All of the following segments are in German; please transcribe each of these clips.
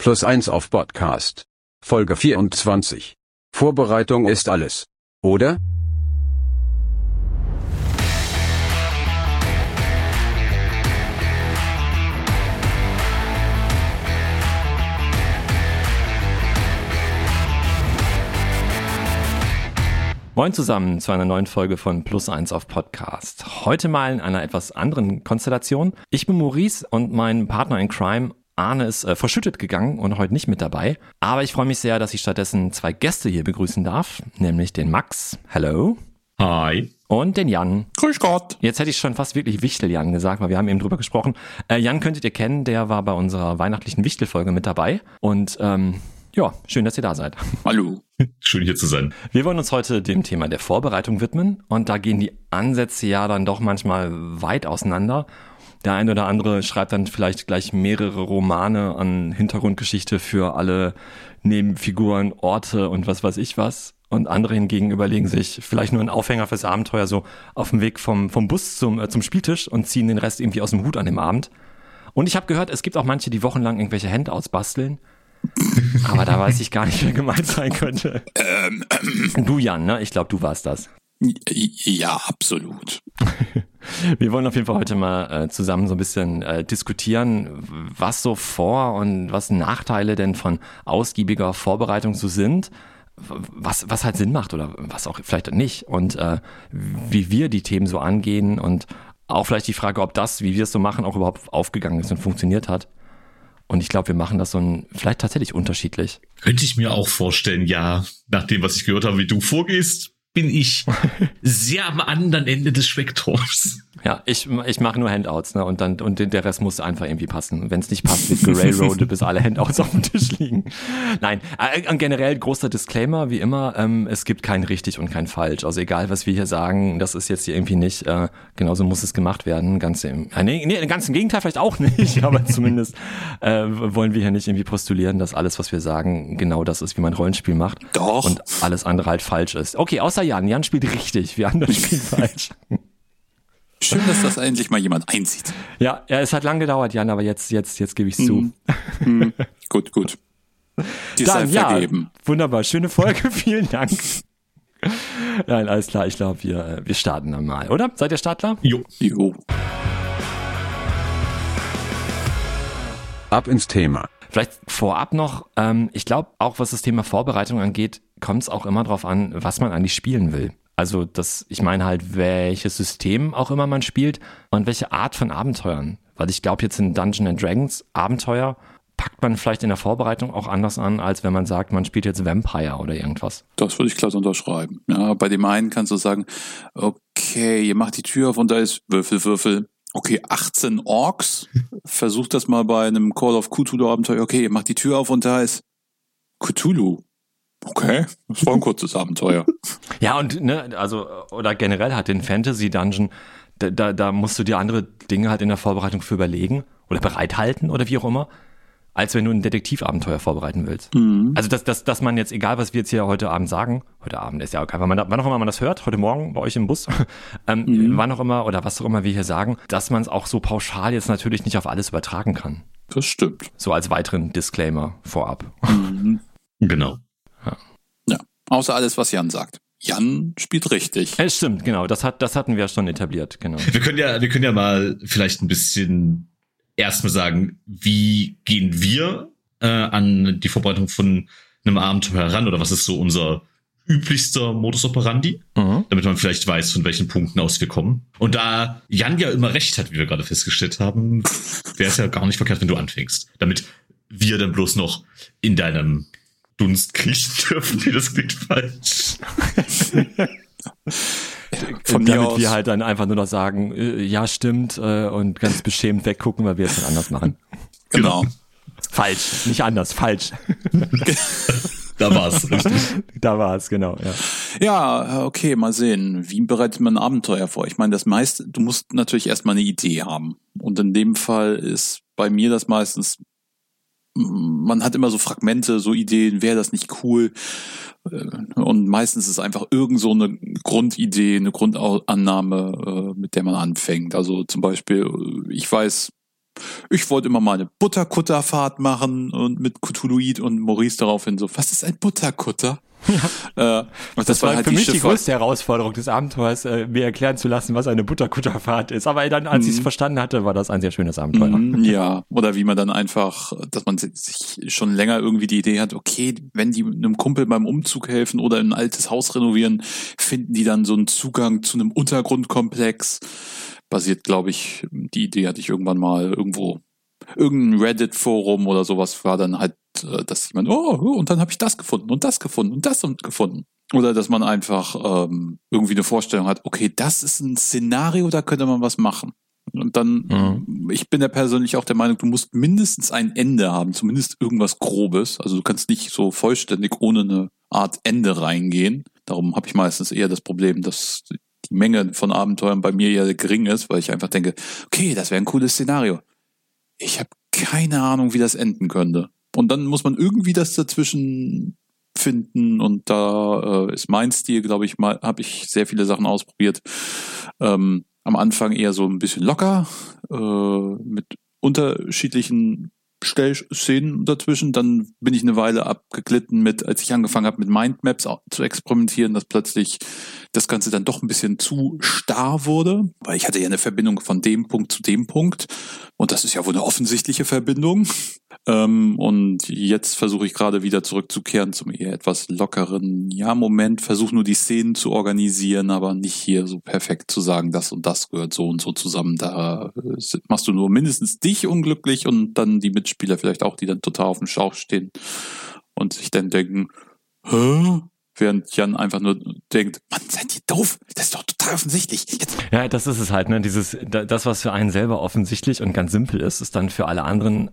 Plus eins auf Podcast. Folge 24. Vorbereitung ist alles. Oder? Moin zusammen zu einer neuen Folge von Plus eins auf Podcast. Heute mal in einer etwas anderen Konstellation. Ich bin Maurice und mein Partner in Crime Arne ist äh, verschüttet gegangen und heute nicht mit dabei. Aber ich freue mich sehr, dass ich stattdessen zwei Gäste hier begrüßen darf, nämlich den Max. Hello. Hi. Und den Jan. Grüß Gott. Jetzt hätte ich schon fast wirklich Wichtel-Jan gesagt, weil wir haben eben drüber gesprochen. Äh, Jan könntet ihr kennen, der war bei unserer weihnachtlichen Wichtel-Folge mit dabei. Und ähm, ja, schön, dass ihr da seid. Hallo. Schön hier zu sein. Wir wollen uns heute dem Thema der Vorbereitung widmen und da gehen die Ansätze ja dann doch manchmal weit auseinander. Der eine oder andere schreibt dann vielleicht gleich mehrere Romane an Hintergrundgeschichte für alle Nebenfiguren, Orte und was weiß ich was. Und andere hingegen überlegen sich vielleicht nur einen Aufhänger fürs Abenteuer so auf dem Weg vom, vom Bus zum, äh, zum Spieltisch und ziehen den Rest irgendwie aus dem Hut an dem Abend. Und ich habe gehört, es gibt auch manche, die wochenlang irgendwelche Handouts basteln aber da weiß ich gar nicht, wer gemeint sein könnte. Ähm, ähm. Du, Jan, ne? Ich glaube, du warst das. Ja, absolut. Wir wollen auf jeden Fall heute mal äh, zusammen so ein bisschen äh, diskutieren, was so Vor- und was Nachteile denn von ausgiebiger Vorbereitung so sind, was, was halt Sinn macht oder was auch vielleicht nicht und äh, wie wir die Themen so angehen und auch vielleicht die Frage, ob das, wie wir es so machen, auch überhaupt aufgegangen ist und funktioniert hat. Und ich glaube, wir machen das so ein, vielleicht tatsächlich unterschiedlich. Könnte ich mir auch vorstellen, ja. Nach dem, was ich gehört habe, wie du vorgehst, bin ich sehr am anderen Ende des Spektrums. Ja, ich, ich mache nur Handouts, ne? Und dann und der Rest muss einfach irgendwie passen. Und wenn es nicht passt, wird gerailroadet, bis alle Handouts auf dem Tisch liegen. Nein, äh, generell großer Disclaimer, wie immer, ähm, es gibt kein richtig und kein falsch. Also egal, was wir hier sagen, das ist jetzt hier irgendwie nicht, äh, genauso muss es gemacht werden. Ganz im, äh, nee, nee, ganz im Gegenteil vielleicht auch nicht, aber zumindest äh, wollen wir hier nicht irgendwie postulieren, dass alles, was wir sagen, genau das ist, wie man Rollenspiel macht. Doch. Und alles andere halt falsch ist. Okay, außer Jan. Jan spielt richtig, wir anderen spielen falsch. Schön, dass das endlich mal jemand einsieht. Ja, ja, es hat lang gedauert, Jan, aber jetzt, jetzt, jetzt gebe ich zu. Mm. Mm. Gut, gut. Die Dann, ja, vergeben. wunderbar, schöne Folge, vielen Dank. Nein, alles klar, ich glaube, wir, wir starten dann mal, oder? Seid ihr startklar? Jo. jo. Ab ins Thema. Vielleicht vorab noch, ähm, ich glaube, auch was das Thema Vorbereitung angeht, kommt es auch immer darauf an, was man eigentlich spielen will. Also das, ich meine halt, welches System auch immer man spielt und welche Art von Abenteuern. Weil ich glaube, jetzt in Dungeon and Dragons Abenteuer packt man vielleicht in der Vorbereitung auch anders an, als wenn man sagt, man spielt jetzt Vampire oder irgendwas. Das würde ich klar unterschreiben. Ja, bei dem einen kannst du sagen, okay, ihr macht die Tür auf und da ist Würfel, Würfel. Okay, 18 Orks. Versucht das mal bei einem Call of Cthulhu Abenteuer. Okay, ihr macht die Tür auf und da ist Cthulhu. Okay, das war ein kurzes Abenteuer. Ja, und ne, also, oder generell halt den Fantasy Dungeon, da, da, da musst du dir andere Dinge halt in der Vorbereitung für überlegen oder bereithalten oder wie auch immer, als wenn du ein Detektivabenteuer vorbereiten willst. Mhm. Also, dass, dass, dass man jetzt, egal was wir jetzt hier heute Abend sagen, heute Abend ist ja auch wann, wann auch immer man das hört, heute Morgen bei euch im Bus, ähm, mhm. wann auch immer oder was auch immer wir hier sagen, dass man es auch so pauschal jetzt natürlich nicht auf alles übertragen kann. Das stimmt. So als weiteren Disclaimer vorab. Mhm. Genau. Ja. ja. Außer alles, was Jan sagt. Jan spielt richtig. Es stimmt, genau. Das hat, das hatten wir schon etabliert, genau. Wir können ja, wir können ja mal vielleicht ein bisschen erstmal sagen, wie gehen wir äh, an die Vorbereitung von einem Abenteuer heran oder was ist so unser üblichster Modus operandi, mhm. damit man vielleicht weiß, von welchen Punkten aus wir kommen. Und da Jan ja immer recht hat, wie wir gerade festgestellt haben, wäre es ja gar nicht verkehrt, wenn du anfängst, damit wir dann bloß noch in deinem Dunst kriechen dürfen. Nee, das klingt falsch. Von Damit aus. wir halt dann einfach nur noch sagen, äh, ja, stimmt, äh, und ganz beschämt weggucken, weil wir es dann anders machen. Genau. Falsch, nicht anders, falsch. da war's, richtig. Da war's, genau, ja. Ja, okay, mal sehen. Wie bereitet man ein Abenteuer vor? Ich meine, das meiste, du musst natürlich erstmal eine Idee haben. Und in dem Fall ist bei mir das meistens man hat immer so Fragmente, so Ideen, wäre das nicht cool? Äh, und meistens ist es einfach irgend so eine Grundidee, eine Grundannahme, äh, mit der man anfängt. Also zum Beispiel, ich weiß, ich wollte immer mal eine Butterkutterfahrt machen und mit Cthulhuid und Maurice daraufhin so, was ist ein Butterkutter? Ja. Äh, das, das war halt für mich die, die größte Herausforderung des Abenteuers, äh, mir erklären zu lassen, was eine Butterkutterfahrt ist. Aber dann, als mhm. ich es verstanden hatte, war das ein sehr schönes Abenteuer. Mhm, ja, oder wie man dann einfach, dass man sich schon länger irgendwie die Idee hat, okay, wenn die einem Kumpel beim Umzug helfen oder ein altes Haus renovieren, finden die dann so einen Zugang zu einem Untergrundkomplex basiert, glaube ich, die Idee hatte ich irgendwann mal irgendwo. Irgendein Reddit-Forum oder sowas war dann halt, äh, dass jemand, oh, oh, und dann habe ich das gefunden und das gefunden und das und gefunden. Oder dass man einfach ähm, irgendwie eine Vorstellung hat, okay, das ist ein Szenario, da könnte man was machen. Und dann, mhm. ich bin ja persönlich auch der Meinung, du musst mindestens ein Ende haben, zumindest irgendwas Grobes. Also du kannst nicht so vollständig ohne eine Art Ende reingehen. Darum habe ich meistens eher das Problem, dass die Menge von Abenteuern bei mir ja gering ist, weil ich einfach denke, okay, das wäre ein cooles Szenario. Ich habe keine Ahnung, wie das enden könnte. Und dann muss man irgendwie das dazwischen finden und da äh, ist mein Stil, glaube ich, mal, habe ich sehr viele Sachen ausprobiert. Ähm, am Anfang eher so ein bisschen locker, äh, mit unterschiedlichen Stellszenen dazwischen. Dann bin ich eine Weile abgeglitten mit, als ich angefangen habe mit Mindmaps zu experimentieren, dass plötzlich das Ganze dann doch ein bisschen zu starr wurde, weil ich hatte ja eine Verbindung von dem Punkt zu dem Punkt und das ist ja wohl eine offensichtliche Verbindung. Ähm, und jetzt versuche ich gerade wieder zurückzukehren zum eher etwas lockeren, ja, Moment, versuche nur die Szenen zu organisieren, aber nicht hier so perfekt zu sagen, das und das gehört so und so zusammen. Da äh, machst du nur mindestens dich unglücklich und dann die Mitspieler vielleicht auch, die dann total auf dem Schauch stehen und sich dann denken, Hä? während Jan einfach nur denkt, Mann, seid ihr doof? Das ist doch total offensichtlich. Jetzt. Ja, das ist es halt, ne? Dieses, das, was für einen selber offensichtlich und ganz simpel ist, ist dann für alle anderen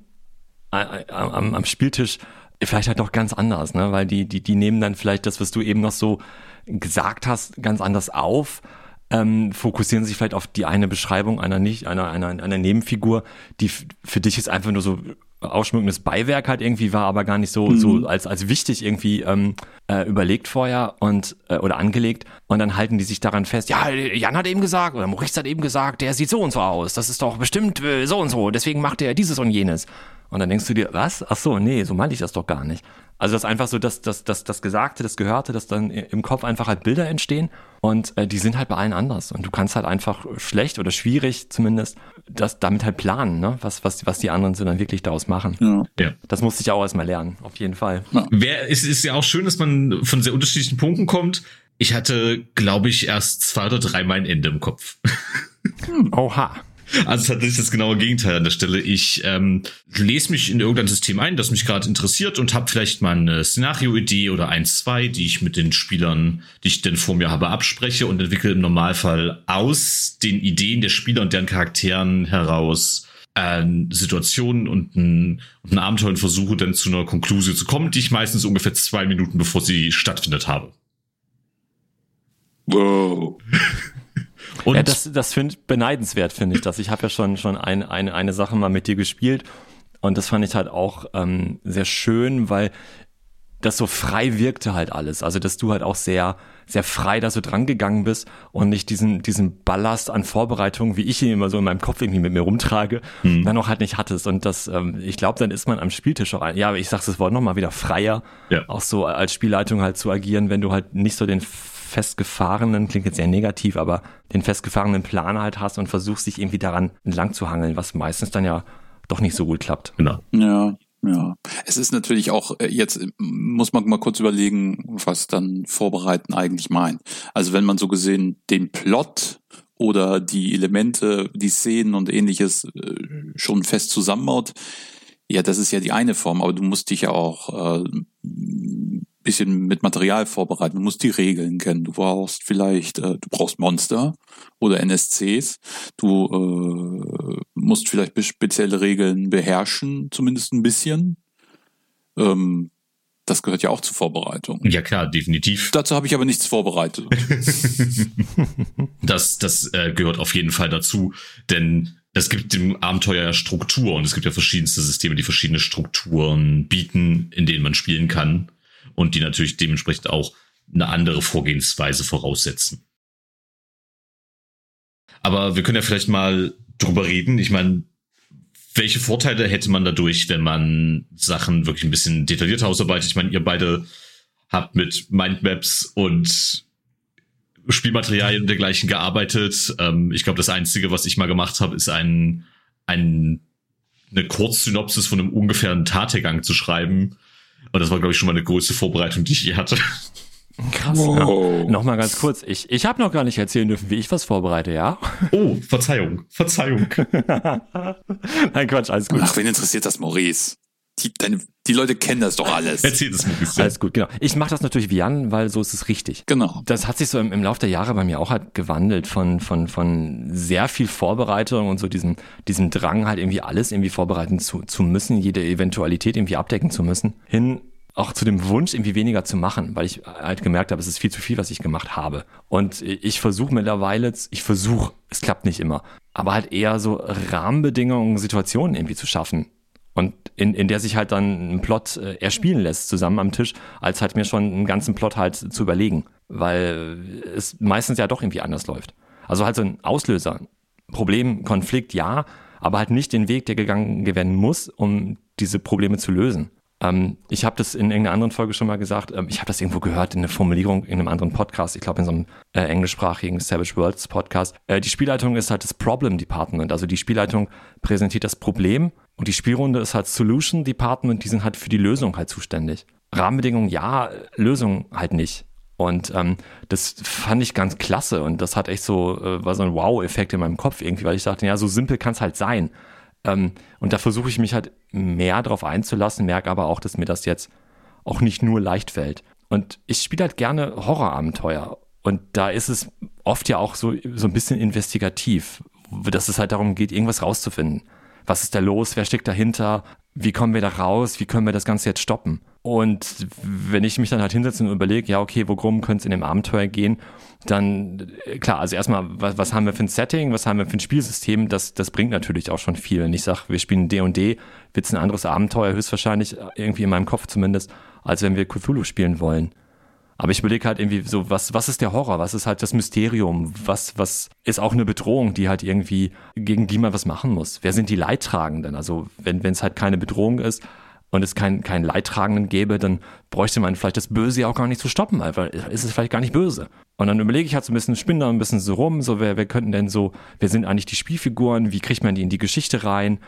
am, am Spieltisch vielleicht halt doch ganz anders, ne? Weil die, die, die nehmen dann vielleicht das, was du eben noch so gesagt hast, ganz anders auf. Ähm, fokussieren sich vielleicht auf die eine Beschreibung einer nicht einer einer einer Nebenfigur, die für dich ist einfach nur so ausschmückendes Beiwerk halt irgendwie war, aber gar nicht so mhm. so als als wichtig irgendwie ähm, äh, überlegt vorher und äh, oder angelegt und dann halten die sich daran fest. Ja, Jan hat eben gesagt oder Moritz hat eben gesagt, der sieht so und so aus. Das ist doch bestimmt äh, so und so. Deswegen macht er dieses und jenes. Und dann denkst du dir, was? Ach so, nee, so meinte ich das doch gar nicht. Also das ist einfach so, dass das, das, das Gesagte, das Gehörte, dass dann im Kopf einfach halt Bilder entstehen und äh, die sind halt bei allen anders. Und du kannst halt einfach schlecht oder schwierig zumindest das damit halt planen, ne? was, was, was die anderen so dann wirklich daraus machen. Ja. ja. Das musste ich auch erstmal lernen, auf jeden Fall. Ja. Wer, es ist ja auch schön, dass man von sehr unterschiedlichen Punkten kommt. Ich hatte, glaube ich, erst zwei oder drei mein Ende im Kopf. Oha. Also tatsächlich das genaue Gegenteil an der Stelle. Ich ähm, lese mich in irgendein System ein, das mich gerade interessiert und habe vielleicht mal eine Szenario-Idee oder ein, zwei, die ich mit den Spielern, die ich denn vor mir habe, abspreche und entwickle im Normalfall aus den Ideen der Spieler und deren Charakteren heraus äh, Situationen und ein, und ein Abenteuer und versuche dann zu einer Konklusion zu kommen, die ich meistens ungefähr zwei Minuten bevor sie stattfindet habe. Wow. Und ja, das, das finde beneidenswert, finde ich das. Ich habe ja schon, schon ein, eine, eine Sache mal mit dir gespielt und das fand ich halt auch ähm, sehr schön, weil das so frei wirkte halt alles. Also, dass du halt auch sehr, sehr frei da so dran gegangen bist und nicht diesen, diesen Ballast an Vorbereitungen, wie ich ihn immer so in meinem Kopf irgendwie mit mir rumtrage, mhm. dann auch halt nicht hattest. Und das, ähm, ich glaube, dann ist man am Spieltisch auch ein, ja, ich sag's das Wort nochmal wieder freier, ja. auch so als Spielleitung halt zu agieren, wenn du halt nicht so den festgefahrenen, klingt jetzt sehr negativ, aber den festgefahrenen Plan halt hast und versuchst dich irgendwie daran entlang zu hangeln, was meistens dann ja doch nicht so gut klappt. Genau. Ja, ja. Es ist natürlich auch, äh, jetzt muss man mal kurz überlegen, was dann Vorbereiten eigentlich meint. Also wenn man so gesehen den Plot oder die Elemente, die Szenen und ähnliches äh, schon fest zusammenbaut, ja, das ist ja die eine Form, aber du musst dich ja auch äh, bisschen mit Material vorbereiten. Du musst die Regeln kennen. Du brauchst vielleicht, äh, du brauchst Monster oder NSCs. Du äh, musst vielleicht spezielle Regeln beherrschen, zumindest ein bisschen. Ähm, das gehört ja auch zur Vorbereitung. Ja klar, definitiv. Dazu habe ich aber nichts vorbereitet. das das äh, gehört auf jeden Fall dazu, denn es gibt dem Abenteuer Struktur und es gibt ja verschiedenste Systeme, die verschiedene Strukturen bieten, in denen man spielen kann und die natürlich dementsprechend auch eine andere Vorgehensweise voraussetzen. Aber wir können ja vielleicht mal drüber reden. Ich meine, welche Vorteile hätte man dadurch, wenn man Sachen wirklich ein bisschen detaillierter ausarbeitet? Ich meine, ihr beide habt mit Mindmaps und Spielmaterialien und dergleichen gearbeitet. Ähm, ich glaube, das Einzige, was ich mal gemacht habe, ist ein, ein, eine Kurzsynopsis von einem ungefähren Tategang zu schreiben. Und das war, glaube ich, schon mal eine größte Vorbereitung, die ich je hatte. Krass. Wow. Ja. Nochmal ganz kurz. Ich, ich habe noch gar nicht erzählen dürfen, wie ich was vorbereite, ja? Oh, Verzeihung, Verzeihung. Nein, Quatsch, alles gut. Ach, wen interessiert das, Maurice? Die, deine, die Leute kennen das doch alles. Erzähl es mir ein bisschen. Alles gut, genau. Ich mache das natürlich wie Jan, weil so ist es richtig. Genau. Das hat sich so im, im Laufe der Jahre bei mir auch halt gewandelt von, von, von sehr viel Vorbereitung und so diesem, diesem Drang halt irgendwie alles irgendwie vorbereiten zu, zu müssen, jede Eventualität irgendwie abdecken zu müssen, hin auch zu dem Wunsch, irgendwie weniger zu machen, weil ich halt gemerkt habe, es ist viel zu viel, was ich gemacht habe. Und ich versuche mittlerweile, ich versuche, es klappt nicht immer, aber halt eher so Rahmenbedingungen, Situationen irgendwie zu schaffen. Und in, in der sich halt dann ein Plot äh, erspielen lässt zusammen am Tisch, als halt mir schon einen ganzen Plot halt zu überlegen. Weil es meistens ja doch irgendwie anders läuft. Also halt so ein Auslöser, Problem, Konflikt, ja, aber halt nicht den Weg, der gegangen werden muss, um diese Probleme zu lösen. Ähm, ich habe das in irgendeiner anderen Folge schon mal gesagt. Ähm, ich habe das irgendwo gehört in einer Formulierung in einem anderen Podcast. Ich glaube in so einem äh, englischsprachigen Savage Worlds Podcast. Äh, die Spielleitung ist halt das Problem Department. Also die Spielleitung präsentiert das Problem und die Spielrunde ist halt Solution Department. Die sind halt für die Lösung halt zuständig. Rahmenbedingungen ja, Lösung halt nicht. Und ähm, das fand ich ganz klasse und das hat echt so, äh, war so ein Wow-Effekt in meinem Kopf irgendwie, weil ich dachte, ja, so simpel kann es halt sein. Ähm, und da versuche ich mich halt mehr drauf einzulassen, merke aber auch, dass mir das jetzt auch nicht nur leicht fällt. Und ich spiele halt gerne Horrorabenteuer. Und da ist es oft ja auch so, so ein bisschen investigativ, dass es halt darum geht, irgendwas rauszufinden. Was ist da los? Wer steckt dahinter? Wie kommen wir da raus? Wie können wir das Ganze jetzt stoppen? Und wenn ich mich dann halt hinsetze und überlege, ja, okay, worum könnte es in dem Abenteuer gehen, dann, äh, klar, also erstmal, was, was haben wir für ein Setting, was haben wir für ein Spielsystem, das, das bringt natürlich auch schon viel. Wenn ich sage, wir spielen D&D, wird es ein anderes Abenteuer, höchstwahrscheinlich, äh, irgendwie in meinem Kopf zumindest, als wenn wir Cthulhu spielen wollen. Aber ich überlege halt irgendwie so, was, was ist der Horror? Was ist halt das Mysterium? Was, was ist auch eine Bedrohung, die halt irgendwie, gegen die man was machen muss? Wer sind die Leidtragenden? Also, wenn es halt keine Bedrohung ist und es keinen kein Leidtragenden gäbe, dann bräuchte man vielleicht das Böse ja auch gar nicht zu stoppen, weil ist es vielleicht gar nicht böse. Und dann überlege ich halt so ein bisschen, spinne da ein bisschen so rum, so, wer, wer könnten denn so, wer sind eigentlich die Spielfiguren? Wie kriegt man die in die Geschichte rein?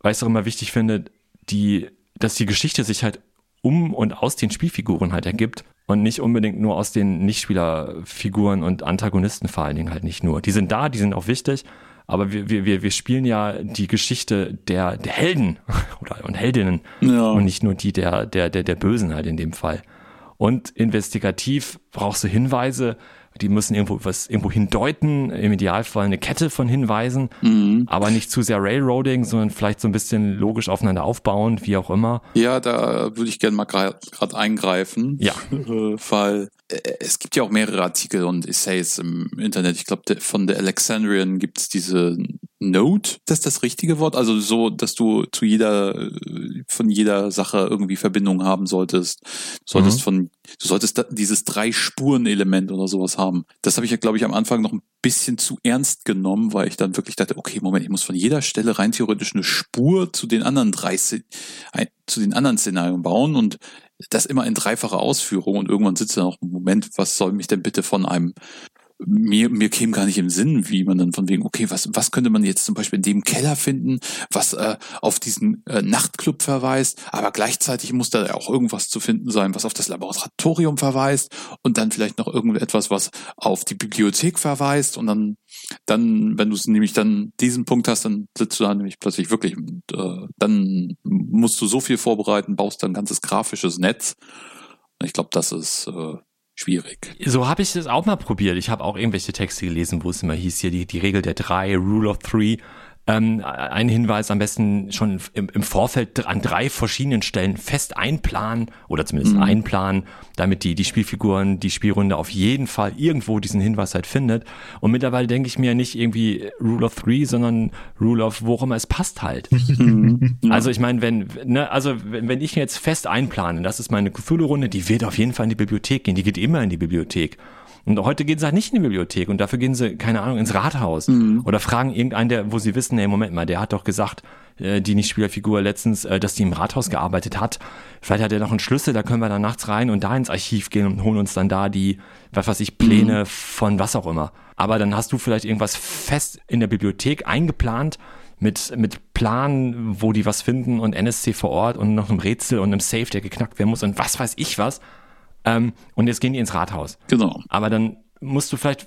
Weil ich es auch immer wichtig finde, die, dass die Geschichte sich halt um und aus den Spielfiguren halt ergibt und nicht unbedingt nur aus den Nichtspielerfiguren und Antagonisten vor allen Dingen halt nicht nur. Die sind da, die sind auch wichtig, aber wir, wir, wir spielen ja die Geschichte der, der Helden oder und Heldinnen Ja. und nicht nur die der, der, der, der Bösen halt in dem Fall. Und investigativ brauchst du Hinweise, die müssen irgendwo was irgendwo hindeuten, im Idealfall eine Kette von Hinweisen, Mhm. aber nicht zu sehr Railroading, sondern vielleicht so ein bisschen logisch aufeinander aufbauend, wie auch immer. Ja, da würde ich gerne mal gerade eingreifen. Ja. Äh, Weil es gibt ja auch mehrere Artikel und Essays im Internet. Ich glaube, von der Alexandrian gibt es diese Note, das ist das richtige Wort. Also so, dass du zu jeder, äh, von jeder Sache irgendwie Verbindung haben solltest. Du solltest Mhm. von, du solltest dieses Drei-Spuren-Element oder sowas haben. Das habe ich ja, glaube ich, am Anfang noch ein bisschen zu ernst genommen, weil ich dann wirklich dachte, okay, Moment, ich muss von jeder Stelle rein theoretisch eine Spur zu den anderen drei, zu den anderen Szenarien bauen und das immer in dreifacher Ausführung und irgendwann sitzt er noch, Moment, was soll mich denn bitte von einem mir, mir käme gar nicht im Sinn, wie man dann von wegen, okay, was, was könnte man jetzt zum Beispiel in dem Keller finden, was äh, auf diesen äh, Nachtclub verweist, aber gleichzeitig muss da auch irgendwas zu finden sein, was auf das Laboratorium verweist und dann vielleicht noch irgendetwas, was auf die Bibliothek verweist und dann, dann, wenn du es nämlich dann diesen Punkt hast, dann sitzt du da nämlich plötzlich wirklich und äh, dann musst du so viel vorbereiten, baust dann ein ganzes grafisches Netz. Und ich glaube, das ist äh, schwierig. So habe ich das auch mal probiert. Ich habe auch irgendwelche Texte gelesen, wo es immer hieß, hier die, die Regel der drei, Rule of Three. Ähm, ein Hinweis am besten schon im, im Vorfeld an drei verschiedenen Stellen fest einplanen oder zumindest Mhm. einplanen, damit die, die Spielfiguren, die Spielrunde auf jeden Fall irgendwo diesen Hinweis halt findet. Und mittlerweile denke ich mir nicht irgendwie Rule of Three, sondern Rule of wo auch immer es passt halt. Ja. Also ich meine, wenn, ne, also wenn, wenn ich jetzt fest einplane, das ist meine Cthulhu-Runde, die wird auf jeden Fall in die Bibliothek gehen, die geht immer in die Bibliothek. Und heute gehen sie halt nicht in die Bibliothek und dafür gehen sie, keine Ahnung, ins Rathaus Mhm. oder fragen irgendeinen, der, wo sie wissen, nee, Moment mal, der hat doch gesagt, äh, die Nicht-Spielerfigur letztens, äh, dass die im Rathaus gearbeitet hat. Vielleicht hat er noch einen Schlüssel, da können wir dann nachts rein und da ins Archiv gehen und holen uns dann da die, was weiß ich, Pläne von was auch immer. Aber dann hast du vielleicht irgendwas fest in der Bibliothek eingeplant mit, mit Plan, wo die was finden und NSC vor Ort und noch einem Rätsel und einem Safe, der geknackt werden muss und was weiß ich was. Ähm, und jetzt gehen die ins Rathaus. Genau. Aber dann musst du vielleicht,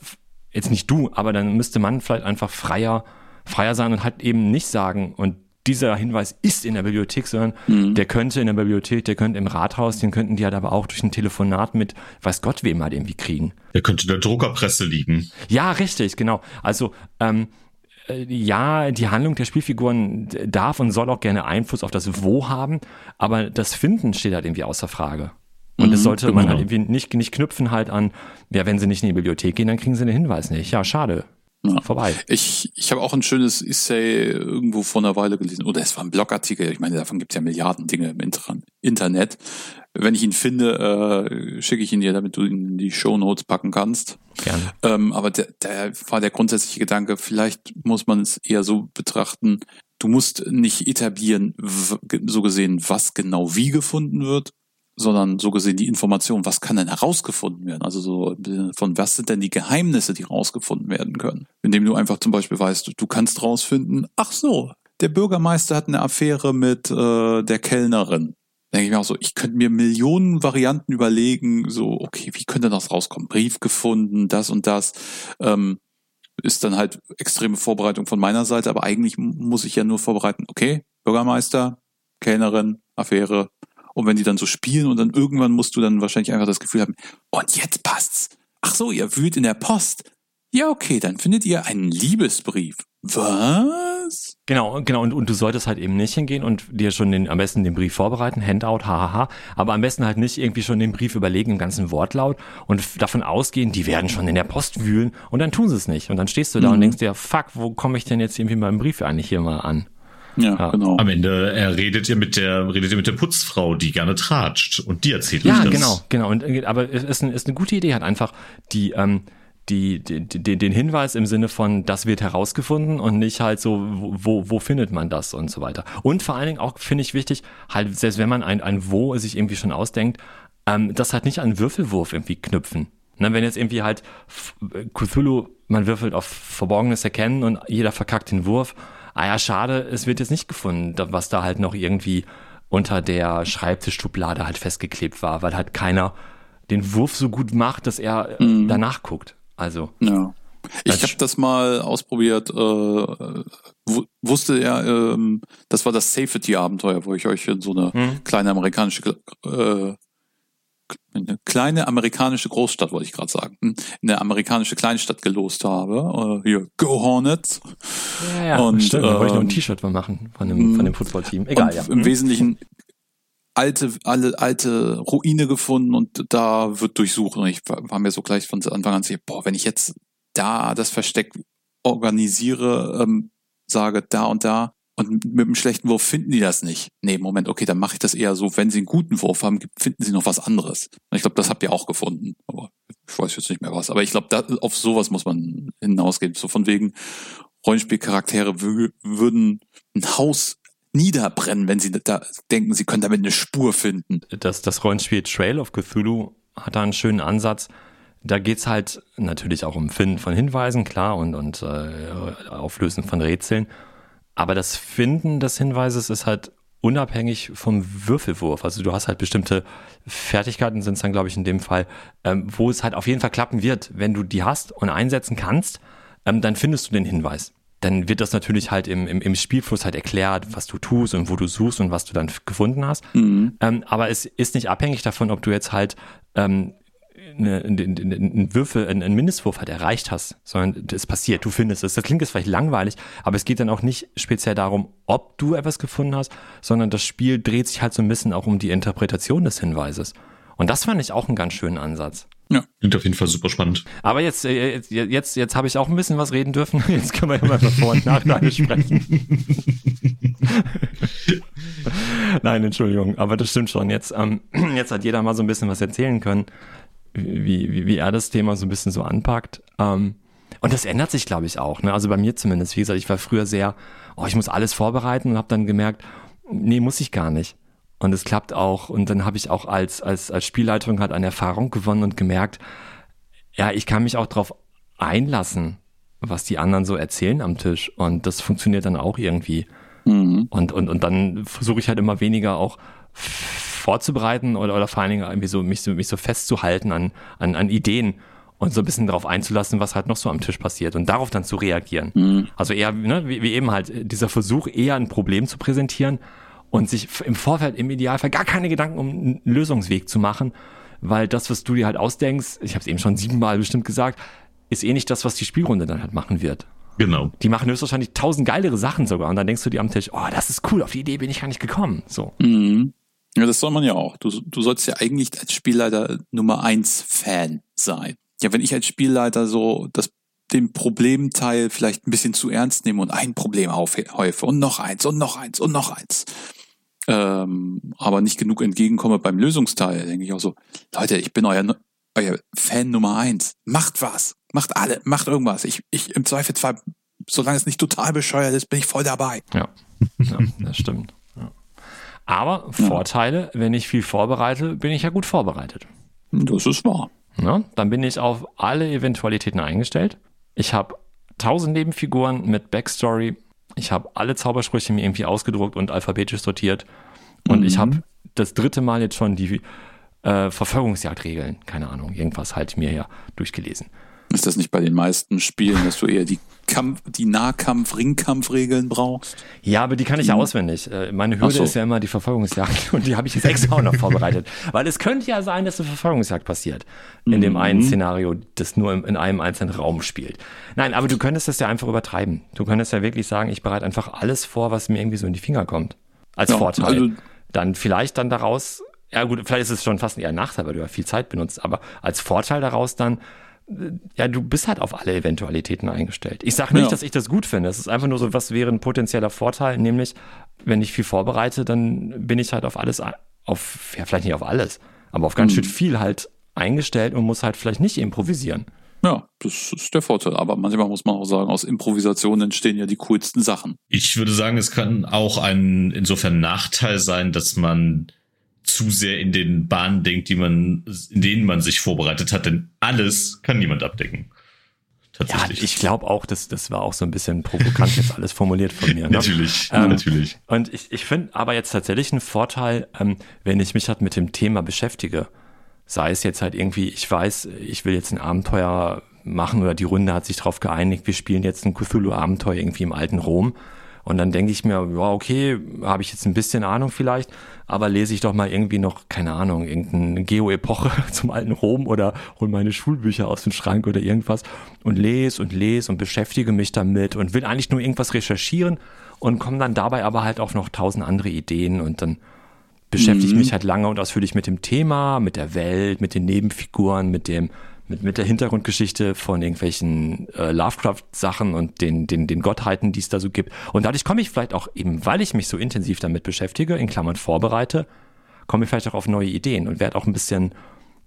jetzt nicht du, aber dann müsste man vielleicht einfach freier, freier sein und halt eben nicht sagen, und dieser Hinweis ist in der Bibliothek, sondern der könnte in der Bibliothek, der könnte im Rathaus, den könnten die halt aber auch durch ein Telefonat mit weiß Gott wem halt irgendwie kriegen. Der könnte in der Druckerpresse liegen. Ja, richtig, genau. Also, ähm, äh, ja, die Handlung der Spielfiguren darf und soll auch gerne Einfluss auf das Wo haben, aber das Finden steht halt irgendwie außer Frage. Und das sollte man genau. halt irgendwie nicht, nicht knüpfen halt an, ja, wenn sie nicht in die Bibliothek gehen, dann kriegen sie den Hinweis nicht. Ja, schade. Ja. Vorbei. Ich, ich habe auch ein schönes Essay irgendwo vor einer Weile gelesen. Oder es war ein Blogartikel. Ich meine, davon gibt es ja Milliarden Dinge im Inter Internet. Wenn ich ihn finde, äh, schicke ich ihn dir, damit du ihn in die Show Notes packen kannst. Gerne. Ähm, aber der, der war der grundsätzliche Gedanke, vielleicht muss man es eher so betrachten, du musst nicht etablieren, so gesehen, was genau wie gefunden wird, sondern so gesehen die Information, was kann denn herausgefunden werden? Also so von was sind denn die Geheimnisse, die herausgefunden werden können? Indem du einfach zum Beispiel weißt, du, du kannst rausfinden, ach so, der Bürgermeister hat eine Affäre mit äh, der Kellnerin. Denke ich mir auch so, ich könnte mir Millionen Varianten überlegen, so, okay, wie könnte das rauskommen? Brief gefunden, das und das. Ähm, ist dann halt extreme Vorbereitung von meiner Seite, aber eigentlich muss ich ja nur vorbereiten, okay, Bürgermeister, Kellnerin, Affäre. Und wenn die dann so spielen und dann irgendwann musst du dann wahrscheinlich einfach das Gefühl haben, und jetzt passt's. Ach so, ihr wühlt in der Post. Ja, okay, dann findet ihr einen Liebesbrief. Was? Genau, genau. Und, und du solltest halt eben nicht hingehen und dir schon den, am besten den Brief vorbereiten, Handout, hahaha. Aber am besten halt nicht irgendwie schon den Brief überlegen im ganzen Wortlaut und davon ausgehen, die werden schon in der Post wühlen und dann tun sie es nicht. Und dann stehst du da und denkst dir, fuck, wo komme ich denn jetzt irgendwie meinen Brief eigentlich hier mal an? Ja, Ja. genau. Am Ende er redet ihr mit der redet ihr mit der Putzfrau, die gerne tratscht und die erzählt Ja, euch das. genau, genau. Und, äh, aber es ist, ein, ist eine gute Idee, hat einfach die, ähm, die, die, die, den Hinweis im Sinne von, das wird herausgefunden und nicht halt so, wo, wo, findet man das und so weiter. Und vor allen Dingen auch, finde ich wichtig, halt, selbst wenn man ein, ein Wo sich irgendwie schon ausdenkt, ähm, das halt nicht an Würfelwurf irgendwie knüpfen. Ne, wenn jetzt irgendwie halt Cthulhu, man würfelt auf Verborgenes erkennen und jeder verkackt den Wurf, ah ja, schade, es wird jetzt nicht gefunden, was da halt noch irgendwie unter der Schreibtischschublade halt festgeklebt war, weil halt keiner den Wurf so gut macht, dass er äh, danach guckt. Also, Ja. Ich Das- habe das mal ausprobiert. Äh, wu- wusste er, ähm, das war das Safety-Abenteuer, wo ich euch in so eine Hm. kleine amerikanische, äh, eine kleine amerikanische Großstadt, wollte ich gerade sagen, hm, in eine amerikanische Kleinstadt gelost habe. Äh, hier, Go Hornets. ja, ja, Und, stimmt, da wollte ich noch ein ähm, T-Shirt mal machen von dem, von dem Footballteam. Egal, und ja. im Hm. Wesentlichen alte, alle alte Ruine gefunden und da wird durchsucht. Und ich war war mir so gleich von Anfang an sicher, boah, wenn ich jetzt da das Versteck organisiere, ähm, sage da und da und mit einem schlechten Wurf finden die das nicht. Nee, Moment, okay, dann mache ich das eher so, wenn sie einen guten Wurf haben, finden sie noch was anderes. Und ich glaube, das habt ihr auch gefunden. Aber ich weiß jetzt nicht mehr was. Aber ich glaube, auf sowas muss man hinausgehen. So von wegen Rollenspielcharaktere wü- würden ein Haus niederbrennen, wenn sie da denken, sie können damit eine Spur finden. das, das Rollenspiel Trail of Cthulhu hat da einen schönen Ansatz. Da geht's halt natürlich auch um Finden von Hinweisen, klar, und, und äh, Auflösen von Rätseln. Aber das Finden des Hinweises ist halt unabhängig vom Würfelwurf. Also du hast halt bestimmte Fertigkeiten, sind es dann, glaube ich, in dem Fall, ähm, wo es halt auf jeden Fall klappen wird. Wenn du die hast und einsetzen kannst, ähm, dann findest du den Hinweis. Dann wird das natürlich halt im, im, im Spielfluss halt erklärt, was du tust und wo du suchst und was du dann gefunden hast. Ähm, aber es ist nicht abhängig davon, ob du jetzt halt ähm, eine, eine, eine, einen Würfel, einen, Mindestwurf halt erreicht hast, sondern es passiert, du findest es. Das klingt jetzt vielleicht langweilig, aber es geht dann auch nicht speziell darum, ob du etwas gefunden hast, sondern das Spiel dreht sich halt so ein bisschen auch um die Interpretation des Hinweises. Und das fand ich auch einen ganz schönen Ansatz. Klingt auf jeden Fall super spannend. Aber jetzt, äh, jetzt, jetzt, jetzt habe ich auch ein bisschen was reden dürfen. Jetzt können wir ja mal über Vor- und Nachteile sprechen. Nein, Entschuldigung, aber das stimmt schon. Jetzt, ähm, jetzt hat jeder mal so ein bisschen was erzählen können. Wie, wie, wie er das Thema so ein bisschen so anpackt. Ähm, und das ändert sich, glaube ich, auch. Ne? Also bei mir zumindest. Wie gesagt, ich war früher sehr, oh, ich muss alles vorbereiten und habe dann gemerkt, nee, muss ich gar nicht. Und es klappt auch. Und dann habe ich auch als, als, als Spielleitung halt eine Erfahrung gewonnen und gemerkt, ja, ich kann mich auch darauf einlassen, was die anderen so erzählen am Tisch. Und das funktioniert dann auch irgendwie. Mhm. Und, und, und dann versuche ich halt immer weniger auch vorzubereiten oder, oder vor allen Dingen irgendwie so mich, so mich so festzuhalten an, an, an Ideen und so ein bisschen darauf einzulassen, was halt noch so am Tisch passiert und darauf dann zu reagieren. Mhm. Also eher, ne, wie, wie eben halt, dieser Versuch, eher ein Problem zu präsentieren und sich im Vorfeld im Idealfall gar keine Gedanken um einen Lösungsweg zu machen, weil das, was du dir halt ausdenkst, ich habe es eben schon siebenmal bestimmt gesagt, ist eh nicht das, was die Spielrunde dann halt machen wird. Genau. Die machen höchstwahrscheinlich tausend geilere Sachen sogar und dann denkst du dir am Tisch, oh, das ist cool, auf die Idee bin ich gar nicht gekommen. So. Mhm. Ja, das soll man ja auch. Du, du sollst ja eigentlich als Spielleiter Nummer eins Fan sein. Ja, wenn ich als Spielleiter so das den Problemteil vielleicht ein bisschen zu ernst nehme und ein Problem aufhäufe und noch eins und noch eins und noch eins, ähm, aber nicht genug entgegenkomme beim Lösungsteil, denke ich auch so, Leute, ich bin euer, euer Fan Nummer eins. Macht was. Macht alle, macht irgendwas. Ich, ich im Zweifelsfall, solange es nicht total bescheuert ist, bin ich voll dabei. Ja, ja das stimmt. Aber ja. Vorteile, wenn ich viel vorbereite, bin ich ja gut vorbereitet. Das ist wahr. Ja, dann bin ich auf alle Eventualitäten eingestellt. Ich habe tausend Nebenfiguren mit Backstory. Ich habe alle Zaubersprüche mir irgendwie ausgedruckt und alphabetisch sortiert. Und mhm. ich habe das dritte Mal jetzt schon die äh, Verfolgungsjagdregeln, keine Ahnung, irgendwas halt mir ja durchgelesen. Ist das nicht bei den meisten Spielen, dass du eher die Kampf, die Nahkampf, Ringkampfregeln brauchst? Ja, aber die kann ich ja hm. auswendig. Äh, meine Hürde so. ist ja immer die Verfolgungsjagd und die habe ich jetzt extra auch noch vorbereitet. Weil es könnte ja sein, dass eine Verfolgungsjagd passiert. In mhm. dem einen Szenario, das nur in einem einzelnen Raum spielt. Nein, aber du könntest das ja einfach übertreiben. Du könntest ja wirklich sagen, ich bereite einfach alles vor, was mir irgendwie so in die Finger kommt. Als ja, Vorteil. Also dann vielleicht dann daraus, ja gut, vielleicht ist es schon fast eher ein Nachteil, weil du ja viel Zeit benutzt, aber als Vorteil daraus dann, ja, du bist halt auf alle Eventualitäten eingestellt. Ich sage nicht, ja. dass ich das gut finde. Es ist einfach nur so, was wäre ein potenzieller Vorteil, nämlich, wenn ich viel vorbereite, dann bin ich halt auf alles, auf, ja, vielleicht nicht auf alles, aber auf ganz mhm. schön viel halt eingestellt und muss halt vielleicht nicht improvisieren. Ja, das ist der Vorteil. Aber manchmal muss man auch sagen, aus Improvisationen entstehen ja die coolsten Sachen. Ich würde sagen, es kann auch ein insofern Nachteil sein, dass man zu sehr in den Bahnen denkt, die man, in denen man sich vorbereitet hat, denn alles kann niemand abdecken. Tatsächlich. Ja, ich glaube auch, dass das war auch so ein bisschen provokant jetzt alles formuliert von mir. Ne? natürlich, ähm, natürlich. Und ich, ich finde aber jetzt tatsächlich einen Vorteil, ähm, wenn ich mich halt mit dem Thema beschäftige. Sei es jetzt halt irgendwie, ich weiß, ich will jetzt ein Abenteuer machen oder die Runde hat sich darauf geeinigt, wir spielen jetzt ein Cthulhu-Abenteuer irgendwie im alten Rom. Und dann denke ich mir, ja, okay, habe ich jetzt ein bisschen Ahnung vielleicht, aber lese ich doch mal irgendwie noch, keine Ahnung, irgendeine Geo-Epoche zum alten Rom oder hol meine Schulbücher aus dem Schrank oder irgendwas und lese und lese und beschäftige mich damit und will eigentlich nur irgendwas recherchieren und komme dann dabei aber halt auch noch tausend andere Ideen und dann beschäftige ich mhm. mich halt lange und ausführlich mit dem Thema, mit der Welt, mit den Nebenfiguren, mit dem mit, mit der Hintergrundgeschichte von irgendwelchen äh, Lovecraft-Sachen und den, den, den Gottheiten, die es da so gibt. Und dadurch komme ich vielleicht auch eben, weil ich mich so intensiv damit beschäftige, in Klammern vorbereite, komme ich vielleicht auch auf neue Ideen und werde auch ein bisschen,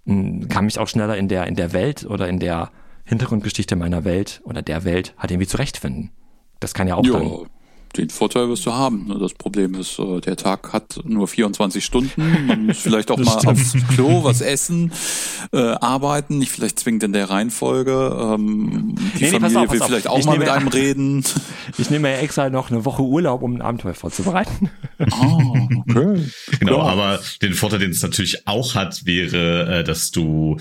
hm, kann mich auch schneller in der, in der Welt oder in der Hintergrundgeschichte meiner Welt oder der Welt halt irgendwie zurechtfinden. Das kann ja auch jo. dann den Vorteil wirst du haben. Das Problem ist, äh, der Tag hat nur 24 Stunden. Man muss vielleicht auch mal aufs Klo was essen, äh, arbeiten, nicht vielleicht zwingend in der Reihenfolge. Ähm, die nee, Familie auf, will auf. vielleicht auch ich mal mit einem reden. Ich nehme ja extra noch eine Woche Urlaub, um ein Abenteuer vorzubereiten. Ah, okay. Genau, aber den Vorteil, den es natürlich auch hat, wäre, äh, dass du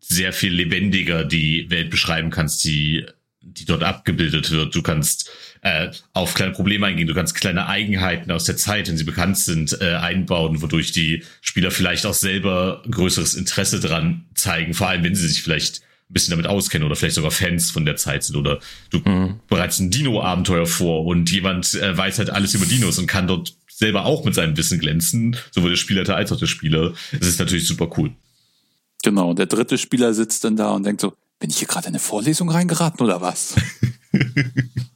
sehr viel lebendiger die Welt beschreiben kannst, die die dort abgebildet wird. Du kannst äh, auf kleine Probleme eingehen. Du kannst kleine Eigenheiten aus der Zeit, wenn sie bekannt sind, äh, einbauen, wodurch die Spieler vielleicht auch selber größeres Interesse dran zeigen, vor allem wenn sie sich vielleicht ein bisschen damit auskennen oder vielleicht sogar Fans von der Zeit sind oder du mhm. bereits ein Dino-Abenteuer vor und jemand äh, weiß halt alles über Dinos und kann dort selber auch mit seinem Wissen glänzen, sowohl der Spielleiter als auch der Spieler. Das ist natürlich super cool. Genau, der dritte Spieler sitzt dann da und denkt so, bin ich hier gerade in eine Vorlesung reingeraten oder was?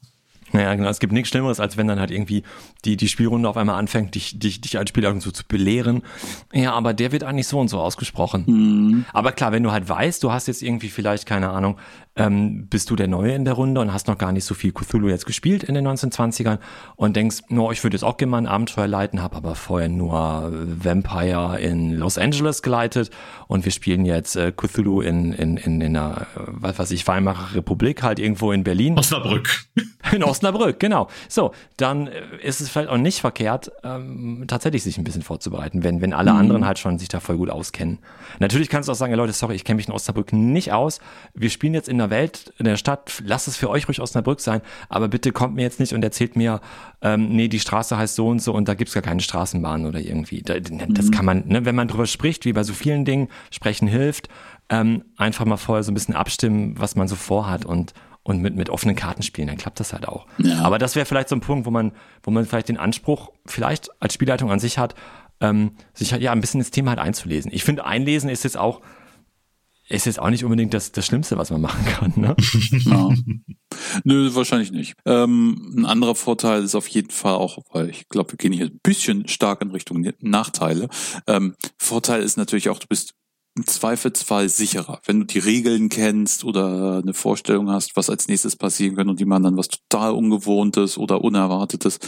Naja, genau. Es gibt nichts Schlimmeres, als wenn dann halt irgendwie die, die Spielrunde auf einmal anfängt, dich, dich, dich als Spieler so zu belehren. Ja, aber der wird eigentlich so und so ausgesprochen. Mhm. Aber klar, wenn du halt weißt, du hast jetzt irgendwie vielleicht, keine Ahnung, ähm, bist du der Neue in der Runde und hast noch gar nicht so viel Cthulhu jetzt gespielt in den 1920ern und denkst, no, ich würde jetzt auch gerne mal ein Abenteuer leiten, habe aber vorher nur Vampire in Los Angeles geleitet und wir spielen jetzt äh, Cthulhu in, in, in, in einer, äh, was weiß ich, Weimarer Republik, halt irgendwo in Berlin. Osnabrück. In Osnabrück, genau. So, dann äh, ist es vielleicht auch nicht verkehrt, ähm, tatsächlich sich ein bisschen vorzubereiten, wenn, wenn alle anderen halt schon sich da voll gut auskennen. Natürlich kannst du auch sagen, ja, Leute, sorry, ich kenne mich in Osnabrück nicht aus. Wir spielen jetzt in der Welt, in der Stadt, lasst es für euch ruhig Osnabrück sein, aber bitte kommt mir jetzt nicht und erzählt mir, ähm, nee, die Straße heißt so und so und da gibt's gar keine Straßenbahn oder irgendwie. Da, das kann man, ne, wenn man drüber spricht, wie bei so vielen Dingen, sprechen hilft, ähm, einfach mal vorher so ein bisschen abstimmen, was man so vorhat und und mit, mit offenen Karten spielen, dann klappt das halt auch. Ja. Aber das wäre vielleicht so ein Punkt, wo man, wo man vielleicht den Anspruch vielleicht als Spielleitung an sich hat, ähm, sich halt ja ein bisschen ins Thema halt einzulesen. Ich finde, einlesen ist jetzt auch, ist jetzt auch nicht unbedingt das, das Schlimmste, was man machen kann. Ne? Ja. Nö, wahrscheinlich nicht. Ähm, ein anderer Vorteil ist auf jeden Fall auch, weil ich glaube, wir gehen hier ein bisschen stark in Richtung Nachteile. Ähm, Vorteil ist natürlich auch, du bist im Zweifelsfall sicherer. Wenn du die Regeln kennst oder eine Vorstellung hast, was als nächstes passieren kann und die machen dann was total Ungewohntes oder Unerwartetes,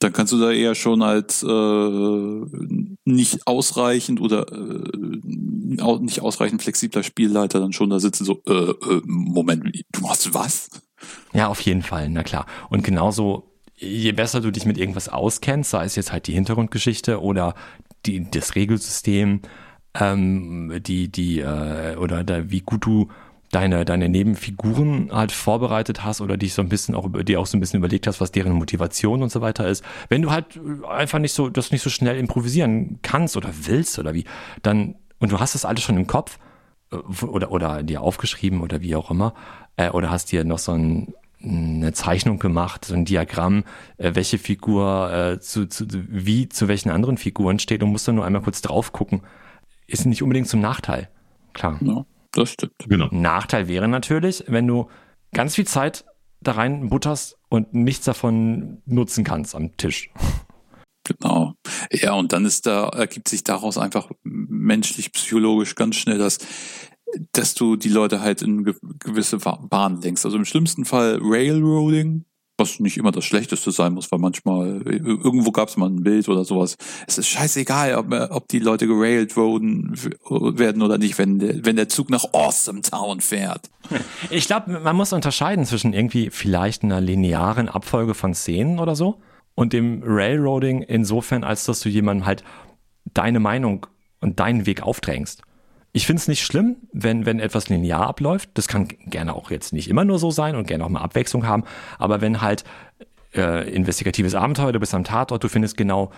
dann kannst du da eher schon als äh, nicht ausreichend oder äh, nicht ausreichend flexibler Spielleiter dann schon da sitzen, so, äh, äh, Moment, du machst was? Ja, auf jeden Fall, na klar. Und genauso, je besser du dich mit irgendwas auskennst, sei es jetzt halt die Hintergrundgeschichte oder die, das Regelsystem, ähm, die, die, äh, oder da, wie gut du deine, deine Nebenfiguren halt vorbereitet hast oder dich so ein bisschen auch, über- dir auch so ein bisschen überlegt hast, was deren Motivation und so weiter ist. Wenn du halt einfach nicht so, das nicht so schnell improvisieren kannst oder willst oder wie, dann, und du hast das alles schon im Kopf, äh, oder, oder dir aufgeschrieben oder wie auch immer, äh, oder hast dir noch so ein, eine Zeichnung gemacht, so ein Diagramm, äh, welche Figur äh, zu, zu, wie zu welchen anderen Figuren steht und musst dann nur einmal kurz drauf gucken, ist nicht unbedingt zum Nachteil. Klar. Ja, das stimmt. Genau. Nachteil wäre natürlich, wenn du ganz viel Zeit da rein butterst und nichts davon nutzen kannst am Tisch. Genau. Ja, und dann ist da, ergibt sich daraus einfach menschlich, psychologisch ganz schnell das, dass du die Leute halt in ge gewisse Bahnen lenkst. Also im schlimmsten Fall Railroading, was nicht immer das Schlechteste sein muss, weil manchmal, äh, irgendwo gab es mal ein Bild oder sowas. Es ist scheißegal, ob, äh, ob die Leute gerailroaden werden oder nicht, wenn der, wenn der Zug nach Awesome Town fährt. Ich glaube, man muss unterscheiden zwischen irgendwie vielleicht einer linearen Abfolge von Szenen oder so und dem Railroading insofern, als dass du jemandem halt deine Meinung und deinen Weg aufdrängst. Ich finde es nicht schlimm, wenn, wenn etwas linear abläuft. Das kann gerne auch jetzt nicht immer nur so sein und gerne auch mal Abwechslung haben. Aber wenn halt äh, investigatives Abenteuer, du bist am Tatort, du findest genau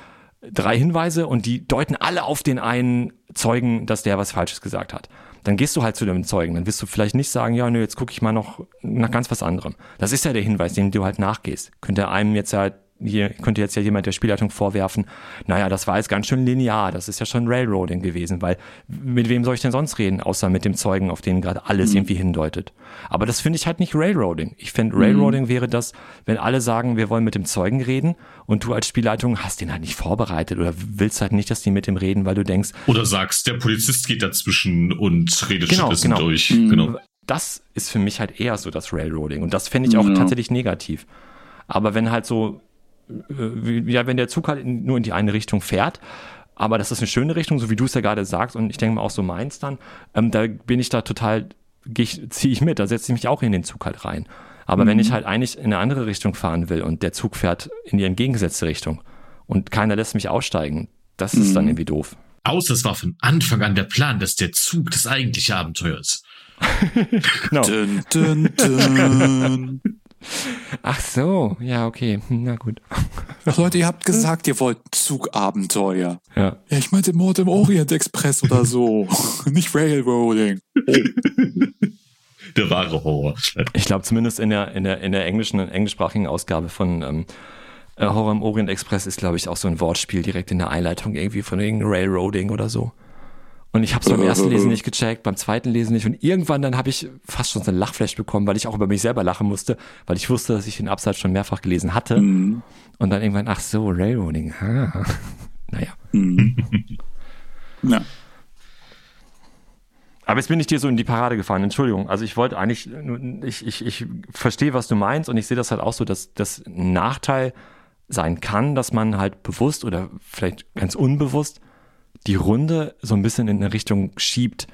drei Hinweise und die deuten alle auf den einen Zeugen, dass der was Falsches gesagt hat. Dann gehst du halt zu dem Zeugen. Dann wirst du vielleicht nicht sagen, ja, nö, jetzt gucke ich mal noch nach ganz was anderem. Das ist ja der Hinweis, dem du halt nachgehst. Könnte einem jetzt halt hier könnte jetzt ja jemand der Spielleitung vorwerfen, naja, das war jetzt ganz schön linear, das ist ja schon Railroading gewesen, weil mit wem soll ich denn sonst reden, außer mit dem Zeugen, auf den gerade alles irgendwie hindeutet. Aber das finde ich halt nicht Railroading. Ich finde, Railroading wäre das, wenn alle sagen, wir wollen mit dem Zeugen reden und du als Spielleitung hast den halt nicht vorbereitet oder willst halt nicht, dass die mit dem reden, weil du denkst, Oder sagst, der Polizist geht dazwischen und redet Genau, stattdessen genau. durch. Mhm. Genau. das ist für mich halt eher so das Railroading. Und das fände ich auch Ja. tatsächlich negativ. Aber wenn halt so, ja, wenn der Zug halt in, nur in die eine Richtung fährt, aber das ist eine schöne Richtung, so wie du es ja gerade sagst, und ich denke mal auch so meins dann, ähm, da bin ich da total, ziehe ich mit, da setze ich mich auch in den Zug halt rein. Aber wenn ich halt eigentlich in eine andere Richtung fahren will und der Zug fährt in die entgegengesetzte Richtung und keiner lässt mich aussteigen, das ist dann irgendwie doof. Außer es war von Anfang an der Plan, dass der Zug das eigentliche Abenteuer ist. Genau. Dun, dun, dun. Ach so, ja, okay, Hm, na gut. Ach Leute, ihr habt gesagt, ihr wollt Zugabenteuer. Ja. Ja, ich meinte Mord im Orient Express oder so. Nicht Railroading. Der wahre Horror. Ich glaube, zumindest in der, in der, in der englischen, englischsprachigen Ausgabe von ähm, äh, Horror im Orient Express ist, glaube ich, auch so ein Wortspiel direkt in der Einleitung irgendwie von wegen Railroading oder so. Und ich habe es beim ersten Lesen nicht gecheckt, beim zweiten Lesen nicht. Und irgendwann dann habe ich fast schon so ein Lachflash bekommen, weil ich auch über mich selber lachen musste, weil ich wusste, dass ich den Absatz schon mehrfach gelesen hatte. Mhm. Und dann irgendwann, ach so, Railroading. Ha. Naja. Mhm. ja. Aber jetzt bin ich dir so in die Parade gefahren, Entschuldigung. Also ich wollte eigentlich, ich, ich, ich verstehe, was du meinst und ich sehe das halt auch so, dass das ein Nachteil sein kann, dass man halt bewusst oder vielleicht ganz unbewusst die Runde so ein bisschen in eine Richtung schiebt,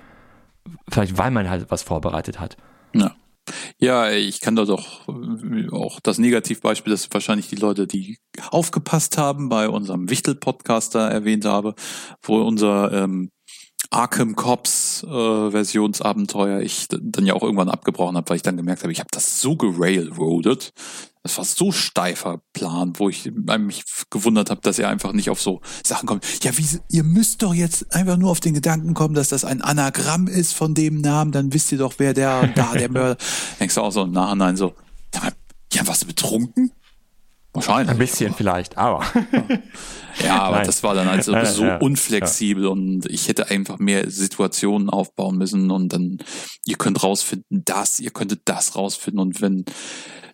vielleicht weil man halt was vorbereitet hat. Ja. Ja, ich kann da doch auch das Negativbeispiel, das wahrscheinlich die Leute, die aufgepasst haben, bei unserem Wichtel-Podcaster erwähnt habe, wo unser ähm, Arkham Cops äh, Versionsabenteuer ich dann ja auch irgendwann abgebrochen habe, weil ich dann gemerkt habe, ich habe das so gerailroadet. Das war so steifer Plan, wo ich mich gewundert habe, dass er einfach nicht auf so Sachen kommt. Ja, wie, ihr müsst doch jetzt einfach nur auf den Gedanken kommen, dass das ein Anagramm ist von dem Namen, dann wisst ihr doch, wer der und da der Mörder. Denkst du auch so im Nachhinein so, ja, warst du betrunken? Wahrscheinlich. Ein bisschen vielleicht, aber. Ja, aber Nein. das war dann also Ja, so ja, unflexibel und ich hätte einfach mehr Situationen aufbauen müssen und dann, ihr könnt rausfinden das, ihr könntet das rausfinden und wenn,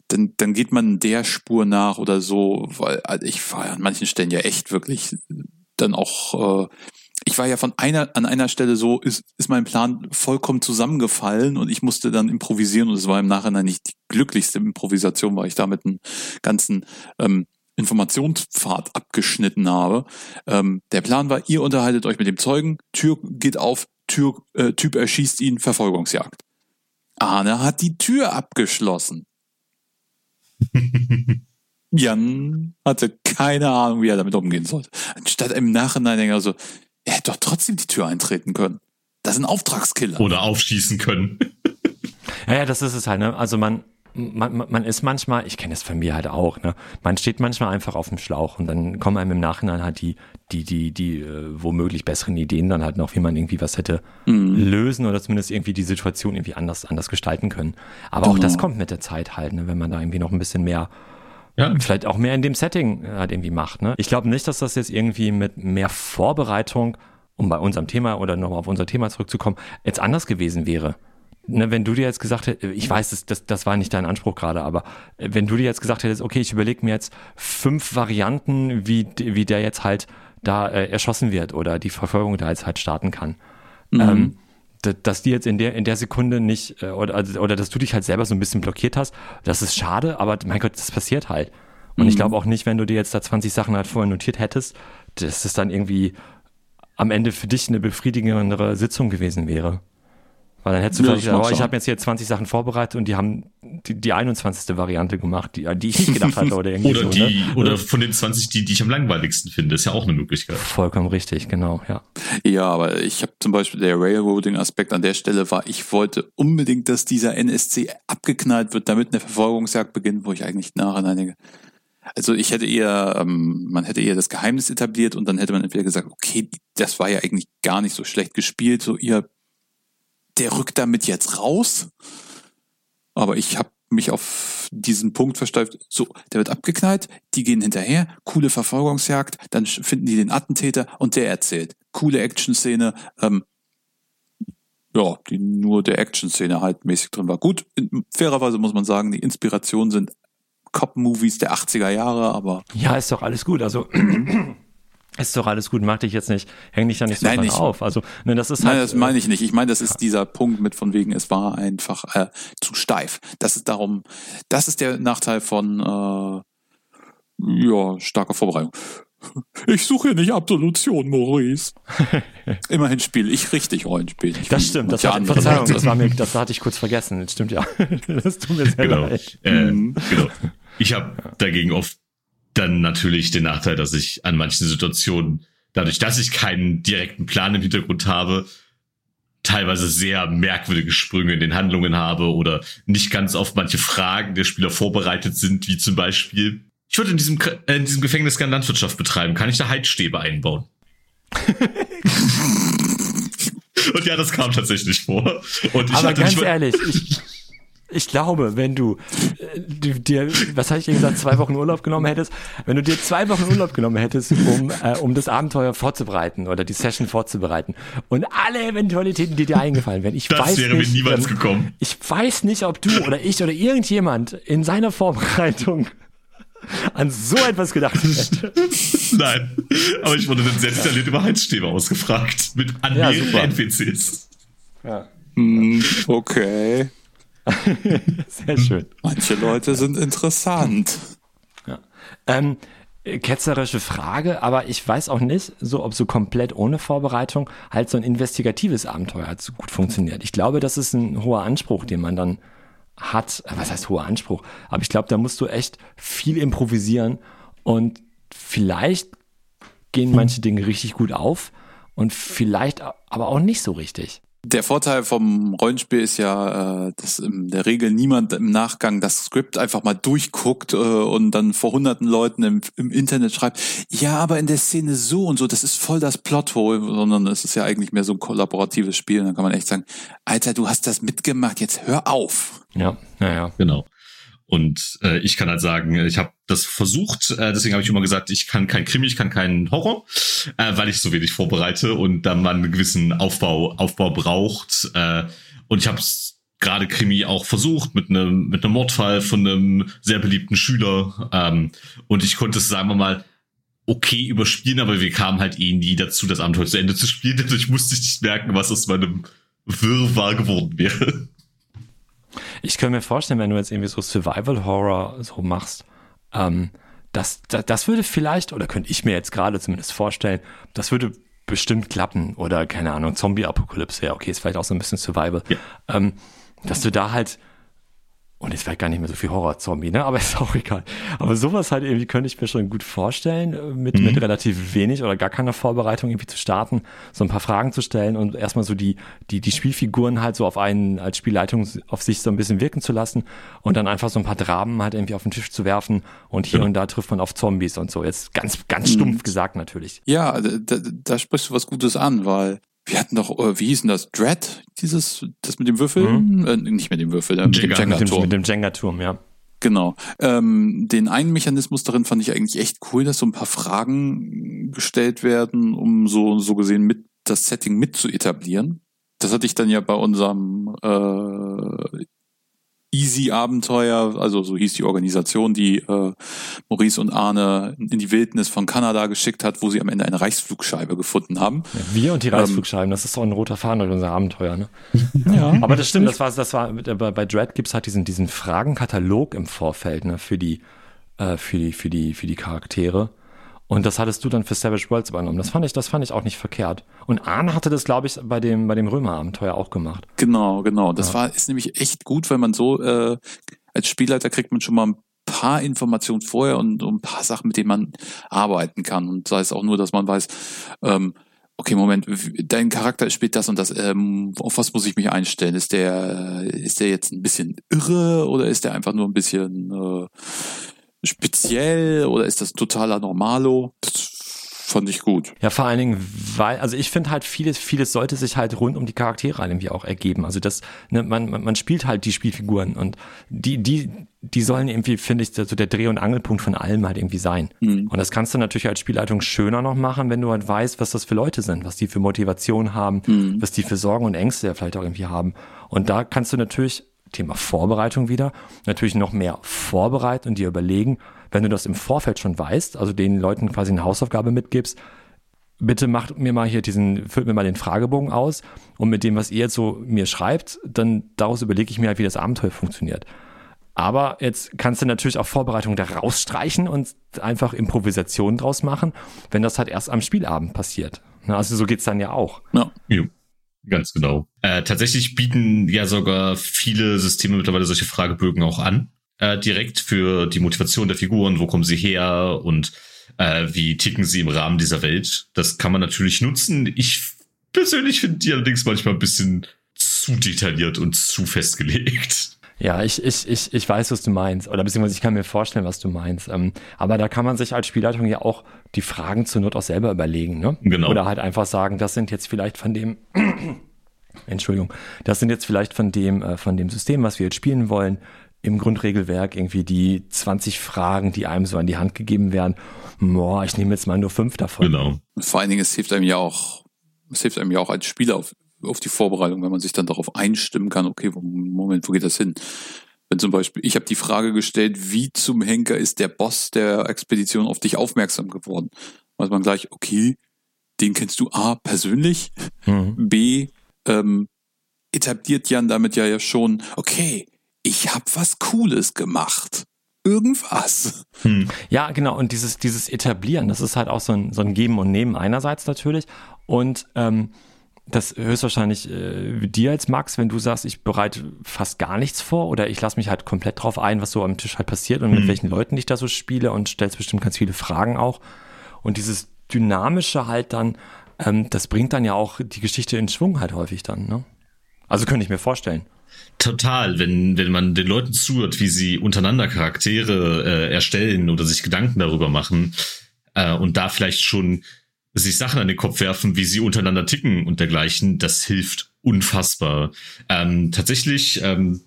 dann, dann geht man der Spur nach oder so, weil also ich war an manchen Stellen ja echt wirklich dann auch, äh, ich war ja von einer, an einer Stelle so, ist, ist mein Plan vollkommen zusammengefallen und ich musste dann improvisieren und es war im Nachhinein nicht die glücklichste Improvisation, weil ich da mit einem ganzen ähm, Informationspfad abgeschnitten habe. Ähm, der Plan war, ihr unterhaltet euch mit dem Zeugen, Tür geht auf, Tür, äh, Typ erschießt ihn, Verfolgungsjagd. Arne hat die Tür abgeschlossen. Jan hatte keine Ahnung, wie er damit umgehen sollte. Anstatt im Nachhinein denkt er so, er hätte doch trotzdem die Tür eintreten können. Das ist ein Auftragskiller. Oder aufschießen können. Ja, ja, das ist es halt, ne? Also man, man, man ist manchmal, ich kenne das von mir halt auch, ne? Man steht manchmal einfach auf dem Schlauch und dann kommen einem im Nachhinein halt die, die, die, die äh, womöglich besseren Ideen dann halt noch, wie man irgendwie was hätte lösen oder zumindest irgendwie die Situation irgendwie anders, anders gestalten können. Aber auch Genau. das kommt mit der Zeit halt, ne? Wenn man da irgendwie noch ein bisschen mehr Ja, vielleicht auch mehr in dem Setting halt irgendwie macht. Ne? Ich glaube nicht, dass das jetzt irgendwie mit mehr Vorbereitung, um bei unserem Thema oder nochmal auf unser Thema zurückzukommen, jetzt anders gewesen wäre. Ne, wenn du dir jetzt gesagt hättest, ich weiß, das, das, das war nicht dein Anspruch gerade, aber äh, wenn du dir jetzt gesagt hättest, okay, ich überlege mir jetzt fünf Varianten, wie, wie der jetzt halt da äh, erschossen wird oder die Verfolgung da jetzt halt starten kann. Ähm, d- dass die jetzt in der in der Sekunde nicht äh, oder also, oder dass du dich halt selber so ein bisschen blockiert hast, das ist schade, aber mein Gott, das passiert halt. Und ich glaube auch nicht, wenn du dir jetzt da 20 Sachen halt vorher notiert hättest, dass es dann irgendwie am Ende für dich eine befriedigendere Sitzung gewesen wäre. Weil dann hättest du Ja, vielleicht oh, ich habe jetzt hier 20 Sachen vorbereitet und die haben die, die 21. Variante gemacht, die, die ich nicht gedacht hatte oder irgendwie oder so. die, ne? oder von den 20, die, die ich am langweiligsten finde, ist ja auch eine Möglichkeit. Vollkommen richtig, genau, ja. Ja, aber ich habe zum Beispiel der Railroading-Aspekt an der Stelle war, ich wollte unbedingt, dass dieser NSC abgeknallt wird, damit eine Verfolgungsjagd beginnt, wo ich eigentlich nachher denke. Also ich hätte eher, ähm, man hätte eher das Geheimnis etabliert und dann hätte man entweder gesagt, okay, das war ja eigentlich gar nicht so schlecht gespielt, so ihr, der rückt damit jetzt raus. Aber ich habe mich auf diesen Punkt versteift. So, der wird abgeknallt, die gehen hinterher, coole Verfolgungsjagd, dann finden die den Attentäter und der erzählt. Coole Action-Szene, ähm, ja, die nur der Action-Szene halt mäßig drin war. Gut, in, fairerweise muss man sagen, die Inspirationen sind Cop-Movies der 80er Jahre, aber Ja, ist doch alles gut. Also ist doch alles gut. Mach dich jetzt nicht, häng dich da nicht so Nein, dran nicht. auf. Also ne, das ist Nein, halt. das meine ich nicht. Ich meine, das ist dieser Punkt mit von wegen, es war einfach äh, zu steif. Das ist darum, das ist der Nachteil von äh, ja, starker Vorbereitung. Ich suche hier nicht Absolution, Maurice. Immerhin spiele ich richtig Rollenspiel. Ich das stimmt. Das hat, Verzeihung, das war mir, das hatte ich kurz vergessen. Das stimmt ja. Das tut mir sehr Genau. leid. Äh, Mhm. genau. Ich habe dagegen oft dann natürlich den Nachteil, dass ich an manchen Situationen, dadurch, dass ich keinen direkten Plan im Hintergrund habe, teilweise sehr merkwürdige Sprünge in den Handlungen habe oder nicht ganz auf manche Fragen der Spieler vorbereitet sind, wie zum Beispiel, ich würde in diesem, äh, in diesem Gefängnis gerne Landwirtschaft betreiben, kann ich da Heizstäbe einbauen? Und ja, das kam tatsächlich vor. Und ich Aber hatte ganz ehrlich, ich, ich glaube, wenn du äh, dir, was habe ich dir gesagt, zwei Wochen Urlaub genommen hättest, wenn du dir zwei Wochen Urlaub genommen hättest, um, äh, um das Abenteuer vorzubereiten oder die Session vorzubereiten und alle Eventualitäten, die dir eingefallen wären, ich Das weiß wäre nicht, mir niemals ähm, gekommen. ich weiß nicht, ob du oder ich oder irgendjemand in seiner Vorbereitung an so etwas gedacht hätte. Nein. Aber ich wurde dann sehr detailliert über Heizstäbe ausgefragt. Mit an Ja, mehreren super. NPCs. Ja, Hm, okay. sehr schön. Manche Leute sind interessant. Ja. Ähm, äh, ketzerische Frage, aber ich weiß auch nicht, so ob so komplett ohne Vorbereitung halt so ein investigatives Abenteuer halt so gut funktioniert. Ich glaube, das ist ein hoher Anspruch, den man dann hat. Äh, Was heißt hoher Anspruch? Aber ich glaube, da musst du echt viel improvisieren und vielleicht gehen manche Dinge richtig gut auf und vielleicht aber auch nicht so richtig. Der Vorteil vom Rollenspiel ist ja, äh, dass in der Regel niemand im Nachgang das Skript einfach mal durchguckt äh, und dann vor hunderten Leuten im, im Internet schreibt, ja, aber in der Szene so und so, das ist voll das Plothole, sondern es ist ja eigentlich mehr so ein kollaboratives Spiel. Und dann kann man echt sagen, Alter, du hast das mitgemacht, jetzt hör auf. Ja, naja. Genau. Und äh, ich kann halt sagen, ich habe das versucht, äh, deswegen habe ich immer gesagt, ich kann kein Krimi, ich kann keinen Horror, äh, weil ich so wenig vorbereite und dann man einen gewissen Aufbau, Aufbau braucht. Äh, und ich habe gerade Krimi auch versucht mit einem mit einem Mordfall von einem sehr beliebten Schüler. Ähm, und ich konnte es, sagen wir mal, okay überspielen, aber wir kamen halt eh nie dazu, das Abenteuer zu Ende zu spielen. Dadurch musste ich nicht merken, was aus meinem Wirrwarr geworden wäre. Ich könnte mir vorstellen, wenn du jetzt irgendwie so Survival Horror so machst, ähm, das, das, das würde vielleicht, oder könnte ich mir jetzt gerade zumindest vorstellen, das würde bestimmt klappen. Oder keine Ahnung, Zombie-Apokalypse, ja, okay, ist vielleicht auch so ein bisschen Survival. Ja. Ähm, dass du da halt, und jetzt vielleicht gar nicht mehr so viel Horror-Zombie, ne? Aber ist auch egal. Aber sowas halt irgendwie könnte ich mir schon gut vorstellen, äh, mit, mit relativ wenig oder gar keiner Vorbereitung irgendwie zu starten, so ein paar Fragen zu stellen und erstmal so die, die, die Spielfiguren halt so auf einen als Spielleitung auf sich so ein bisschen wirken zu lassen und dann einfach so ein paar Dramen halt irgendwie auf den Tisch zu werfen und hier Ja. und da trifft man auf Zombies und so. Jetzt ganz, ganz stumpf gesagt natürlich. Ja, da, da, da sprichst du was Gutes an, weil wir hatten doch, äh, wie hieß denn das? Dread? Dieses, das mit dem Würfel? Äh, nicht mit dem Würfel, äh, mit dem Jenga. Mit dem, Jenga-Turm. mit dem Jenga-Turm, ja. Genau. Ähm, den einen Mechanismus darin fand ich eigentlich echt cool, dass so ein paar Fragen gestellt werden, um so, so gesehen mit das Setting mit zu etablieren. Das hatte ich dann ja bei unserem äh, Easy-Abenteuer, also so hieß die Organisation, die äh, Maurice und Arne in die Wildnis von Kanada geschickt hat, wo sie am Ende eine Reichsflugscheibe gefunden haben. Wir und die Reißflugscheiben, das ist doch ein roter Faden durch unser Abenteuer, ne? Ja. Aber das stimmt, das war, das war bei, bei Dread gibt's halt diesen, diesen Fragenkatalog im Vorfeld, ne, für die, äh, für die, für die, für die Charaktere. Und das hattest du dann für Savage Worlds übernommen. Das fand ich, das fand ich auch nicht verkehrt. Und Arne hatte das, glaube ich, bei dem, bei dem Römer-Abenteuer auch gemacht. Genau, genau. Das Ja. war ist nämlich echt gut, weil man so äh, als Spielleiter kriegt man schon mal ein paar Informationen vorher und so ein paar Sachen, mit denen man arbeiten kann. Und sei es auch nur, dass man weiß, ähm, okay, Moment, dein Charakter spielt das und das. Ähm, auf was muss ich mich einstellen? Ist der ist der jetzt ein bisschen irre oder ist der einfach nur ein bisschen äh, speziell oder ist das totaler Normalo? Das fand ich gut. Ja, vor allen Dingen, weil, also ich finde halt vieles, vieles sollte sich halt rund um die Charaktere halt irgendwie auch ergeben. Also das, ne, man, man, man spielt halt die Spielfiguren und die, die, die sollen irgendwie, finde ich, so der Dreh- und Angelpunkt von allem halt irgendwie sein. Mhm. Und das kannst du natürlich als Spielleitung schöner noch machen, wenn du halt weißt, was das für Leute sind, was die für Motivation haben, Mhm. was die für Sorgen und Ängste ja vielleicht auch irgendwie haben. Und da kannst du natürlich, Thema Vorbereitung wieder, natürlich noch mehr vorbereiten und dir überlegen, wenn du das im Vorfeld schon weißt, also den Leuten quasi eine Hausaufgabe mitgibst, bitte macht mir mal hier diesen, füllt mir mal den Fragebogen aus und mit dem, was ihr jetzt so mir schreibt, dann daraus überlege ich mir halt, wie das Abenteuer funktioniert. Aber jetzt kannst du natürlich auch Vorbereitung da rausstreichen und einfach Improvisation draus machen, wenn das halt erst am Spielabend passiert. Na, Also so geht's dann ja auch. Ja. Jo, ganz genau. Äh, tatsächlich bieten ja sogar viele Systeme mittlerweile solche Fragebögen auch an. Äh, direkt für die Motivation der Figuren, wo kommen sie her und äh, wie ticken sie im Rahmen dieser Welt. Das kann man natürlich nutzen. Ich persönlich finde die allerdings manchmal ein bisschen zu detailliert und zu festgelegt. Ja, ich, ich, ich, ich weiß, was du meinst. Oder beziehungsweise ich kann mir vorstellen, was du meinst. Ähm, aber da kann man sich als Spielleitung ja auch die Fragen zur Not auch selber überlegen, ne? Genau. Oder halt einfach sagen, das sind jetzt vielleicht von dem, Entschuldigung. Das sind jetzt vielleicht von dem, äh, von dem System, was wir jetzt spielen wollen, im Grundregelwerk irgendwie die 20 Fragen, die einem so an die Hand gegeben werden. Boah, ich nehme jetzt mal nur fünf davon. Genau. Vor allen Dingen, es hilft einem ja auch, es hilft einem ja auch als Spieler auf, auf die Vorbereitung, wenn man sich dann darauf einstimmen kann, okay, Moment, wo geht das hin? Wenn zum Beispiel, ich habe die Frage gestellt, wie zum Henker ist der Boss der Expedition auf dich aufmerksam geworden? Weiß man gleich, okay, den kennst du A persönlich, Mhm. B ähm, etabliert Jan damit ja, ja schon, okay, ich habe was Cooles gemacht. Irgendwas. Hm. Ja, genau. Und dieses, dieses Etablieren, das ist halt auch so ein, so ein Geben und Nehmen einerseits natürlich. Und ähm, das höchstwahrscheinlich äh, dir als Max, wenn du sagst, ich bereite fast gar nichts vor oder ich lasse mich halt komplett drauf ein, was so am Tisch halt passiert und mit Mhm. welchen Leuten ich da so spiele und stellst bestimmt ganz viele Fragen auch. Und dieses Dynamische halt dann, ähm, das bringt dann ja auch die Geschichte in Schwung halt häufig dann, ne? Also könnte ich mir vorstellen. Total, wenn, wenn man den Leuten zuhört, wie sie untereinander Charaktere äh, erstellen oder sich Gedanken darüber machen äh, und da vielleicht schon sich Sachen an den Kopf werfen, wie sie untereinander ticken und dergleichen, das hilft unfassbar. Ähm, tatsächlich, ähm,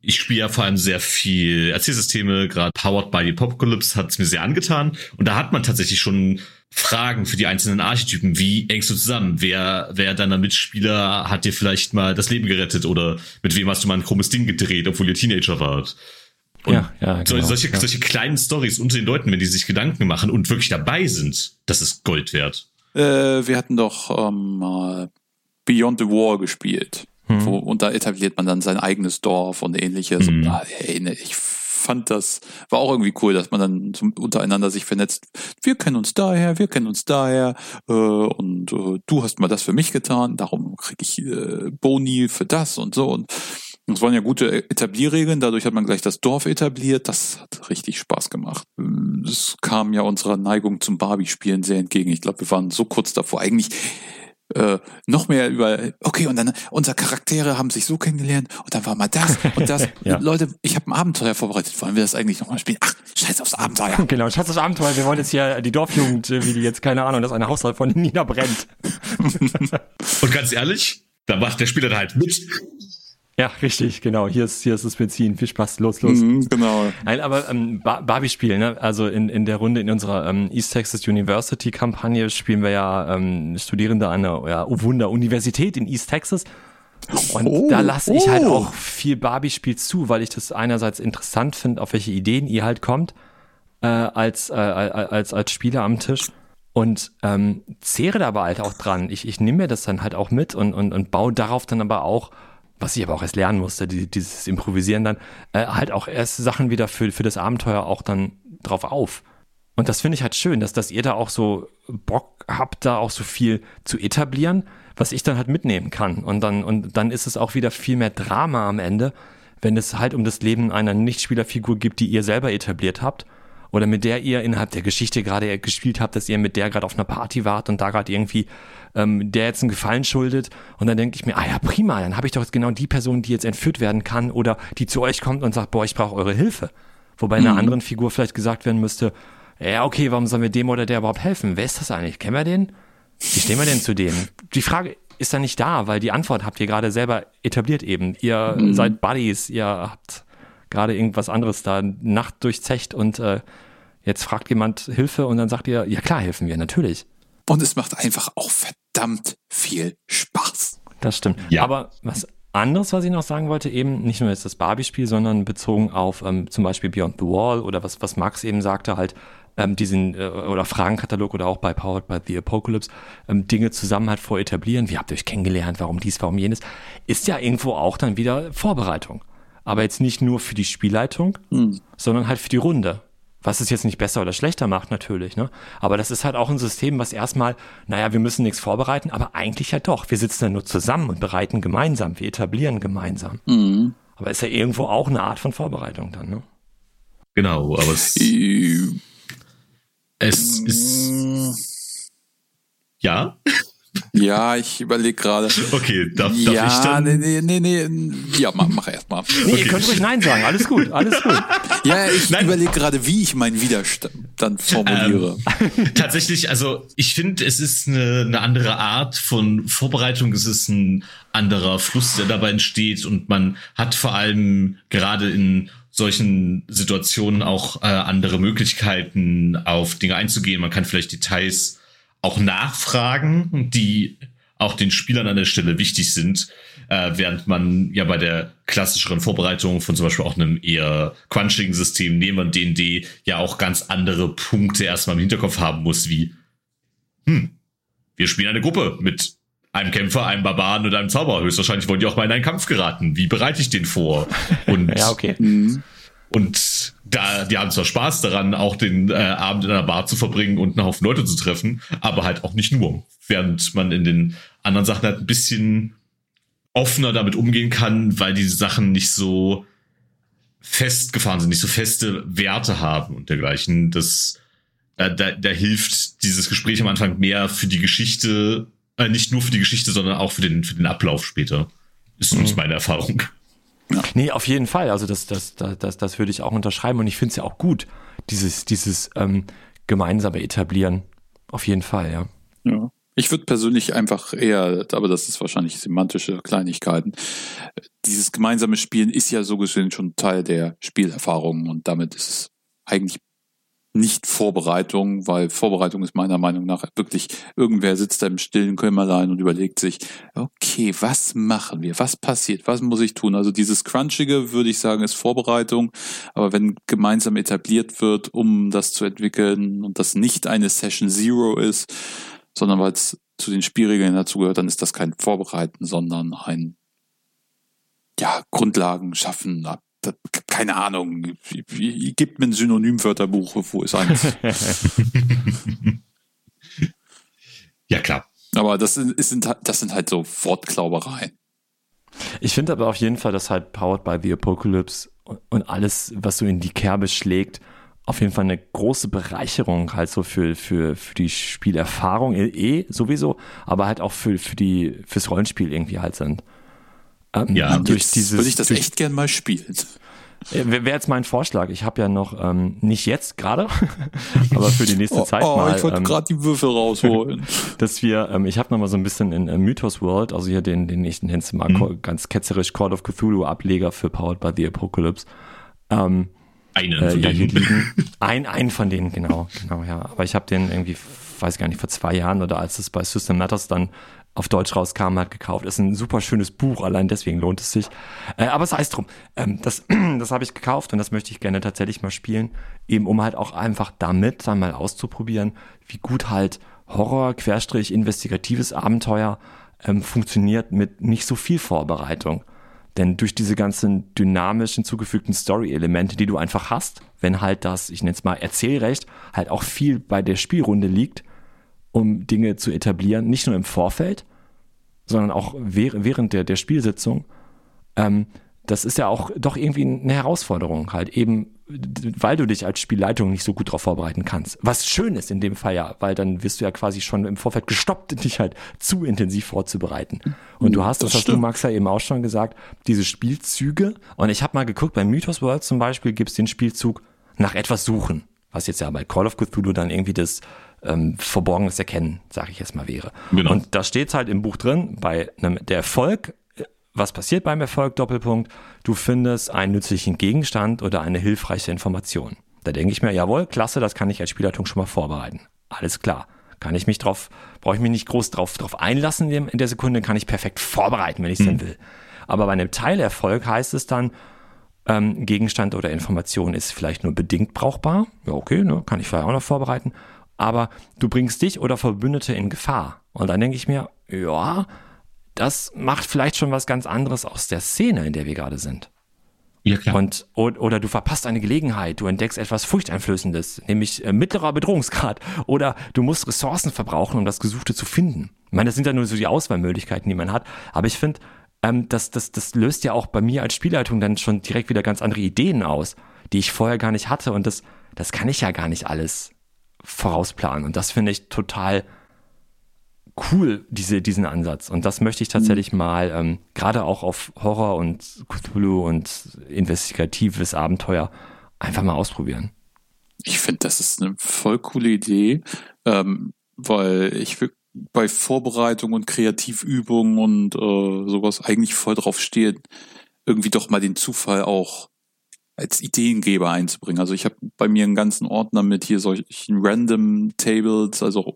ich spiele ja vor allem sehr viel Erzählsysteme, gerade Powered by the Apocalypse hat es mir sehr angetan. Und da hat man tatsächlich schon Fragen für die einzelnen Archetypen. Wie hängst du zusammen? Wer, wer deiner Mitspieler hat dir vielleicht mal das Leben gerettet oder mit wem hast du mal ein krummes Ding gedreht, obwohl ihr Teenager wart? Und Ja, ja, genau, solche, ja. solche kleinen Stories unter den Leuten, wenn die sich Gedanken machen und wirklich dabei sind, das ist Gold wert. Äh, wir hatten doch ähm, mal Beyond the Wall gespielt. Mhm. Wo, und da etabliert man dann sein eigenes Dorf und ähnliches. Und Mhm. da, ey, ne, ich fand das, war auch irgendwie cool, dass man dann zum, untereinander sich vernetzt. Wir kennen uns daher, wir kennen uns daher. Äh, und äh, du hast mal das für mich getan, darum kriege ich äh, Boni für das und so. Und es waren ja gute Etablierregeln, dadurch hat man gleich das Dorf etabliert. Das hat richtig Spaß gemacht. Es kam ja unserer Neigung zum Barbie-Spielen sehr entgegen. Ich glaube, wir waren so kurz davor. Eigentlich äh, noch mehr über, okay, und dann unsere Charaktere haben sich so kennengelernt und dann war mal das und das. Ja. Leute, ich habe ein Abenteuer vorbereitet. Wollen wir das eigentlich nochmal spielen? Ach, scheiß aufs Abenteuer. Genau, Schatz das Abenteuer, wir wollen jetzt hier die Dorfjugend, äh, wie die jetzt, keine Ahnung, dass eine Hausrat von niederbrennt. Und ganz ehrlich, da macht der Spieler halt mit. Ja, richtig, genau. Hier ist, hier ist das Benzin. Viel Spaß, los, los. Mhm, genau. Nein, aber ähm, Bar- Barbie-Spiel, ne? Also in, in der Runde in unserer ähm, East Texas University-Kampagne spielen wir ja ähm, Studierende an einer ja, oh Wunder Universität in East Texas. Und Oh, da lasse ich halt oh. auch viel Barbie-Spiel zu, weil ich das einerseits interessant finde, auf welche Ideen ihr halt kommt, äh, als, äh, als, als Spieler am Tisch. Und ähm, zehre dabei halt auch dran. Ich, ich nehme mir das dann halt auch mit und, und, und baue darauf dann aber auch, was ich aber auch erst lernen musste, die, dieses Improvisieren dann, äh, halt auch erst Sachen wieder für, für das Abenteuer auch dann drauf auf. Und das finde ich halt schön, dass, dass ihr da auch so Bock habt, da auch so viel zu etablieren, was ich dann halt mitnehmen kann. Und dann, und dann ist es auch wieder viel mehr Drama am Ende, wenn es halt um das Leben einer Nichtspielerfigur gibt, die ihr selber etabliert habt. Oder mit der ihr innerhalb der Geschichte gerade gespielt habt, dass ihr mit der gerade auf einer Party wart und da gerade irgendwie ähm, der jetzt einen Gefallen schuldet. Und dann denke ich mir, ah ja, prima, dann habe ich doch jetzt genau die Person, die jetzt entführt werden kann oder die zu euch kommt und sagt, boah, ich brauche eure Hilfe. Wobei einer anderen Figur vielleicht gesagt werden müsste, ja, okay, warum sollen wir dem oder der überhaupt helfen? Wer ist das eigentlich? Kennen wir den? Wie stehen wir denn zu dem? Die Frage ist dann nicht da, weil die Antwort habt ihr gerade selber etabliert eben. Ihr seid Buddies, ihr habt gerade irgendwas anderes da Nacht durchzecht und äh, jetzt fragt jemand Hilfe und dann sagt ihr, ja klar, helfen wir, natürlich. Und es macht einfach auch verdammt viel Spaß. Das stimmt. Ja. Aber was anderes, was ich noch sagen wollte, eben nicht nur jetzt das Barbie-Spiel, sondern bezogen auf ähm, zum Beispiel Beyond the Wall oder was, was Max eben sagte, halt ähm, diesen äh, oder Fragenkatalog oder auch bei Powered by the Apocalypse, ähm, Dinge zusammen halt voretablieren. Wie habt ihr euch kennengelernt? Warum dies, warum jenes? Ist ja irgendwo auch dann wieder Vorbereitung. Aber jetzt nicht nur für die Spielleitung, sondern halt für die Runde. Was es jetzt nicht besser oder schlechter macht, natürlich, ne? Aber das ist halt auch ein System, was erstmal, naja, wir müssen nichts vorbereiten, aber eigentlich ja doch. Wir sitzen dann nur zusammen und bereiten gemeinsam, wir etablieren gemeinsam. Mhm. Aber ist ja irgendwo auch eine Art von Vorbereitung dann, ne? Genau, aber es, es ist, ja, Ja, ich überlege gerade. Okay, darf, darf ja, ich dann? nee, nee, nee, nee. Ja, mach, mach erst mal. Nee, ihr könnt ruhig Nein sagen. Alles gut, alles gut. Ja, ich überlege gerade, wie ich meinen Widerstand formuliere. Tatsächlich, also ich finde, es ist eine, eine andere Art von Vorbereitung. Es ist ein anderer Fluss, der dabei entsteht und man hat vor allem gerade in solchen Situationen auch äh, andere Möglichkeiten, auf Dinge einzugehen. Man kann vielleicht Details auch nachfragen, die auch den Spielern an der Stelle wichtig sind, äh, während man ja bei der klassischeren Vorbereitung von zum Beispiel auch einem eher crunchigen System neben D&D ja auch ganz andere Punkte erstmal im Hinterkopf haben muss, wie hm, wir spielen eine Gruppe mit einem Kämpfer, einem Barbaren und einem Zauberer. Höchstwahrscheinlich wollen die auch mal in einen Kampf geraten. Wie bereite ich den vor? Und Ja, okay. Mhm. und da, die haben zwar Spaß daran, auch den äh, Abend in einer Bar zu verbringen und einen Haufen Leute zu treffen, aber halt auch nicht nur. Während man in den anderen Sachen halt ein bisschen offener damit umgehen kann, weil diese Sachen nicht so festgefahren sind, nicht so feste Werte haben und dergleichen. Das, da, da, da hilft dieses Gespräch am Anfang mehr für die Geschichte, äh, nicht nur für die Geschichte, sondern auch für den, für den Ablauf später. Ist zumindest meine Erfahrung. Nee, auf jeden Fall. Also das, das, das, das, das würde ich auch unterschreiben und ich finde es ja auch gut, dieses, dieses ähm, gemeinsame Etablieren. Auf jeden Fall, ja. Ja. Ich würde persönlich einfach eher, aber das ist wahrscheinlich semantische Kleinigkeiten. Dieses gemeinsame Spielen ist ja so gesehen schon Teil der Spielerfahrung und damit ist es eigentlich nicht Vorbereitung, weil Vorbereitung ist meiner Meinung nach wirklich, irgendwer sitzt da im stillen Kämmerlein und überlegt sich, okay, was machen wir? Was passiert? Was muss ich tun? Also dieses Crunchige, würde ich sagen, ist Vorbereitung. Aber wenn gemeinsam etabliert wird, um das zu entwickeln und das nicht eine Session Zero ist, sondern weil es zu den Spielregeln dazugehört, dann ist das kein Vorbereiten, sondern ein ja, Grundlagen schaffen. Keine Ahnung. Gibt mir ein Synonymwörterbuch, wo ist eins? Ja, klar. Aber das sind, halt- das sind halt so Wortklaubereien. Ich finde aber auf jeden Fall, dass halt Powered by the Apocalypse und alles, was so in die Kerbe schlägt, auf jeden Fall eine große Bereicherung halt so für, für, für die Spielerfahrung eh, eh sowieso, aber halt auch für, für die, fürs Rollenspiel irgendwie halt sind. Ähm, Ja, durch dieses, würde ich das durch, echt gern mal spielen. Wäre wär jetzt mein Vorschlag. Ich habe ja noch, ähm, nicht jetzt gerade, aber für die nächste Zeit oh, mal. ich wollte ähm, gerade die Würfel rausholen. dass wir, ähm, ich habe noch mal so ein bisschen in äh, Mythos World, also hier den, den ich nenne es mal Mhm. ganz ketzerisch Call of Cthulhu Ableger für Powered by the Apocalypse. Ähm, Einen äh, von ja, denen. liegen. Ein, ein von denen, genau, genau, ja. Aber ich habe den irgendwie, weiß gar nicht, vor zwei Jahren oder als es bei System Matters dann auf Deutsch rauskam, halt gekauft. Ist ein super schönes Buch, allein deswegen lohnt es sich. Äh, aber es drum. Ähm, das das habe ich gekauft und das möchte ich gerne tatsächlich mal spielen, eben um halt auch einfach damit dann mal auszuprobieren, wie gut halt Horror, Querstrich, investigatives Abenteuer ähm, funktioniert mit nicht so viel Vorbereitung. Denn durch diese ganzen dynamisch hinzugefügten Story-Elemente, die du einfach hast, wenn halt das, ich nenne es mal Erzählrecht, halt auch viel bei der Spielrunde liegt, um Dinge zu etablieren, nicht nur im Vorfeld, sondern auch währ- während der, der Spielsitzung. Ähm, das ist ja auch doch irgendwie eine Herausforderung, halt eben, weil du dich als Spielleitung nicht so gut darauf vorbereiten kannst. Was schön ist in dem Fall ja, weil dann wirst du ja quasi schon im Vorfeld gestoppt, dich halt zu intensiv vorzubereiten. Und du hast, das, Das hast du. Max, ja eben auch schon gesagt, diese Spielzüge. Und ich habe mal geguckt, bei Mythos World zum Beispiel gibt es den Spielzug nach etwas suchen, was jetzt ja bei Call of Cthulhu dann irgendwie das ähm, verborgenes Erkennen, sage ich jetzt mal, wäre. Genau. Und da steht halt im Buch drin, bei einem, der Erfolg, äh, was passiert beim Erfolg, Doppelpunkt, du findest einen nützlichen Gegenstand oder eine hilfreiche Information. Da denke ich mir, jawohl, klasse, das kann ich als Spielleitung schon mal vorbereiten. Alles klar. Kann ich mich drauf, brauche ich mich nicht groß drauf, drauf einlassen in, der Sekunde, kann ich perfekt vorbereiten, wenn ich es denn will. Aber bei einem Teilerfolg heißt es dann, ähm, Gegenstand oder Information ist vielleicht nur bedingt brauchbar. Ja, okay, ne, kann ich vielleicht auch noch vorbereiten. Aber du bringst dich oder Verbündete in Gefahr. Und dann denke ich mir, ja, das macht vielleicht schon was ganz anderes aus der Szene, in der wir gerade sind. Ja, klar. Und, oder du verpasst eine Gelegenheit, du entdeckst etwas Furchteinflößendes, nämlich äh, mittlerer Bedrohungsgrad. Oder du musst Ressourcen verbrauchen, um das Gesuchte zu finden. Ich meine, das sind ja nur so die Auswahlmöglichkeiten, die man hat. Aber ich finde, ähm, das, das, das löst ja auch bei mir als Spielleitung dann schon direkt wieder ganz andere Ideen aus, die ich vorher gar nicht hatte. Und das, das kann ich ja gar nicht alles vorausplanen. Und das finde ich total cool, diese, diesen Ansatz. Und das möchte ich tatsächlich mhm. mal, ähm, gerade auch auf Horror und Cthulhu und investigatives Abenteuer einfach mal ausprobieren. Ich finde, das ist eine voll coole Idee, ähm, weil ich bei Vorbereitung und Kreativübungen und äh, sowas eigentlich voll drauf stehe, irgendwie doch mal den Zufall auch als Ideengeber einzubringen. Also ich habe bei mir einen ganzen Ordner mit hier solchen Random Tables, also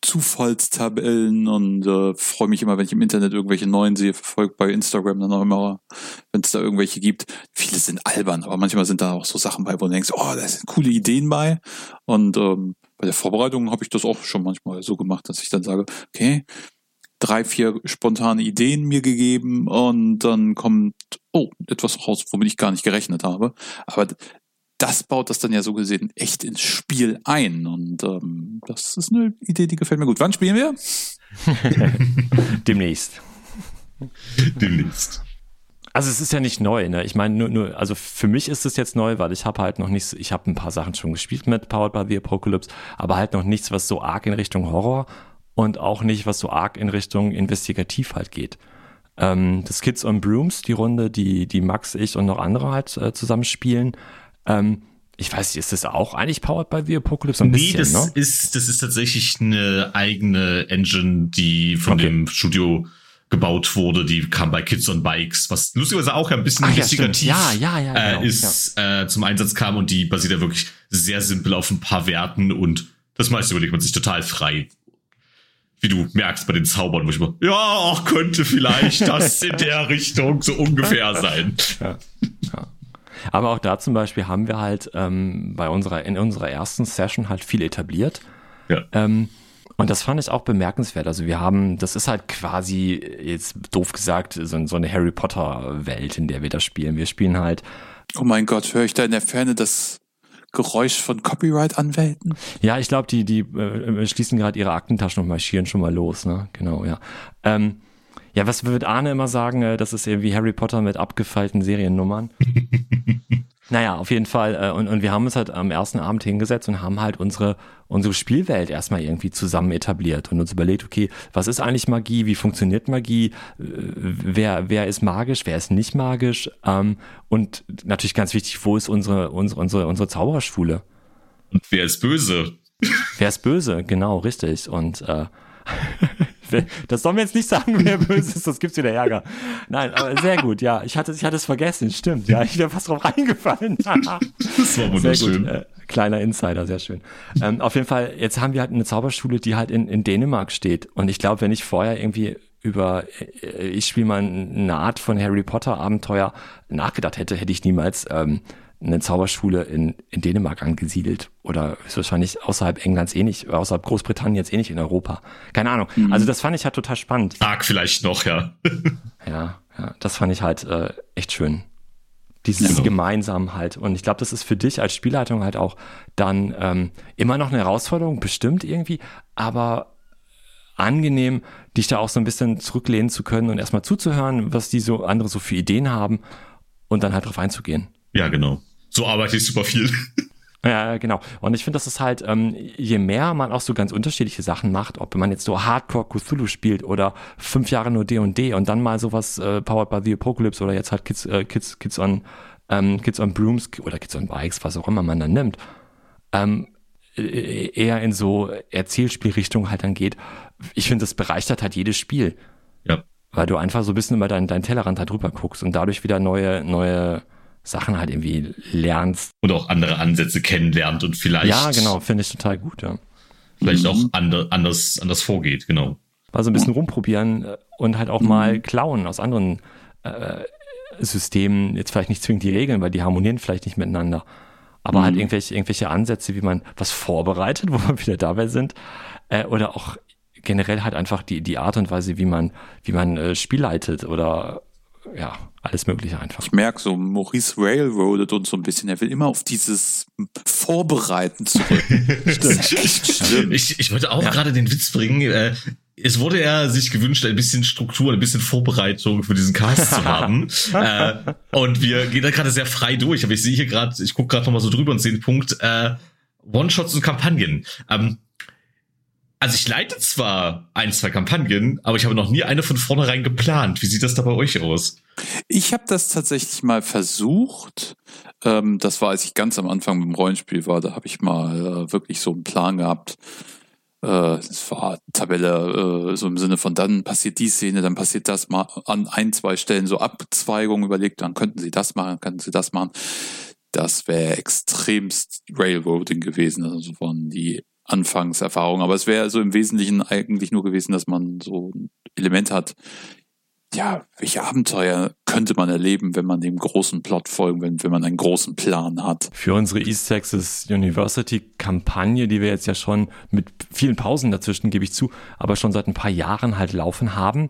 Zufallstabellen und äh, freue mich immer, wenn ich im Internet irgendwelche neuen sehe, verfolgt bei Instagram dann auch immer, wenn es da irgendwelche gibt. Viele sind albern, aber manchmal sind da auch so Sachen bei, wo du denkst, oh, da sind coole Ideen bei. Und ähm, bei der Vorbereitung habe ich das auch schon manchmal so gemacht, dass ich dann sage, okay, drei, vier spontane Ideen mir gegeben und dann kommt, oh, etwas raus, womit ich gar nicht gerechnet habe. Aber das baut das dann ja so gesehen echt ins Spiel ein. Und ähm, das ist eine Idee, die gefällt mir gut. Wann spielen wir? Demnächst. Demnächst. Also es ist ja nicht neu, ne? Ich meine, nur, nur, also für mich ist es jetzt neu, weil ich habe halt noch nichts, ich habe ein paar Sachen schon gespielt mit Powered by the Apocalypse, aber halt noch nichts, was so arg in Richtung Horror und auch nicht, was so arg in Richtung Investigativ halt geht. Ähm, das Kids on Brooms, die Runde, die, die Max, ich und noch andere halt äh, zusammen spielen, ähm, ich weiß nicht, ist das auch eigentlich powered by the Apocalypse? Ein nee, bisschen, das ne? ist, das ist tatsächlich eine eigene Engine, die von okay. dem Studio gebaut wurde, die kam bei Kids on Bikes, was lustigerweise auch ein bisschen Ach, investigativ ja, ja, ja, äh, genau, ist, ja. Äh, zum Einsatz kam und die basiert ja wirklich sehr simpel auf ein paar Werten und das meiste überlegt man sich total frei. Wie du merkst bei den Zaubern, wo ich mal, ja, auch könnte vielleicht das in der Richtung so ungefähr sein. Ja. ja. Aber auch da zum Beispiel haben wir halt ähm, bei unserer, in unserer ersten Session halt viel etabliert. Ja. Ähm, und das fand ich auch bemerkenswert. Also wir haben, das ist halt quasi, jetzt doof gesagt, so, so eine Harry Potter-Welt, in der wir das spielen. Wir spielen halt. Oh mein Gott, höre ich da in der Ferne das Geräusch von Copyright-Anwälten? Ja, ich glaube, die, die äh, schließen gerade ihre Aktentaschen und marschieren schon mal los, ne? Genau, ja. Ähm, ja, was wird Arne immer sagen? Äh, das ist irgendwie Harry Potter mit abgefeilten Seriennummern. naja, auf jeden Fall. Äh, und, und wir haben uns halt am ersten Abend hingesetzt und haben halt unsere, unsere Spielwelt erstmal irgendwie zusammen etabliert und uns überlegt, okay, was ist eigentlich Magie? Wie funktioniert Magie? Äh, wer, wer ist magisch? Wer ist nicht magisch? Ähm, und natürlich ganz wichtig, wo ist unsere, unsere, unsere, unsere Zauberschule? Und wer ist böse? Wer ist böse? Genau, richtig. Und äh, das soll mir jetzt nicht sagen, wer böse ist, das gibt's wieder Ärger. Nein, aber sehr gut, ja. Ich hatte, ich hatte es vergessen, stimmt. Ja, ich wäre fast drauf reingefallen. das war wunderschön. Äh, kleiner Insider, sehr schön. Ähm, auf jeden Fall, jetzt haben wir halt eine Zauberschule, die halt in, in Dänemark steht. Und ich glaube, wenn ich vorher irgendwie über, äh, ich spiele mal eine Art von Harry Potter Abenteuer nachgedacht hätte, hätte ich niemals ähm, eine Zauberschule in, in Dänemark angesiedelt oder ist wahrscheinlich außerhalb Englands eh nicht, außerhalb Großbritannien jetzt eh nicht in Europa. Keine Ahnung. Mhm. Also das fand ich halt total spannend. Arg vielleicht noch, ja. ja, ja, das fand ich halt äh, echt schön. Dieses genau. gemeinsam halt. Und ich glaube, das ist für dich als Spielleitung halt auch dann ähm, immer noch eine Herausforderung, bestimmt irgendwie, aber angenehm, dich da auch so ein bisschen zurücklehnen zu können und erstmal zuzuhören, was die so andere so für Ideen haben und dann halt drauf einzugehen. Ja, genau so arbeite ich super viel. Ja, genau. Und ich finde, das ist halt, ähm, je mehr man auch so ganz unterschiedliche Sachen macht, ob man jetzt so Hardcore Cthulhu spielt oder fünf Jahre nur D&D &D und dann mal sowas äh, Powered by the Apocalypse oder jetzt halt Kids, äh, Kids, Kids on ähm, Kids on Brooms oder Kids on Bikes, was auch immer man dann nimmt, ähm, äh, eher in so Erzählspielrichtung halt dann geht. Ich finde, das bereichert halt jedes Spiel. Ja. Weil du einfach so ein bisschen über deinen dein Tellerrand halt drüber guckst und dadurch wieder neue, neue Sachen halt irgendwie lernst. Und auch andere Ansätze kennenlernt und vielleicht. Ja, genau, finde ich total gut, ja. Vielleicht mhm. auch andre, anders, anders vorgeht, genau. Also ein bisschen rumprobieren äh, und halt auch mhm. mal klauen aus anderen äh, Systemen. Jetzt vielleicht nicht zwingend die Regeln, weil die harmonieren vielleicht nicht miteinander. Aber halt mhm. halt irgendwelche, irgendwelche Ansätze, wie man was vorbereitet, wo wir wieder dabei sind. Äh, oder auch generell halt einfach die, die Art und Weise, wie man, wie man äh, Spiel leitet oder ja, alles Mögliche einfach. Ich merke so, Maurice railroadet uns so ein bisschen. Er will immer auf dieses Vorbereiten zurück. Stimmt. echt schlimm. Ich, ich wollte auch ja. gerade den Witz bringen. Äh, es wurde ja sich gewünscht, ein bisschen Struktur, ein bisschen Vorbereitung für diesen Cast zu haben. äh, und wir gehen da gerade sehr frei durch. Aber ich sehe hier gerade, ich gucke gerade noch mal so drüber und sehe den Punkt äh, One-Shots und Kampagnen. Ähm, Also ich leite zwar ein, zwei Kampagnen, aber ich habe noch nie eine von vornherein geplant. Wie sieht das da bei euch aus? Ich habe das tatsächlich mal versucht. Ähm, das war, als ich ganz am Anfang mit dem Rollenspiel war. Da habe ich mal äh, wirklich so einen Plan gehabt. Äh, das war Tabelle äh, so im Sinne von dann passiert die Szene, dann passiert das mal an ein, zwei Stellen so Abzweigungen überlegt, dann könnten sie das machen, könnten sie das machen. Das wäre extremst Railroading gewesen. Also von die Anfangserfahrung. Aber es wäre so im Wesentlichen eigentlich nur gewesen, dass man so ein Element hat. Ja, welche Abenteuer könnte man erleben, wenn man dem großen Plot folgen, wenn, wenn man einen großen Plan hat? Für unsere East Texas University Kampagne, die wir jetzt ja schon mit vielen Pausen dazwischen, gebe ich zu, aber schon seit ein paar Jahren halt laufen haben,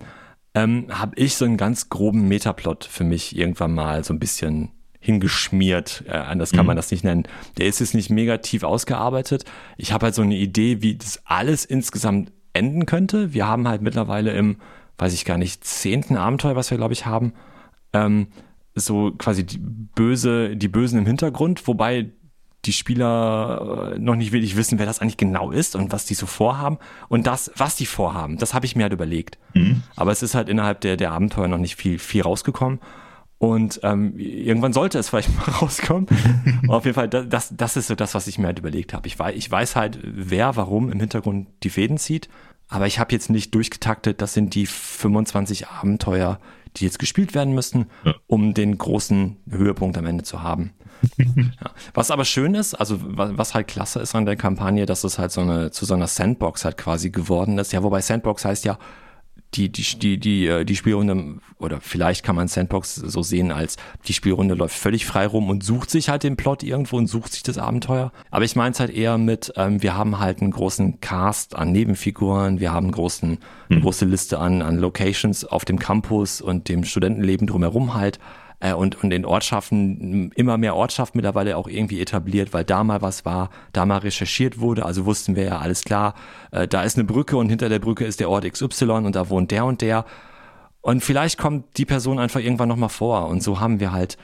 ähm, habe ich so einen ganz groben Metaplot für mich irgendwann mal so ein bisschen hingeschmiert. Äh, anders kann mhm. man das nicht nennen. Der ist jetzt nicht mega tief ausgearbeitet. Ich habe halt so eine Idee, wie das alles insgesamt enden könnte. Wir haben halt mittlerweile im, weiß ich gar nicht, zehnten Abenteuer, was wir, glaube ich, haben, ähm, so quasi die böse, die Bösen im Hintergrund, wobei die Spieler äh, noch nicht wirklich wissen, wer das eigentlich genau ist und was die so vorhaben. Und das, was die vorhaben, das habe ich mir halt überlegt. Mhm. Aber es ist halt innerhalb der, der Abenteuer noch nicht viel, viel rausgekommen. Und ähm, irgendwann sollte es vielleicht mal rauskommen. auf jeden Fall, das, das ist so das, was ich mir halt überlegt habe. Ich weiß, ich weiß halt, wer warum im Hintergrund die Fäden zieht, aber ich habe jetzt nicht durchgetaktet, das sind die 25 Abenteuer, die jetzt gespielt werden müssen, ja. um den großen Höhepunkt am Ende zu haben. ja. Was aber schön ist, also was halt klasse ist an der Kampagne, dass es halt so eine zu so einer Sandbox halt quasi geworden ist. Ja, wobei Sandbox heißt ja, die, die, die, die, äh, die Spielrunde, oder vielleicht kann man Sandbox so sehen, als die Spielrunde läuft völlig frei rum und sucht sich halt den Plot irgendwo und sucht sich das Abenteuer. Aber ich meine es halt eher mit, ähm, wir haben halt einen großen Cast an Nebenfiguren, wir haben einen großen, eine hm. große Liste an, an Locations auf dem Campus und dem Studentenleben drumherum halt äh, und, und in Ortschaften immer mehr Ortschaften mittlerweile auch irgendwie etabliert, weil da mal was war, da mal recherchiert wurde, also wussten wir ja alles klar, äh, da ist eine Brücke und hinter der Brücke ist der Ort XY und da wohnt der und der. Und vielleicht kommt die Person einfach irgendwann nochmal vor. Und so haben wir halt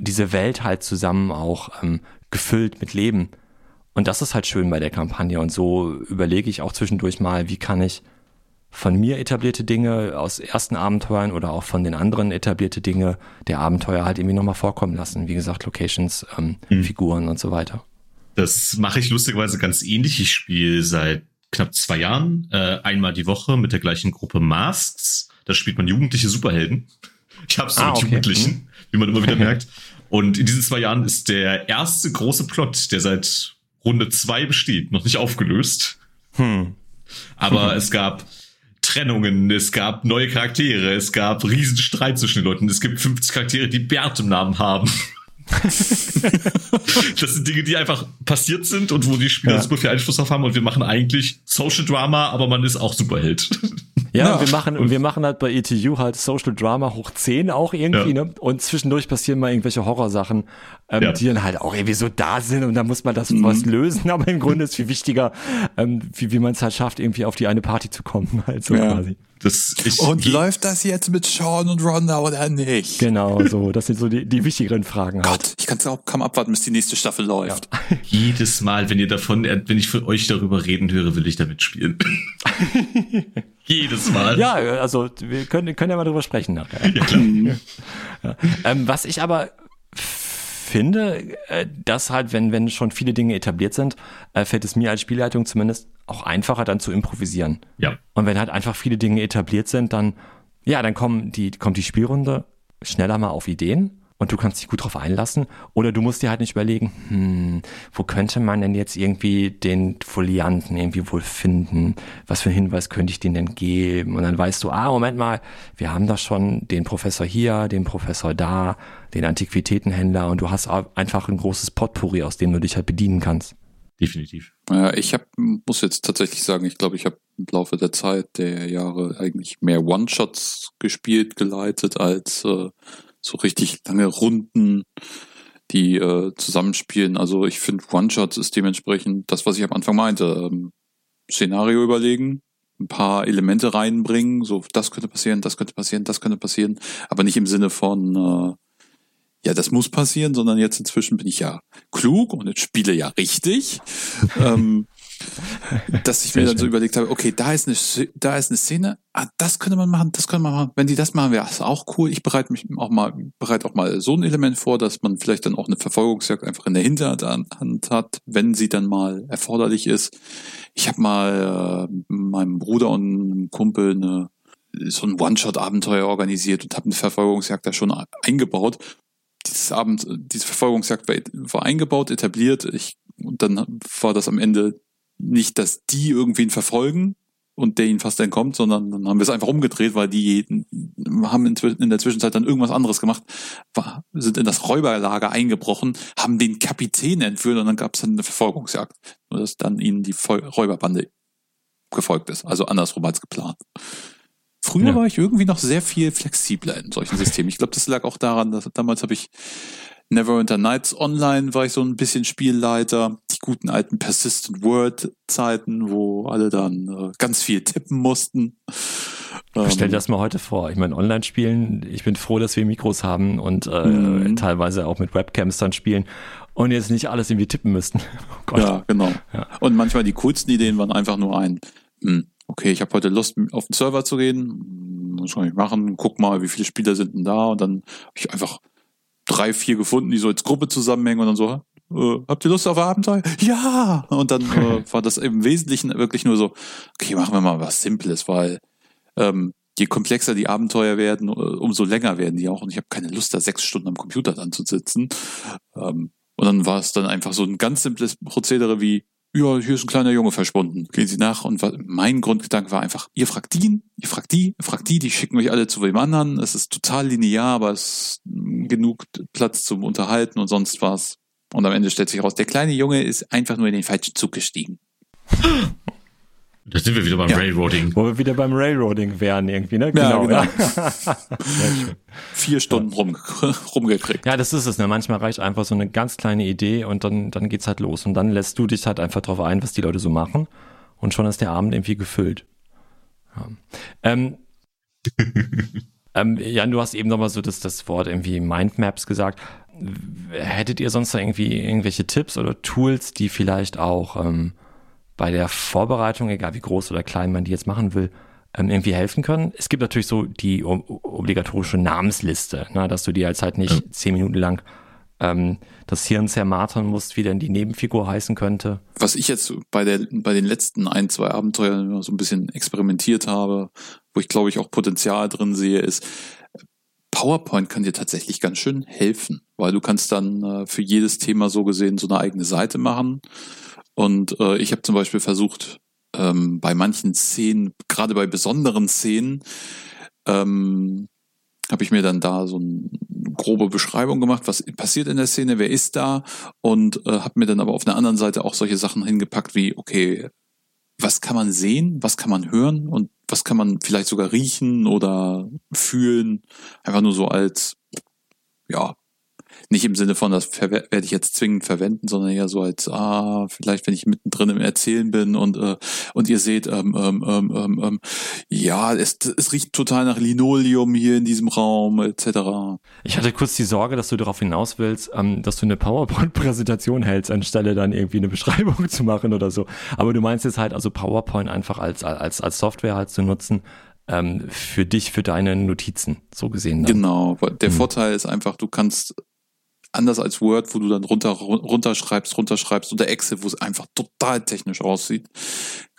diese Welt halt zusammen auch ähm, gefüllt mit Leben. Und das ist halt schön bei der Kampagne. Und so überlege ich auch zwischendurch mal, wie kann ich von mir etablierte Dinge aus ersten Abenteuern oder auch von den anderen etablierte Dinge der Abenteuer halt irgendwie nochmal vorkommen lassen. Wie gesagt, Locations, ähm, mhm. Figuren und so weiter. Das mache ich lustigerweise ganz ähnlich. Ich spiele seit knapp zwei Jahren äh, einmal die Woche mit der gleichen Gruppe Masks. Da spielt man jugendliche Superhelden. Ich habe so ah, okay. Jugendlichen, mhm. wie man immer wieder merkt. Und in diesen zwei Jahren ist der erste große Plot, der seit Runde zwei besteht, noch nicht aufgelöst. Hm. Aber es gab Trennungen, es gab neue Charaktere, es gab riesen Streit zwischen den Leuten. Es gibt 50 Charaktere, die Bert im Namen haben. das sind Dinge, die einfach passiert sind und wo die Spieler ja. super viel Einfluss drauf haben und wir machen eigentlich Social Drama, aber man ist auch Superheld. Ja, ja. Und wir machen, und wir machen halt bei ETU halt Social Drama hoch 10 auch irgendwie, ja. ne? Und zwischendurch passieren mal irgendwelche Horrorsachen, ähm, ja. die dann halt auch irgendwie so da sind und da muss man das mhm. was lösen, aber im Grunde ist viel wichtiger, ähm, wie, wie man es halt schafft, irgendwie auf die eine Party zu kommen, halt so quasi. Das, ich, und läuft das jetzt mit Sean und Ronda oder nicht? Genau, so. Das sind so die, die wichtigeren Fragen. Halt. Gott, ich kann es auch kaum abwarten, bis die nächste Staffel läuft. Ja. Jedes Mal, wenn ihr davon, wenn ich für euch darüber reden höre, will ich damit spielen. Jedes Mal. Ja, also wir können, können ja mal drüber sprechen nachher. Ja, klar. ja. Ähm, was ich aber finde, äh, dass halt, wenn, wenn schon viele Dinge etabliert sind, äh, fällt es mir als Spielleitung zumindest auch einfacher, dann zu improvisieren. Ja. Und wenn halt einfach viele Dinge etabliert sind, dann, ja, dann kommen die, kommt die Spielrunde schneller mal auf Ideen und du kannst dich gut drauf einlassen. Oder du musst dir halt nicht überlegen, hm, wo könnte man denn jetzt irgendwie den Folianten irgendwie wohl finden? Was für einen Hinweis könnte ich denen denn geben? Und dann weißt du, ah, Moment mal, wir haben da schon den Professor hier, den Professor da, den Antiquitätenhändler und du hast einfach ein großes Potpourri, aus dem du dich halt bedienen kannst. Definitiv. Ja, ich hab, muss jetzt tatsächlich sagen, ich glaube, ich habe im Laufe der Zeit der Jahre eigentlich mehr One-Shots gespielt, geleitet als äh, so richtig lange Runden, die äh, zusammenspielen. Also ich finde, One-Shots ist dementsprechend das, was ich am Anfang meinte. Ähm, Szenario überlegen, ein paar Elemente reinbringen, so das könnte passieren, das könnte passieren, das könnte passieren, aber nicht im Sinne von äh, ja, das muss passieren, sondern jetzt inzwischen bin ich ja klug und jetzt spiele ja richtig. ähm, dass ich Sehr mir dann so schön. überlegt habe, okay, da ist eine, da ist eine Szene, ah, das könnte man machen, das könnte man machen. Wenn die das machen, wäre das auch cool. Ich bereite mich auch mal, bereite auch mal so ein Element vor, dass man vielleicht dann auch eine Verfolgungsjagd einfach in der Hinterhand Hand hat, wenn sie dann mal erforderlich ist. Ich habe mal äh, meinem Bruder und einem Kumpel eine, so ein One-Shot-Abenteuer organisiert und habe eine Verfolgungsjagd da schon eingebaut. Dieses Abend, diese Verfolgungsjagd war, war eingebaut, etabliert. Ich, und dann war das am Ende nicht, dass die irgendwen verfolgen und der ihnen fast entkommt, sondern dann haben wir es einfach umgedreht, weil die haben in, der Zwischenzeit dann irgendwas anderes gemacht, war, sind in das Räuberlager eingebrochen, haben den Kapitän entführt und dann gab es dann eine Verfolgungsjagd. Nur dass dann ihnen die Vol Räuberbande gefolgt ist. Also andersrum als geplant. Früher Ja. war ich irgendwie noch sehr viel flexibler in solchen Systemen. Ich glaube, das lag auch daran, dass damals habe ich Neverwinter Nights Online war ich so ein bisschen Spielleiter. Die guten alten Persistent Word Zeiten, wo alle dann äh, ganz viel tippen mussten. Ähm, Stell dir das mal heute vor. Ich meine, Online-Spielen, ich bin froh, dass wir Mikros haben und äh, Mhm. teilweise auch mit Webcams dann spielen und jetzt nicht alles irgendwie tippen müssten. Oh. Ja, genau. Ja. Und manchmal die coolsten Ideen waren einfach nur ein, hm, okay, ich habe heute Lust, auf den Server zu gehen. Was kann ich machen? Guck mal, wie viele Spieler sind denn da? Und dann habe ich einfach drei, vier gefunden, die so als Gruppe zusammenhängen und dann so, äh, habt ihr Lust auf Abenteuer? Ja! Und dann äh, war das im Wesentlichen wirklich nur so, okay, machen wir mal was Simples, weil ähm, je komplexer die Abenteuer werden, äh, umso länger werden die auch. Und ich habe keine Lust, da sechs Stunden am Computer dann zu sitzen. Ähm, und dann war es dann einfach so ein ganz simples Prozedere wie, ja, hier ist ein kleiner Junge verschwunden. Gehen Sie nach. Und mein Grundgedanke war einfach, ihr fragt ihn, ihr fragt die, ihr fragt die, die schicken euch alle zu dem anderen. Es ist total linear, aber es ist genug Platz zum Unterhalten und sonst was. Und am Ende stellt sich raus, der kleine Junge ist einfach nur in den falschen Zug gestiegen. Da sind wir wieder beim Ja. Railroading. Wo wir wieder beim Railroading wären irgendwie, ne? Ja, genau. Ja, schön. Vier Stunden rum, rumgekriegt. ja das ist es. Ne? Manchmal reicht einfach so eine ganz kleine Idee und dann, dann geht's halt los. Und dann lässt du dich halt einfach drauf ein, was die Leute so machen. Und schon ist der Abend irgendwie gefüllt. Ja. Ähm, ähm, Jan, du hast eben nochmal so das, das Wort irgendwie Mindmaps gesagt. Hättet ihr sonst da irgendwie irgendwelche Tipps oder Tools, die vielleicht auch ähm, bei der Vorbereitung, egal wie groß oder klein man die jetzt machen will, ähm, irgendwie helfen können? Es gibt natürlich so die obligatorische Namensliste, ne, dass du dir jetzt halt nicht Ja. zehn Minuten lang ähm, das Hirn zermartern musst, wie denn die Nebenfigur heißen könnte. was ich jetzt bei der bei den letzten ein, zwei Abenteuern so ein bisschen experimentiert habe, wo ich glaube ich auch Potenzial drin sehe, ist PowerPoint kann dir tatsächlich ganz schön helfen, weil du kannst dann äh, für jedes Thema so gesehen so eine eigene Seite machen. Und äh, ich habe zum Beispiel versucht, ähm, bei manchen Szenen, gerade bei besonderen Szenen, ähm, habe ich mir dann da so eine grobe Beschreibung gemacht, was passiert in der Szene, wer ist da und äh, habe mir dann aber auf der anderen Seite auch solche Sachen hingepackt wie, okay, was kann man sehen, was kann man hören und was kann man vielleicht sogar riechen oder fühlen, einfach nur so als, ja, nicht im Sinne von, das werde ich jetzt zwingend verwenden, sondern eher so als, ah, vielleicht wenn ich mittendrin im Erzählen bin und äh, und ihr seht, ähm, ähm, ähm, ähm, ähm, ja, es, es riecht total nach Linoleum hier in diesem Raum, etc. Ich hatte kurz die Sorge, dass du darauf hinaus willst, ähm, dass du eine PowerPoint-Präsentation hältst, anstelle dann irgendwie eine Beschreibung zu machen oder so. Aber du meinst jetzt halt also PowerPoint einfach als, als, als Software halt zu nutzen, ähm, für dich, für deine Notizen, so gesehen. Dann. Genau, der Mhm. Vorteil ist einfach, du kannst anders als Word, wo du dann runter runterschreibst, runterschreibst oder Excel, wo es einfach total technisch aussieht,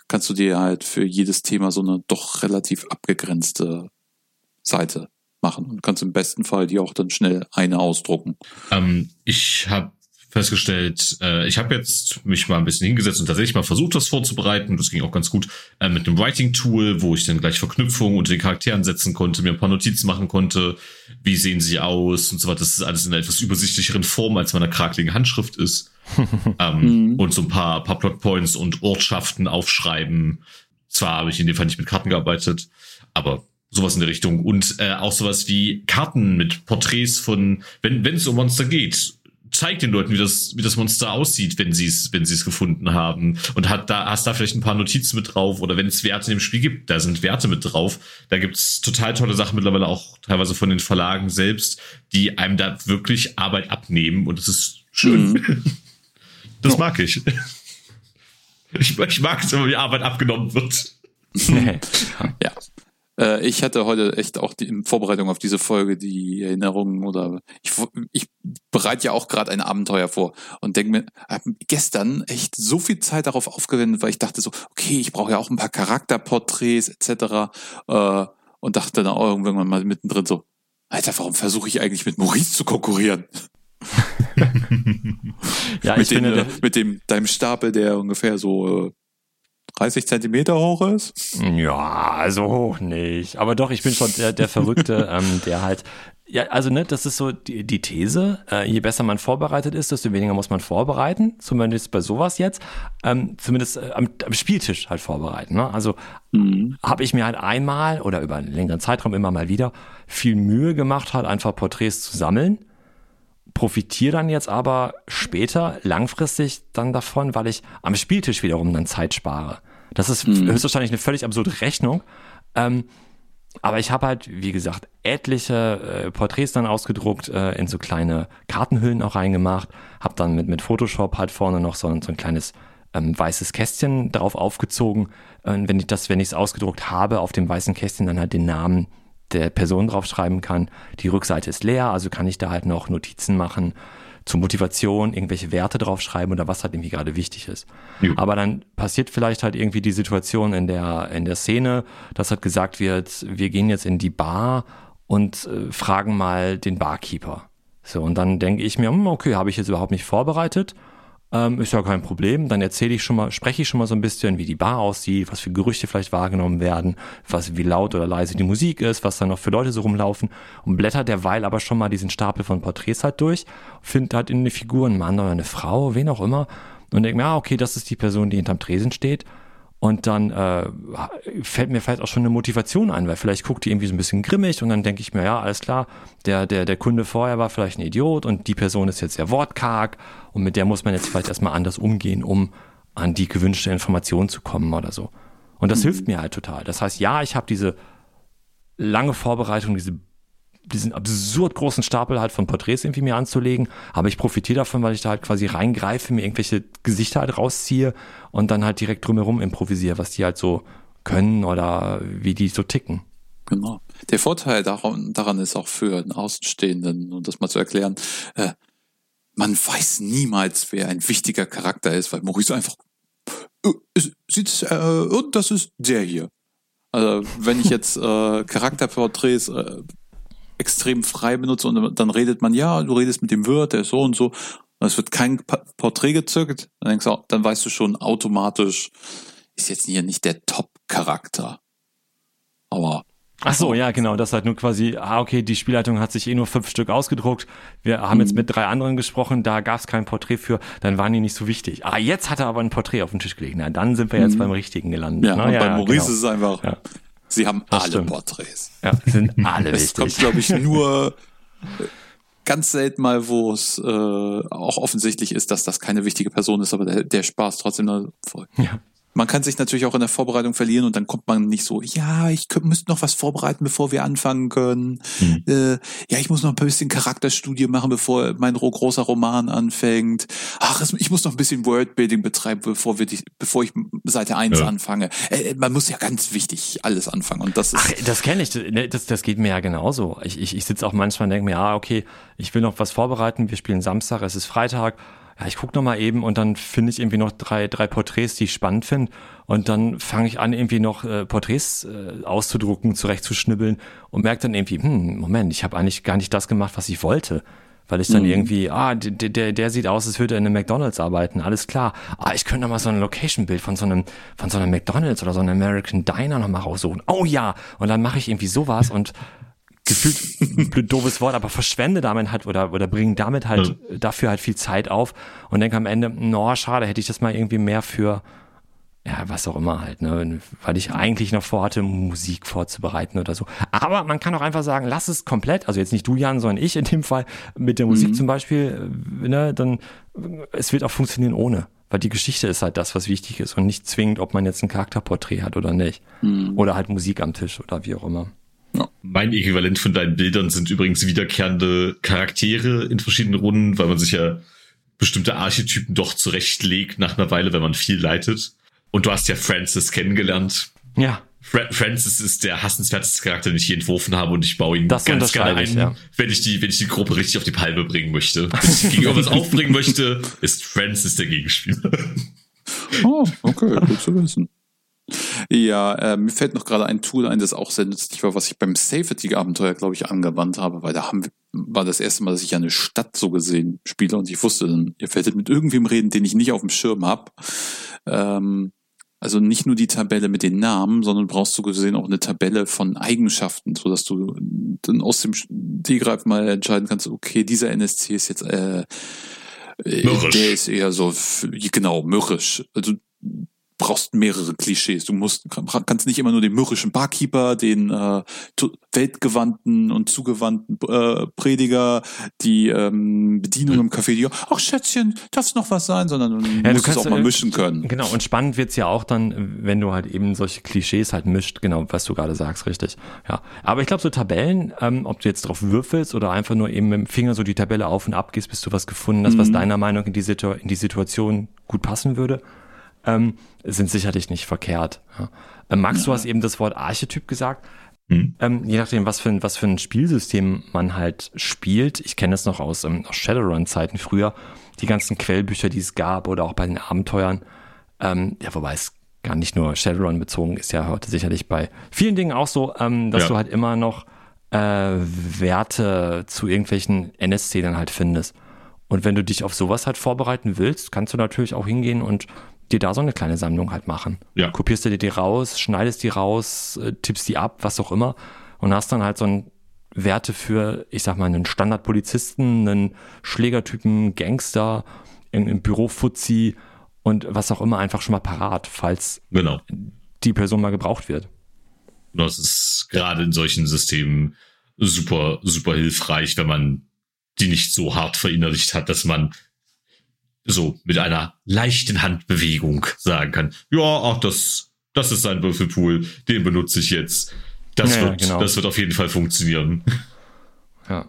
kannst du dir halt für jedes Thema so eine doch relativ abgegrenzte Seite machen und kannst im besten Fall die auch dann schnell eine ausdrucken. Ähm, ich habe festgestellt, äh, ich habe jetzt mich mal ein bisschen hingesetzt und tatsächlich mal versucht, das vorzubereiten. Das ging auch ganz gut äh, mit einem Writing-Tool, wo ich dann gleich Verknüpfungen unter den Charakteren setzen konnte, mir ein paar Notizen machen konnte, wie sehen sie aus und so weiter. Das ist alles in einer etwas übersichtlicheren Form, als meiner krakeligen Handschrift ist. ähm, Mhm. Und so ein paar, paar Plotpoints und Ortschaften aufschreiben. Zwar habe ich in dem Fall nicht mit Karten gearbeitet, aber sowas in der Richtung. Und äh, auch sowas wie Karten mit Porträts von, wenn wenn es um Monster geht, zeigt den Leuten, wie das, wie das Monster aussieht, wenn sie es, wenn sie es gefunden haben. Und hat da, hast da vielleicht ein paar Notizen mit drauf. Oder wenn es Werte in dem Spiel gibt, da sind Werte mit drauf. Da gibt's total tolle Sachen mittlerweile auch teilweise von den Verlagen selbst, die einem da wirklich Arbeit abnehmen. Und das ist schön. Mhm. Das mag ich. Ich, ich mag es, wenn mir Arbeit abgenommen wird. ja. Äh, ich hatte heute echt auch die, in Vorbereitung auf diese Folge die Erinnerungen oder ich, ich bereite ja auch gerade ein Abenteuer vor und denke mir, habe gestern echt so viel Zeit darauf aufgewendet, weil ich dachte so, okay, ich brauche ja auch ein paar Charakterporträts etc. Äh, und dachte dann auch irgendwann mal mittendrin so, Alter, warum versuche ich eigentlich mit Maurice zu konkurrieren? ja, mit, ich den, finde, äh, mit dem deinem Stapel, der ungefähr so 30 Zentimeter hoch ist? Ja, so hoch nicht. Aber doch, ich bin schon der, der Verrückte, ähm, der halt, ja, also ne, das ist so die, die These. Äh, je besser man vorbereitet ist, desto weniger muss man vorbereiten. Zumindest bei sowas jetzt. Ähm, zumindest äh, am, am, Spieltisch halt vorbereiten. Ne? Also mhm. habe ich mir halt einmal oder über einen längeren Zeitraum immer mal wieder viel Mühe gemacht, halt einfach Porträts zu sammeln profitiere dann jetzt aber später langfristig dann davon, weil ich am Spieltisch wiederum dann Zeit spare. Das ist mhm. höchstwahrscheinlich eine völlig absurde Rechnung. Ähm, aber ich habe halt, wie gesagt, etliche äh, Porträts dann ausgedruckt, äh, in so kleine Kartenhüllen auch reingemacht, habe dann mit, mit Photoshop halt vorne noch so, so ein kleines ähm, weißes Kästchen drauf aufgezogen. Äh, wenn ich das, wenn ich es ausgedruckt habe, auf dem weißen Kästchen dann halt den Namen der Person draufschreiben kann. Die Rückseite ist leer, also kann ich da halt noch Notizen machen zur Motivation, irgendwelche Werte draufschreiben oder was halt irgendwie gerade wichtig ist. Ja. Aber dann passiert vielleicht halt irgendwie die Situation in der, in der Szene, dass halt gesagt wird, wir gehen jetzt in die Bar und äh, fragen mal den Barkeeper. So, und dann denke ich mir, hm, okay, habe ich jetzt überhaupt nicht vorbereitet ähm, ist ja kein Problem. Dann erzähle ich schon mal, spreche ich schon mal so ein bisschen, wie die Bar aussieht, was für Gerüchte vielleicht wahrgenommen werden, was, wie laut oder leise die Musik ist, was da noch für Leute so rumlaufen und blättert derweil aber schon mal diesen Stapel von Porträts halt durch, findet halt in eine Figur einen Mann oder eine Frau, wen auch immer und denkt mir, ah, okay, das ist die Person, die hinterm Tresen steht und dann äh, fällt mir vielleicht auch schon eine Motivation ein, weil vielleicht guckt die irgendwie so ein bisschen grimmig und dann denke ich mir, ja, alles klar, der, der, der Kunde vorher war vielleicht ein Idiot und die Person ist jetzt sehr wortkarg und mit der muss man jetzt vielleicht erstmal anders umgehen, um an die gewünschte Information zu kommen oder so. Und das mhm. hilft mir halt total. Das heißt, ja, ich habe diese lange Vorbereitung, diese diesen absurd großen Stapel halt von Porträts irgendwie mir anzulegen. Aber ich profitiere davon, weil ich da halt quasi reingreife, mir irgendwelche Gesichter halt rausziehe und dann halt direkt drumherum improvisiere, was die halt so können oder wie die so ticken. Genau. Der Vorteil daran, daran ist auch für einen Außenstehenden, um das mal zu erklären, äh, man weiß niemals, wer ein wichtiger Charakter ist, weil Maurice einfach äh, sieht, äh, das ist der hier. Also wenn ich jetzt äh, Charakterporträts äh, extrem frei benutze und dann redet man, ja, du redest mit dem Wirt, der ist so und so. Und es wird kein Porträt gezückt. Dann denkst du, dann weißt du schon automatisch, ist jetzt hier nicht der Top-Charakter. Aber Ach so, ja, genau. Das halt nur quasi, ah, okay, die Spielleitung hat sich eh nur fünf Stück ausgedruckt. Wir haben mhm. jetzt mit drei anderen gesprochen, da gab es kein Porträt für, dann waren die nicht so wichtig. Ah, jetzt hat er aber ein Porträt auf dem Tisch gelegt. Na, dann sind wir jetzt mhm. beim Richtigen gelandet. Ja, ne? und ja, bei Maurice genau. ist es einfach, ja. Sie haben das alle stimmt. Porträts. Ja, sind alle wichtig. Es kommt, glaube ich, nur ganz selten mal, wo es äh, auch offensichtlich ist, dass das keine wichtige Person ist, aber der, der Spaß trotzdem voll. Ja. Man kann sich natürlich auch in der Vorbereitung verlieren und dann kommt man nicht so, ja, ich müsste noch was vorbereiten, bevor wir anfangen können. Mhm. Äh, ja, ich muss noch ein bisschen Charakterstudie machen, bevor mein großer Roman anfängt. Ach, ich muss noch ein bisschen Wordbuilding betreiben, bevor wir die, bevor ich Seite 1 ja. anfange. Äh, man muss ja ganz wichtig alles anfangen und das ist. Ach, das kenne ich. Ne, das, das geht mir ja genauso. Ich, ich, ich sitze auch manchmal und denke mir, ah, okay, ich will noch was vorbereiten. Wir spielen Samstag, es ist Freitag ja, ich gucke noch mal eben und dann finde ich irgendwie noch drei, drei Porträts, die ich spannend finde. Und dann fange ich an, irgendwie noch äh, Porträts äh, auszudrucken, zurechtzuschnibbeln und merke dann irgendwie, hm, Moment, ich habe eigentlich gar nicht das gemacht, was ich wollte. Weil ich dann mhm. irgendwie, ah, der, der, der sieht aus, als würde er in einem McDonalds arbeiten, alles klar. Ah, ich könnte noch mal so ein Location-Bild von so einem, von so einem McDonalds oder so einem American Diner noch mal raussuchen. Oh ja! Und dann mache ich irgendwie sowas und gefühlt blöd doofes Wort, aber verschwende damit halt oder, oder bringen damit halt ja. dafür halt viel Zeit auf und denke am Ende, no, schade, hätte ich das mal irgendwie mehr für, ja, was auch immer halt, ne, weil ich eigentlich noch vorhatte, Musik vorzubereiten oder so. Aber man kann auch einfach sagen, lass es komplett, also jetzt nicht du, Jan, sondern ich in dem Fall mit der Musik mhm. zum Beispiel, äh, ne, dann, es wird auch funktionieren ohne. Weil die Geschichte ist halt das, was wichtig ist und nicht zwingend, ob man jetzt ein Charakterporträt hat oder nicht. Mhm. Oder halt Musik am Tisch oder wie auch immer. Ja. Mein Äquivalent von deinen Bildern sind übrigens wiederkehrende Charaktere in verschiedenen Runden, weil man sich ja bestimmte Archetypen doch zurechtlegt nach einer Weile, wenn man viel leitet. Und du hast ja Francis kennengelernt. Ja. Fra Francis ist der hassenswerteste Charakter, den ich je entworfen habe und ich baue ihn Das ganz gerne ein, ich, ja. wenn ich die, wenn ich die Gruppe richtig auf die Palme bringen möchte. Wenn ich gegenüber was aufbringen möchte, ist Francis der Gegenspieler. Oh, okay, gut zu wissen. Ja, äh, mir fällt noch gerade ein Tool ein, das auch sehr nützlich war, was ich beim Safety-Abenteuer, glaube ich, angewandt habe, weil da haben wir, war das erste Mal, dass ich eine Stadt so gesehen spiele und ich wusste dann, ihr werdet mit irgendwem reden, den ich nicht auf dem Schirm habe. Ähm, also nicht nur die Tabelle mit den Namen, sondern brauchst so gesehen auch eine Tabelle von Eigenschaften, so dass du dann aus dem Stegreif mal entscheiden kannst, okay, dieser NSC ist jetzt äh, äh, Mürrisch. der ist eher so genau mürrisch. Also brauchst mehrere Klischees. Du musst kann- kannst nicht immer nur den mürrischen Barkeeper, den äh, weltgewandten und zugewandten äh, Prediger, die ähm, Bedienung im Café, die ach Schätzchen, darf's noch was sein, sondern du du musst es kannst, auch mal mischen können. Genau, und spannend wird's ja auch dann, wenn du halt eben solche Klischees halt mischt, genau, was du gerade sagst, richtig. Ja. Aber ich glaube, so Tabellen, ähm, ob du jetzt drauf würfelst oder einfach nur eben mit dem Finger so die Tabelle auf und ab gehst, bis du was gefunden hast, was deiner Meinung in die, Situ in die Situation gut passen würde, ähm, sind sicherlich nicht verkehrt. Ja. Äh, Max, du hast eben das Wort Archetyp gesagt. Hm. Ähm, je nachdem, was für, ein, was für ein Spielsystem man halt spielt. Ich kenne es noch aus, ähm, aus Shadowrun-Zeiten früher. Die ganzen Quellbücher, die es gab oder auch bei den Abenteuern. Ähm, ja, wobei es gar nicht nur Shadowrun bezogen ist, ja heute sicherlich bei vielen Dingen auch so, ähm, dass Ja. du halt immer noch äh, Werte zu irgendwelchen NSC dann halt findest. Und wenn du dich auf sowas halt vorbereiten willst, kannst du natürlich auch hingehen und dir da so eine kleine Sammlung halt machen. Ja. Kopierst du dir die raus, schneidest die raus, äh, tippst die ab, was auch immer und hast dann halt so ein Werte für, ich sag mal, einen Standardpolizisten, einen Schlägertypen, Gangster, irgendein Bürofuzzi und was auch immer einfach schon mal parat, falls Genau. die Person mal gebraucht wird. Das ist gerade in solchen Systemen super, super hilfreich, wenn man die nicht so hart verinnerlicht hat, dass man so mit einer leichten Handbewegung sagen kann, ja, ach, das, das ist ein Würfelpool, den benutze ich jetzt. Das ja, wird, genau. das wird auf jeden Fall funktionieren. Ja.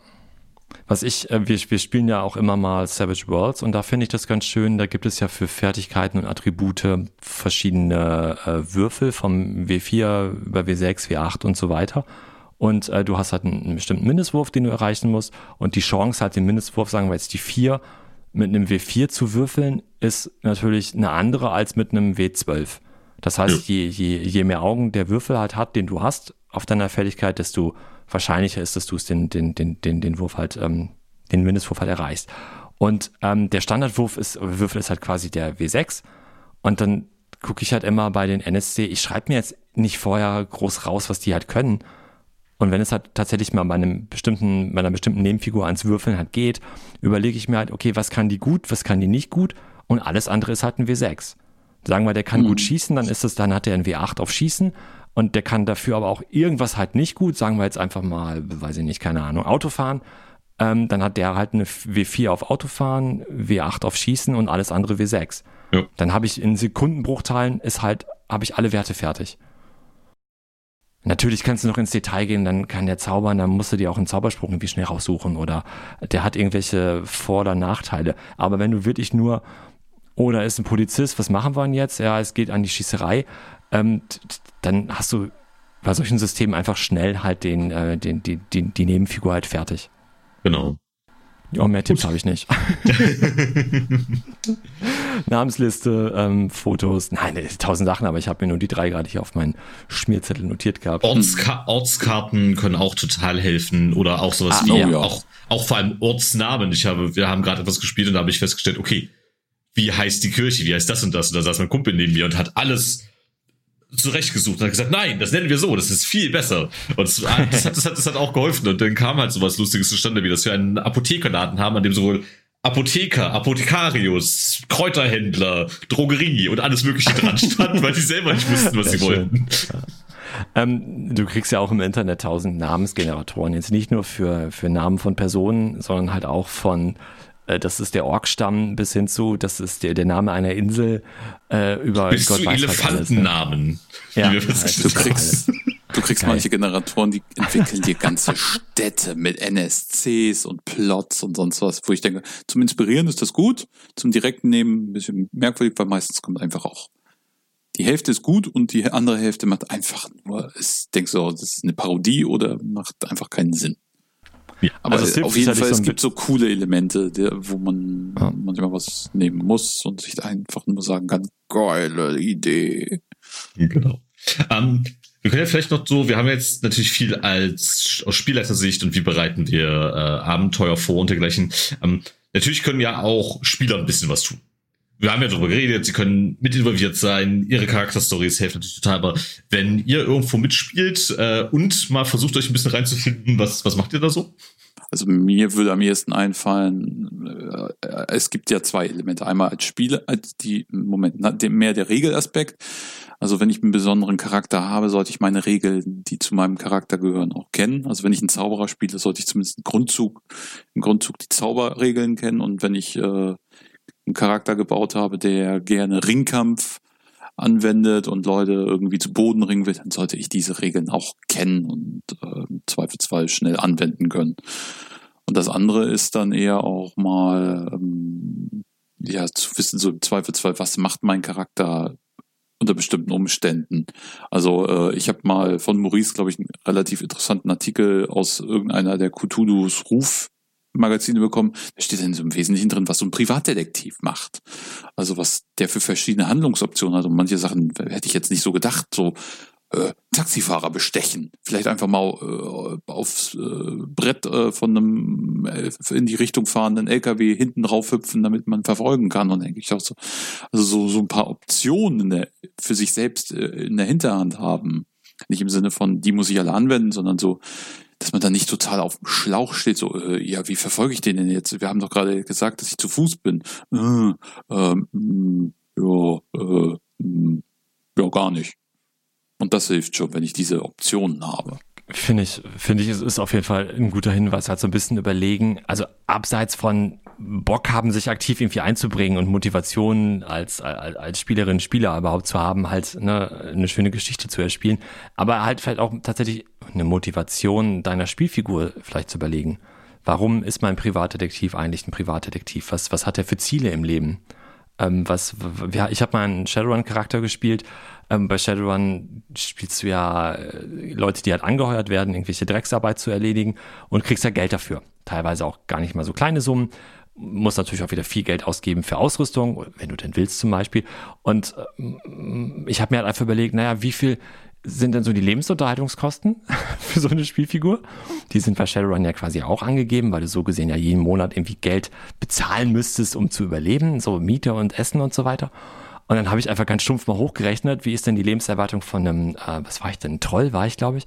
Was ich, äh, wir, wir spielen ja auch immer mal Savage Worlds und da finde ich das ganz schön. Da gibt es ja für Fertigkeiten und Attribute verschiedene äh, Würfel vom W4 über W6, W8 und so weiter. Und äh, du hast halt einen, einen bestimmten Mindestwurf, den du erreichen musst. Und die Chance, halt den Mindestwurf, sagen wir jetzt die 4, mit einem W4 zu würfeln, ist natürlich eine andere als mit einem W12. Das heißt, je, je, je mehr Augen der Würfel halt hat, den du hast auf deiner Fertigkeit, desto wahrscheinlicher ist, dass du es den, den, den, den, den Wurf halt, ähm, den Mindestwurf halt erreichst. Und ähm, der Standardwurf ist, Würfel ist halt quasi der W6. Und dann gucke ich halt immer bei den NSC, ich schreibe mir jetzt nicht vorher groß raus, was die halt können. Und wenn es halt tatsächlich mal bei einem bestimmten, bei einer bestimmten Nebenfigur ans Würfeln halt geht, überlege ich mir halt, okay, was kann die gut, was kann die nicht gut? Und alles andere ist halt ein W6. Sagen wir, der kann gut schießen, dann ist es, dann hat er ein W8 auf Schießen und der kann dafür aber auch irgendwas halt nicht gut. Sagen wir jetzt einfach mal, weiß ich nicht, keine Ahnung, Autofahren. Ähm, dann hat der halt eine W4 auf Autofahren, W8 auf Schießen und alles andere W6. Ja. Dann habe ich in Sekundenbruchteilen ist halt, habe ich alle Werte fertig. Natürlich kannst du noch ins Detail gehen, dann kann der zaubern, dann musst du dir auch einen Zauberspruch irgendwie schnell raussuchen oder der hat irgendwelche Vor- oder Nachteile. Aber wenn du wirklich nur, oh, da ist ein Polizist, was machen wir denn jetzt? Ja, es geht an die Schießerei, ähm, dann hast du bei solchen Systemen einfach schnell halt den, äh, den, die, die, die Nebenfigur halt fertig. Genau. Ja, mehr Tipps habe ich nicht. Namensliste, ähm, Fotos, nein, tausend Sachen, aber ich habe mir nur die drei gerade hier auf meinen Schmierzettel notiert gehabt. Ortska Ortskarten können auch total helfen oder auch sowas Ah, wie ja. auch, auch vor allem Ortsnamen. Ich habe, wir haben gerade etwas gespielt und da habe ich festgestellt, okay, wie heißt die Kirche, wie heißt das und das? Und da saß mein Kumpel neben mir und hat alles zurechtgesucht und hat gesagt, nein, das nennen wir so, das ist viel besser. Und das, hat, das, hat, das hat auch geholfen. Und dann kam halt sowas Lustiges zustande, wie dass wir einen Apothekerladen haben, an dem sowohl Apotheker, Apothekarius, Kräuterhändler, Drogerie und alles Mögliche dran stand, weil die selber nicht wussten, was Sehr sie schön. wollten. Ähm, du kriegst ja auch im Internet tausend Namensgeneratoren. Jetzt nicht nur für, für Namen von Personen, sondern halt auch von, das ist der Orkstamm bis hin zu, das ist der, der Name einer Insel, äh, über Bis Gott zu weiß was alles, ne? Elefantennamen. Ja, wie wir ja, festgestellt Du kriegst, du kriegst Geil. manche Generatoren, die entwickeln dir ganze Städte mit NSCs und Plots und sonst was, wo ich denke, zum Inspirieren ist das gut, zum direkten Nehmen ein bisschen merkwürdig, weil meistens kommt einfach auch die Hälfte ist gut und die andere Hälfte macht einfach nur, ich denke so, das ist eine Parodie oder macht einfach keinen Sinn. Ja, Aber Also auf jeden sicherlich Fall, so es gibt so coole Elemente, der, wo man Ja. manchmal was nehmen muss und sich einfach nur sagen kann, geile Idee. Genau. Ähm, wir können ja vielleicht noch so, wir haben jetzt natürlich viel als aus Spielleitersicht und wie bereiten wir äh, Abenteuer vor und dergleichen. Ähm, natürlich können ja auch Spieler ein bisschen was tun. Wir haben ja darüber geredet, sie können mit involviert sein, ihre Charakterstories helfen natürlich total, aber wenn ihr irgendwo mitspielt äh, und mal versucht euch ein bisschen reinzufinden, was, was macht ihr da so? Also mir würde am ehesten einfallen, äh, es gibt ja zwei Elemente. Einmal als Spieler, als die, Moment, na, mehr der Regelaspekt. Also wenn ich einen besonderen Charakter habe, sollte ich meine Regeln, die zu meinem Charakter gehören, auch kennen. Also wenn ich einen Zauberer spiele, sollte ich zumindest einen Grundzug, im Grundzug die Zauberregeln kennen. Und wenn ich äh, einen Charakter gebaut habe, der gerne Ringkampf anwendet und Leute irgendwie zu Boden ringen will, dann sollte ich diese Regeln auch kennen und äh, Zweifelsfall schnell anwenden können. Und das andere ist dann eher auch mal, ähm, ja, zu wissen, so im Zweifelsfall, was macht mein Charakter unter bestimmten Umständen. Also äh, ich habe mal von Maurice, glaube ich, einen relativ interessanten Artikel aus irgendeiner der Cthulhu's Ruf Magazine bekommen. Da steht dann so im Wesentlichen drin, was so ein Privatdetektiv macht. Also was der für verschiedene Handlungsoptionen hat. Und manche Sachen hätte ich jetzt nicht so gedacht. So äh, Taxifahrer bestechen. Vielleicht einfach mal äh, aufs äh, Brett äh, von einem äh, in die Richtung fahrenden LKW hinten drauf hüpfen, damit man verfolgen kann. Und denke ich auch so, also so, so ein paar Optionen der, für sich selbst äh, in der Hinterhand haben. Nicht im Sinne von, die muss ich alle anwenden, sondern so, dass man da nicht total auf dem Schlauch steht, so, äh, ja, wie verfolge ich den denn jetzt? Wir haben doch gerade gesagt, dass ich zu Fuß bin. Äh, ähm, mh, ja, äh, mh, ja, gar nicht. Und das hilft schon, wenn ich diese Optionen habe. Finde ich, finde ich, es ist auf jeden Fall ein guter Hinweis, halt so ein bisschen überlegen, also abseits von Bock haben, sich aktiv irgendwie einzubringen und Motivation als, als, als Spielerin, Spieler überhaupt zu haben, halt ne, eine schöne Geschichte zu erspielen, aber halt vielleicht auch tatsächlich eine Motivation deiner Spielfigur vielleicht zu überlegen. Warum ist mein Privatdetektiv eigentlich ein Privatdetektiv? Was, was hat er für Ziele im Leben? Ähm, was, ja, ich habe mal einen Shadowrun-Charakter gespielt. Ähm, bei Shadowrun spielst du ja äh, Leute, die halt angeheuert werden, irgendwelche Drecksarbeit zu erledigen und kriegst ja Geld dafür. Teilweise auch gar nicht mal so kleine Summen. Muss natürlich auch wieder viel Geld ausgeben für Ausrüstung, wenn du denn willst zum Beispiel. Und ähm, ich habe mir halt einfach überlegt, naja, wie viel sind denn so die Lebensunterhaltungskosten für so eine Spielfigur? Die sind bei Shadowrun ja quasi auch angegeben, weil du so gesehen ja jeden Monat irgendwie Geld bezahlen müsstest, um zu überleben, so Miete und Essen und so weiter. Und dann habe ich einfach ganz stumpf mal hochgerechnet, wie ist denn die Lebenserwartung von einem, äh, was war ich denn, Troll war ich, glaube ich,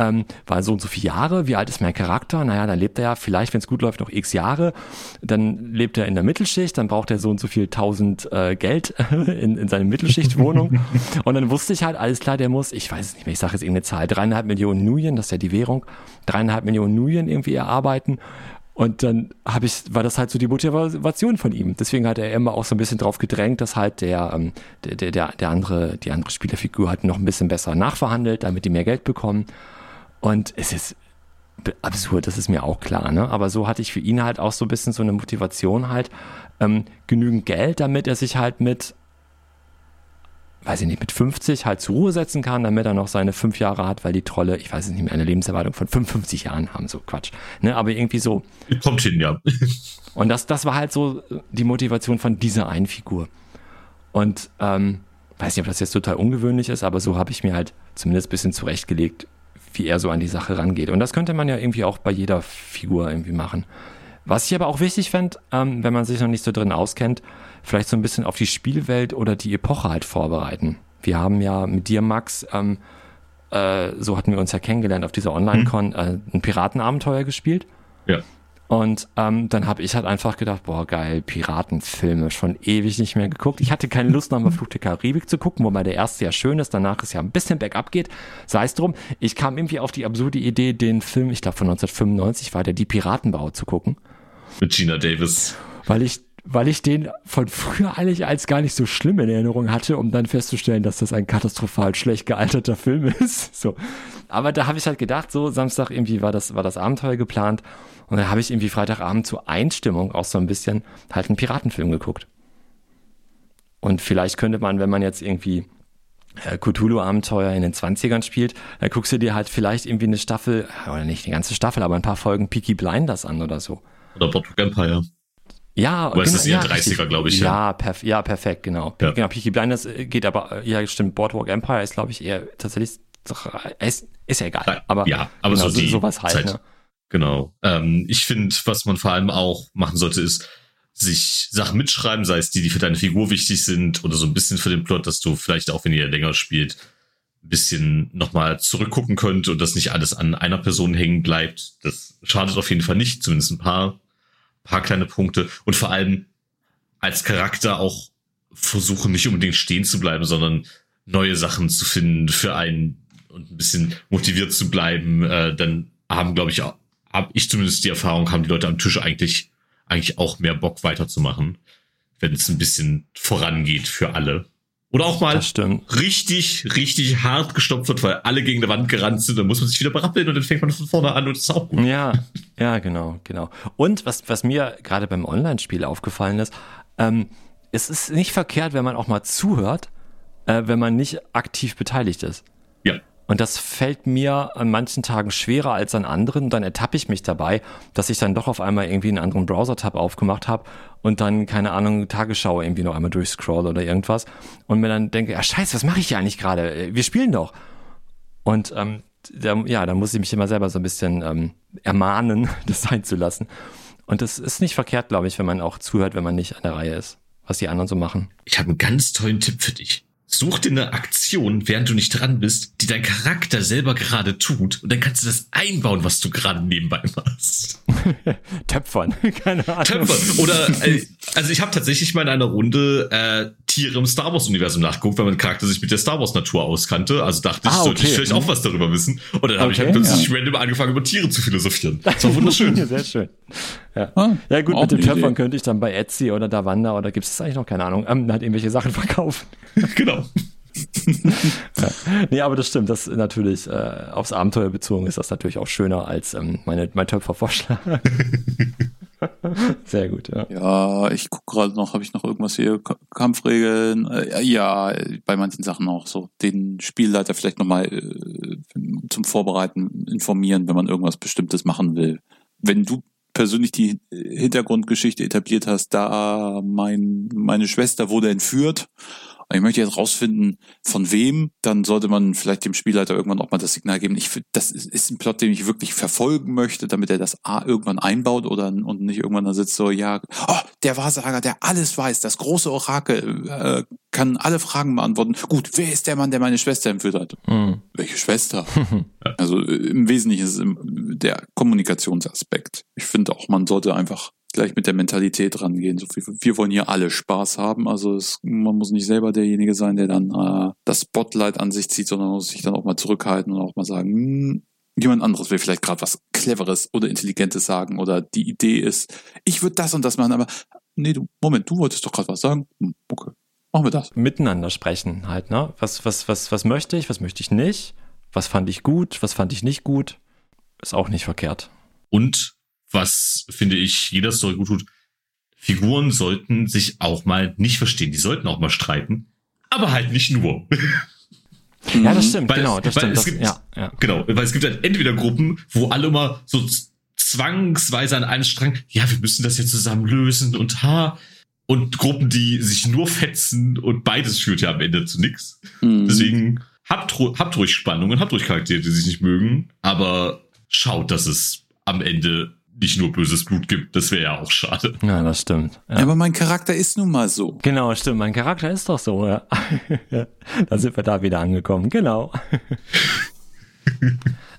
ähm, war so und so viele Jahre, wie alt ist mein Charakter? Naja, dann lebt er ja vielleicht, wenn es gut läuft, noch x Jahre. Dann lebt er in der Mittelschicht, dann braucht er so und so viel tausend äh, Geld in, in seine Mittelschichtwohnung. und dann wusste ich halt, alles klar, der muss, ich weiß es nicht mehr, ich sage jetzt irgendeine Zahl, dreieinhalb Millionen Nuyen, das ist ja die Währung, dreieinhalb Millionen Nuyen irgendwie erarbeiten. Und dann habe ich, war das halt so die Motivation von ihm. Deswegen hat er immer auch so ein bisschen drauf gedrängt, dass halt der, ähm, der, der, der andere, die andere Spielerfigur halt noch ein bisschen besser nachverhandelt, damit die mehr Geld bekommen. Und es ist absurd, das ist mir auch klar, ne? Aber so hatte ich für ihn halt auch so ein bisschen so eine Motivation halt, ähm, genügend Geld, damit er sich halt mit, weiß ich nicht, mit 50 halt zur Ruhe setzen kann, damit er noch seine fünf Jahre hat, weil die Trolle, ich weiß es nicht mehr, eine Lebenserwartung von 55 Jahren haben, so Quatsch. Ne? Aber irgendwie so, Kommt hin, ja. und das, das war halt so die Motivation von dieser einen Figur. Und ähm, weiß nicht, ob das jetzt total ungewöhnlich ist, aber so habe ich mir halt zumindest ein bisschen zurechtgelegt, wie er so an die Sache rangeht. Und das könnte man ja irgendwie auch bei jeder Figur irgendwie machen. Was ich aber auch wichtig fände, ähm, wenn man sich noch nicht so drin auskennt, vielleicht so ein bisschen auf die Spielwelt oder die Epoche halt vorbereiten. Wir haben ja mit dir, Max, ähm, äh, so hatten wir uns ja kennengelernt auf dieser Online-Con, äh, ein Piratenabenteuer gespielt. Ja. Und ähm, dann habe ich halt einfach gedacht, boah, geil, Piratenfilme, schon ewig nicht mehr geguckt. Ich hatte keine Lust, nochmal Flug der Karibik zu gucken, wobei der erste ja schön ist, danach ist ja ein bisschen bergab geht. Sei es drum, ich kam irgendwie auf die absurde Idee, den Film, ich glaube von 1995 war der Die Piratenbau zu gucken, Mit Gina Davis. weil ich weil ich den von früher eigentlich als gar nicht so schlimm in Erinnerung hatte, um dann festzustellen, dass das ein katastrophal schlecht gealterter Film ist. So. Aber da habe ich halt gedacht, so Samstag irgendwie war das, war das Abenteuer geplant. Und dann habe ich irgendwie Freitagabend zur Einstimmung auch so ein bisschen halt einen Piratenfilm geguckt. Und vielleicht könnte man, wenn man jetzt irgendwie äh, Cthulhu-Abenteuer in den 20ern spielt, da guckst du dir halt vielleicht irgendwie eine Staffel, oder nicht die ganze Staffel, aber ein paar Folgen Peaky Blinders an oder so. Oder Boardwalk Empire. Ja, Aber es ist eher ja, 30er, richtig. glaube ich, Ja, ja. perf ja perfekt, genau. Ja. Genau, Peaky Blinders äh, geht aber, äh, ja, stimmt, Boardwalk Empire ist, glaube ich, eher tatsächlich, ist, ist ja egal. Aber, ja, aber genau, so die sowas halt, ne? Genau. Ähm, ich finde, was man vor allem auch machen sollte, ist sich Sachen mitschreiben, sei es die, die für deine Figur wichtig sind oder so ein bisschen für den Plot, dass du vielleicht auch, wenn ihr länger spielt, ein bisschen nochmal zurückgucken könnt und dass nicht alles an einer Person hängen bleibt. Das schadet auf jeden Fall nicht, zumindest ein paar, paar kleine Punkte. Und vor allem als Charakter auch versuchen, nicht unbedingt stehen zu bleiben, sondern neue Sachen zu finden für einen und ein bisschen motiviert zu bleiben. Äh, dann haben, glaube ich, habe ich zumindest die Erfahrung, haben die Leute am Tisch eigentlich, eigentlich auch mehr Bock weiterzumachen, wenn es ein bisschen vorangeht für alle. Oder auch mal richtig, richtig hart gestoppt wird, weil alle gegen die Wand gerannt sind, dann muss man sich wieder berappeln und dann fängt man von vorne an und das ist auch gut. Ja, ja, genau, genau. Und was, was mir gerade beim Online-Spiel aufgefallen ist, ähm, es ist nicht verkehrt, wenn man auch mal zuhört, äh, wenn man nicht aktiv beteiligt ist. Und das fällt mir an manchen Tagen schwerer als an anderen. Dann ertappe ich mich dabei, dass ich dann doch auf einmal irgendwie einen anderen Browser-Tab aufgemacht habe und dann, keine Ahnung, Tagesschau irgendwie noch einmal durchscroll oder irgendwas und mir dann denke, ja scheiße, was mache ich hier eigentlich gerade? Wir spielen doch. Und ähm, da, ja, da muss ich mich immer selber so ein bisschen ähm, ermahnen, das sein zu lassen. Und das ist nicht verkehrt, glaube ich, wenn man auch zuhört, wenn man nicht an der Reihe ist, was die anderen so machen. Ich habe einen ganz tollen Tipp für dich. Such dir eine Aktion, während du nicht dran bist, die dein Charakter selber gerade tut. Und dann kannst du das einbauen, was du gerade nebenbei machst. Töpfern, keine Ahnung. Töpfer. Oder, äh, also ich habe tatsächlich mal in einer Runde äh, Tiere im Star Wars-Universum nachgeguckt, weil mein Charakter sich mit der Star Wars-Natur auskannte. Also dachte ich, Ah, sollte ich okay. vielleicht auch was darüber wissen. Und dann habe ich Okay, halt plötzlich ja. random angefangen, über Tiere zu philosophieren. Das war wunderschön. Sehr schön. Ja, Ah, ja gut, auch mit dem eine Töpfern könnte ich dann bei Etsy oder Davanda oder gibt es eigentlich noch keine Ahnung, ähm, halt irgendwelche Sachen verkaufen. genau. Nee, aber das stimmt, das ist natürlich äh, aufs Abenteuer bezogen ist das natürlich auch schöner als ähm, meine, mein Töpfervorschlag. Sehr gut, ja. Ja, ich guck gerade noch, habe ich noch irgendwas hier? K Kampfregeln? Äh, ja, bei manchen Sachen auch so. Den Spielleiter vielleicht nochmal äh, zum Vorbereiten informieren, wenn man irgendwas Bestimmtes machen will. Wenn du persönlich die Hintergrundgeschichte etabliert hast, da mein, meine Schwester wurde entführt. Ich möchte jetzt rausfinden, von wem, dann sollte man vielleicht dem Spielleiter irgendwann auch mal das Signal geben. Ich das ist, ein Plot, den ich wirklich verfolgen möchte, damit er das A irgendwann einbaut oder und nicht irgendwann da sitzt so, ja, oh, der Wahrsager, der alles weiß, das große Orakel, äh, kann alle Fragen beantworten. Gut, wer ist der Mann, der meine Schwester entführt hat? Hm. Welche Schwester? also äh, im Wesentlichen ist es der Kommunikationsaspekt. Ich finde auch, man sollte einfach gleich mit der Mentalität rangehen. So viel, wir wollen hier alle Spaß haben. Also es, man muss nicht selber derjenige sein, der dann äh, das Spotlight an sich zieht, sondern muss sich dann auch mal zurückhalten und auch mal sagen, hm, jemand anderes will vielleicht gerade was Cleveres oder Intelligentes sagen oder die Idee ist, ich würde das und das machen, aber nee, du, Moment, du wolltest doch gerade was sagen. Hm, okay, machen wir das. Miteinander sprechen halt, ne? Was, was, was, was möchte ich, was möchte ich nicht? Was fand ich gut, was fand ich nicht gut? Ist auch nicht verkehrt. Und was finde ich jeder Story gut tut, Figuren sollten sich auch mal nicht verstehen. Die sollten auch mal streiten. Aber halt nicht nur. Ja, das stimmt, Weil genau, es- das weil stimmt. es Das, gibt- ja, ja. Genau, weil es gibt halt entweder Gruppen, wo alle immer so zwangsweise an einen Strang, ja, wir müssen das jetzt zusammen lösen und ha. Und Gruppen, die sich nur fetzen und beides führt ja am Ende zu nix. Mhm. Deswegen habt, habt ruhig Spannungen, habt ruhig Charaktere, die sich nicht mögen, aber schaut, dass es am Ende nicht nur böses Blut gibt. Das wäre ja auch schade. ja, das stimmt. Ja. Ja, aber mein Charakter ist nun mal so. Genau, stimmt. Mein Charakter ist doch so, ja. da sind wir da wieder angekommen, genau.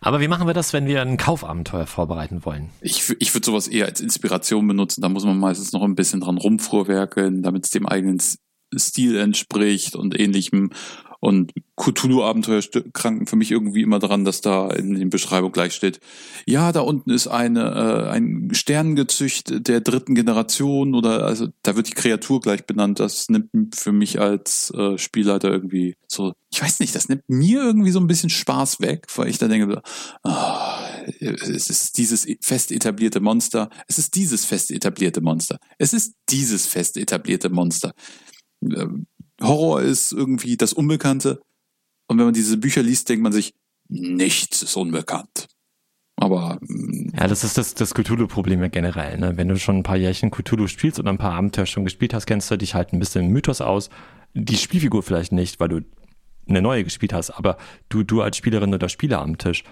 Aber wie machen wir das, wenn wir ein Kaufabenteuer vorbereiten wollen? Ich, ich würde sowas eher als Inspiration benutzen. Da muss man meistens noch ein bisschen dran rumfuhrwerkeln, damit es dem eigenen Stil entspricht und ähnlichem. Und Cthulhu-Abenteuer kranken für mich irgendwie immer daran, dass da in den Beschreibung gleich steht, ja, da unten ist eine, äh, ein Sternengezücht der dritten Generation oder also da wird die Kreatur gleich benannt. Das nimmt für mich als äh, Spielleiter irgendwie so, ich weiß nicht, das nimmt mir irgendwie so ein bisschen Spaß weg, weil ich dann denke, ah, es ist dieses fest etablierte Monster, es ist dieses fest etablierte Monster, es ist dieses fest etablierte Monster. Horror ist irgendwie das Unbekannte. Und wenn man diese Bücher liest, denkt man sich, nichts ist unbekannt. Aber mm, Ja, das ist das, das Cthulhu-Problem ja generell. Ne? Wenn du schon ein paar Jährchen Cthulhu spielst oder ein paar Abenteuer schon gespielt hast, kennst du dich halt ein bisschen im Mythos aus. Die Spielfigur vielleicht nicht, weil du eine neue gespielt hast, aber du, du als Spielerin oder Spieler am Tisch.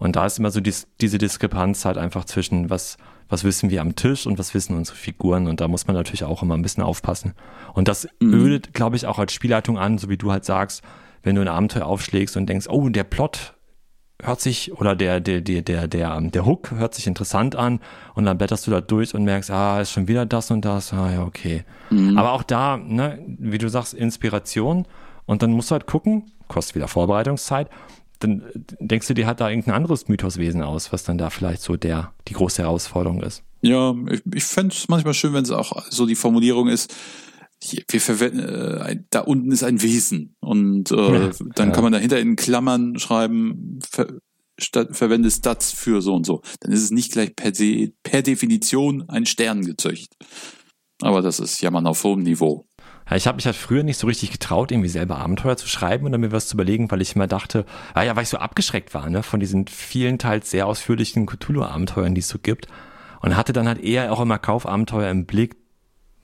Und da ist immer so dies, diese Diskrepanz halt einfach zwischen, was, was wissen wir am Tisch und was wissen unsere Figuren. Und da muss man natürlich auch immer ein bisschen aufpassen. Und das Mhm. ödet, glaube ich, auch als Spielleitung an, so wie du halt sagst, wenn du ein Abenteuer aufschlägst und denkst, oh, der Plot hört sich oder der der der der der ähm, der Hook hört sich interessant an und dann blätterst du da durch und merkst, ah, ist schon wieder das und das, ah ja, okay. Aber auch da, ne, wie du sagst, Inspiration und dann musst du halt gucken, kostet wieder Vorbereitungszeit, dann denkst du dir halt da irgendein anderes Mythoswesen aus, was dann da vielleicht so der die große Herausforderung ist. ja, ich, ich fände es manchmal schön, wenn es auch so die Formulierung ist, wir verwenden, äh, da unten ist ein Wesen. Und äh, Ja, dann ja. kann man dahinter in Klammern schreiben, ver, statt, verwende Stats für so und so. Dann ist es nicht gleich per, se, per Definition ein Sternengezücht. Aber das ist Jammern auf hohem Niveau. Ich habe mich halt früher nicht so richtig getraut, irgendwie selber Abenteuer zu schreiben oder mir was zu überlegen, weil ich immer dachte, ah ja, weil ich so abgeschreckt war, ne, von diesen vielen teils sehr ausführlichen Cthulhu-Abenteuern, die es so gibt. Und hatte dann halt eher auch immer Kaufabenteuer im Blick,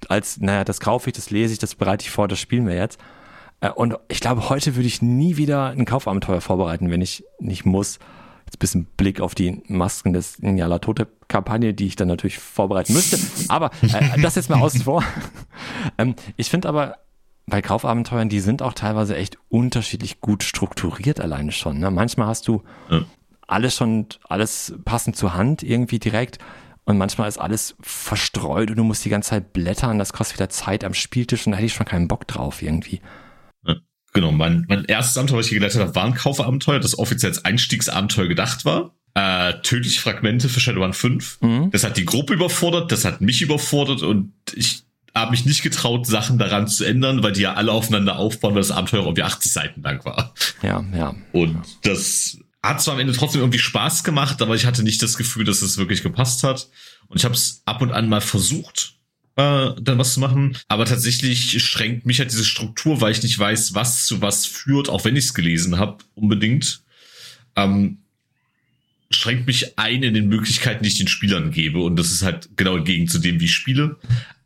als, naja, das kaufe ich, das lese ich, das bereite ich vor, das spielen wir jetzt. Äh, Und ich glaube, heute würde ich nie wieder ein Kaufabenteuer vorbereiten, wenn ich nicht muss. Jetzt ein bisschen Blick auf die Masken des Njala Tote Kampagne, die ich dann natürlich vorbereiten müsste. Aber äh, das jetzt mal außen vor. ähm, ich finde aber, bei Kaufabenteuern, die sind auch teilweise echt unterschiedlich gut strukturiert alleine schon. Ne? Manchmal hast du Ja. alles schon, alles passend zur Hand irgendwie direkt. Und manchmal ist alles verstreut und du musst die ganze Zeit blättern. Das kostet wieder Zeit am Spieltisch und da hätte ich schon keinen Bock drauf irgendwie. Genau, mein, mein erstes Abenteuer, was ich geleitet habe, war ein Kaufabenteuer, das offiziell als Einstiegsabenteuer gedacht war. Äh, tödliche Fragmente für Shadowrun 5. Mhm. Das hat die Gruppe überfordert, das hat mich überfordert und ich habe mich nicht getraut, Sachen daran zu ändern, weil die ja alle aufeinander aufbauen, weil das Abenteuer irgendwie 80 Seiten lang war. Ja, ja. Und das hat zwar am Ende trotzdem irgendwie Spaß gemacht, aber ich hatte nicht das Gefühl, dass es wirklich gepasst hat. Und ich habe es ab und an mal versucht, äh, dann was zu machen. Aber tatsächlich schränkt mich halt diese Struktur, weil ich nicht weiß, was zu was führt, auch wenn ich es gelesen habe, unbedingt. Ähm, schränkt mich ein in den Möglichkeiten, die ich den Spielern gebe. Und das ist halt genau entgegen zu dem, wie ich spiele.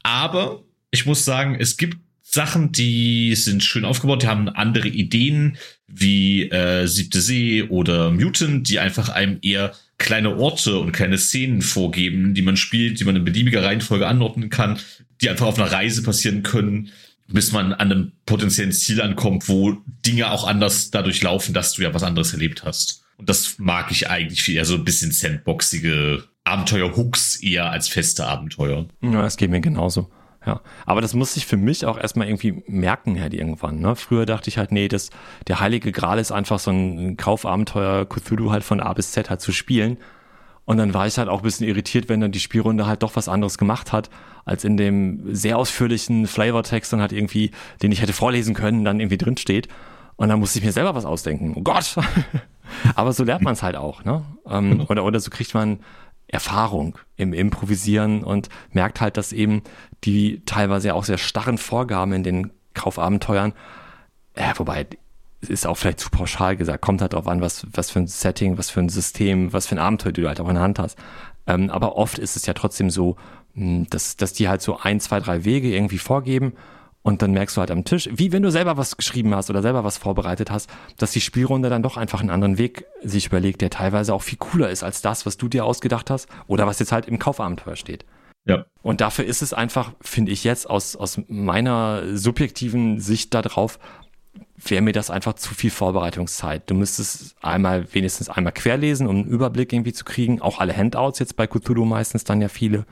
Aber ich muss sagen, es gibt Sachen, die sind schön aufgebaut, die haben andere Ideen, wie äh, Siebte See oder Mutant, die einfach einem eher kleine Orte und kleine Szenen vorgeben, die man spielt, die man in beliebiger Reihenfolge anordnen kann, die einfach auf einer Reise passieren können, bis man an einem potenziellen Ziel ankommt, wo Dinge auch anders dadurch laufen, dass du ja was anderes erlebt hast. Und das mag ich eigentlich viel eher so ein bisschen sandboxige Abenteuer-Hooks eher als feste Abenteuer. Ja, das geht mir genauso. Ja, aber das muss ich für mich auch erstmal irgendwie merken halt irgendwann. Ne? Früher dachte ich halt, nee, das, der heilige Gral ist einfach so ein Kaufabenteuer Cthulhu halt von A bis Z halt zu spielen. Und dann war ich halt auch ein bisschen irritiert, wenn dann die Spielrunde halt doch was anderes gemacht hat, als in dem sehr ausführlichen Flavortext dann halt irgendwie, den ich hätte vorlesen können, dann irgendwie drin steht. Und dann musste ich mir selber was ausdenken. Oh Gott! Aber so lernt man es halt auch, ne? Ähm, oder, oder so kriegt man Erfahrung im Improvisieren und merkt halt, dass eben die teilweise auch sehr starren Vorgaben in den Kaufabenteuern, äh, wobei ist auch vielleicht zu pauschal gesagt, kommt halt drauf an, was, was für ein Setting, was für ein System, was für ein Abenteuer du halt auch in der Hand hast. Ähm, aber oft ist es ja trotzdem so, mh, dass, dass die halt so ein, zwei, drei Wege irgendwie vorgeben und dann merkst du halt am Tisch, wie wenn du selber was geschrieben hast oder selber was vorbereitet hast, dass die Spielrunde dann doch einfach einen anderen Weg sich überlegt, der teilweise auch viel cooler ist als das, was du dir ausgedacht hast oder was jetzt halt im Kaufabenteuer steht. Ja. Und dafür ist es einfach, finde ich jetzt aus, aus meiner subjektiven Sicht darauf, wäre mir das einfach zu viel Vorbereitungszeit. Du müsstest einmal, wenigstens einmal querlesen, um einen Überblick irgendwie zu kriegen. Auch alle Handouts jetzt bei Cthulhu meistens dann ja viele.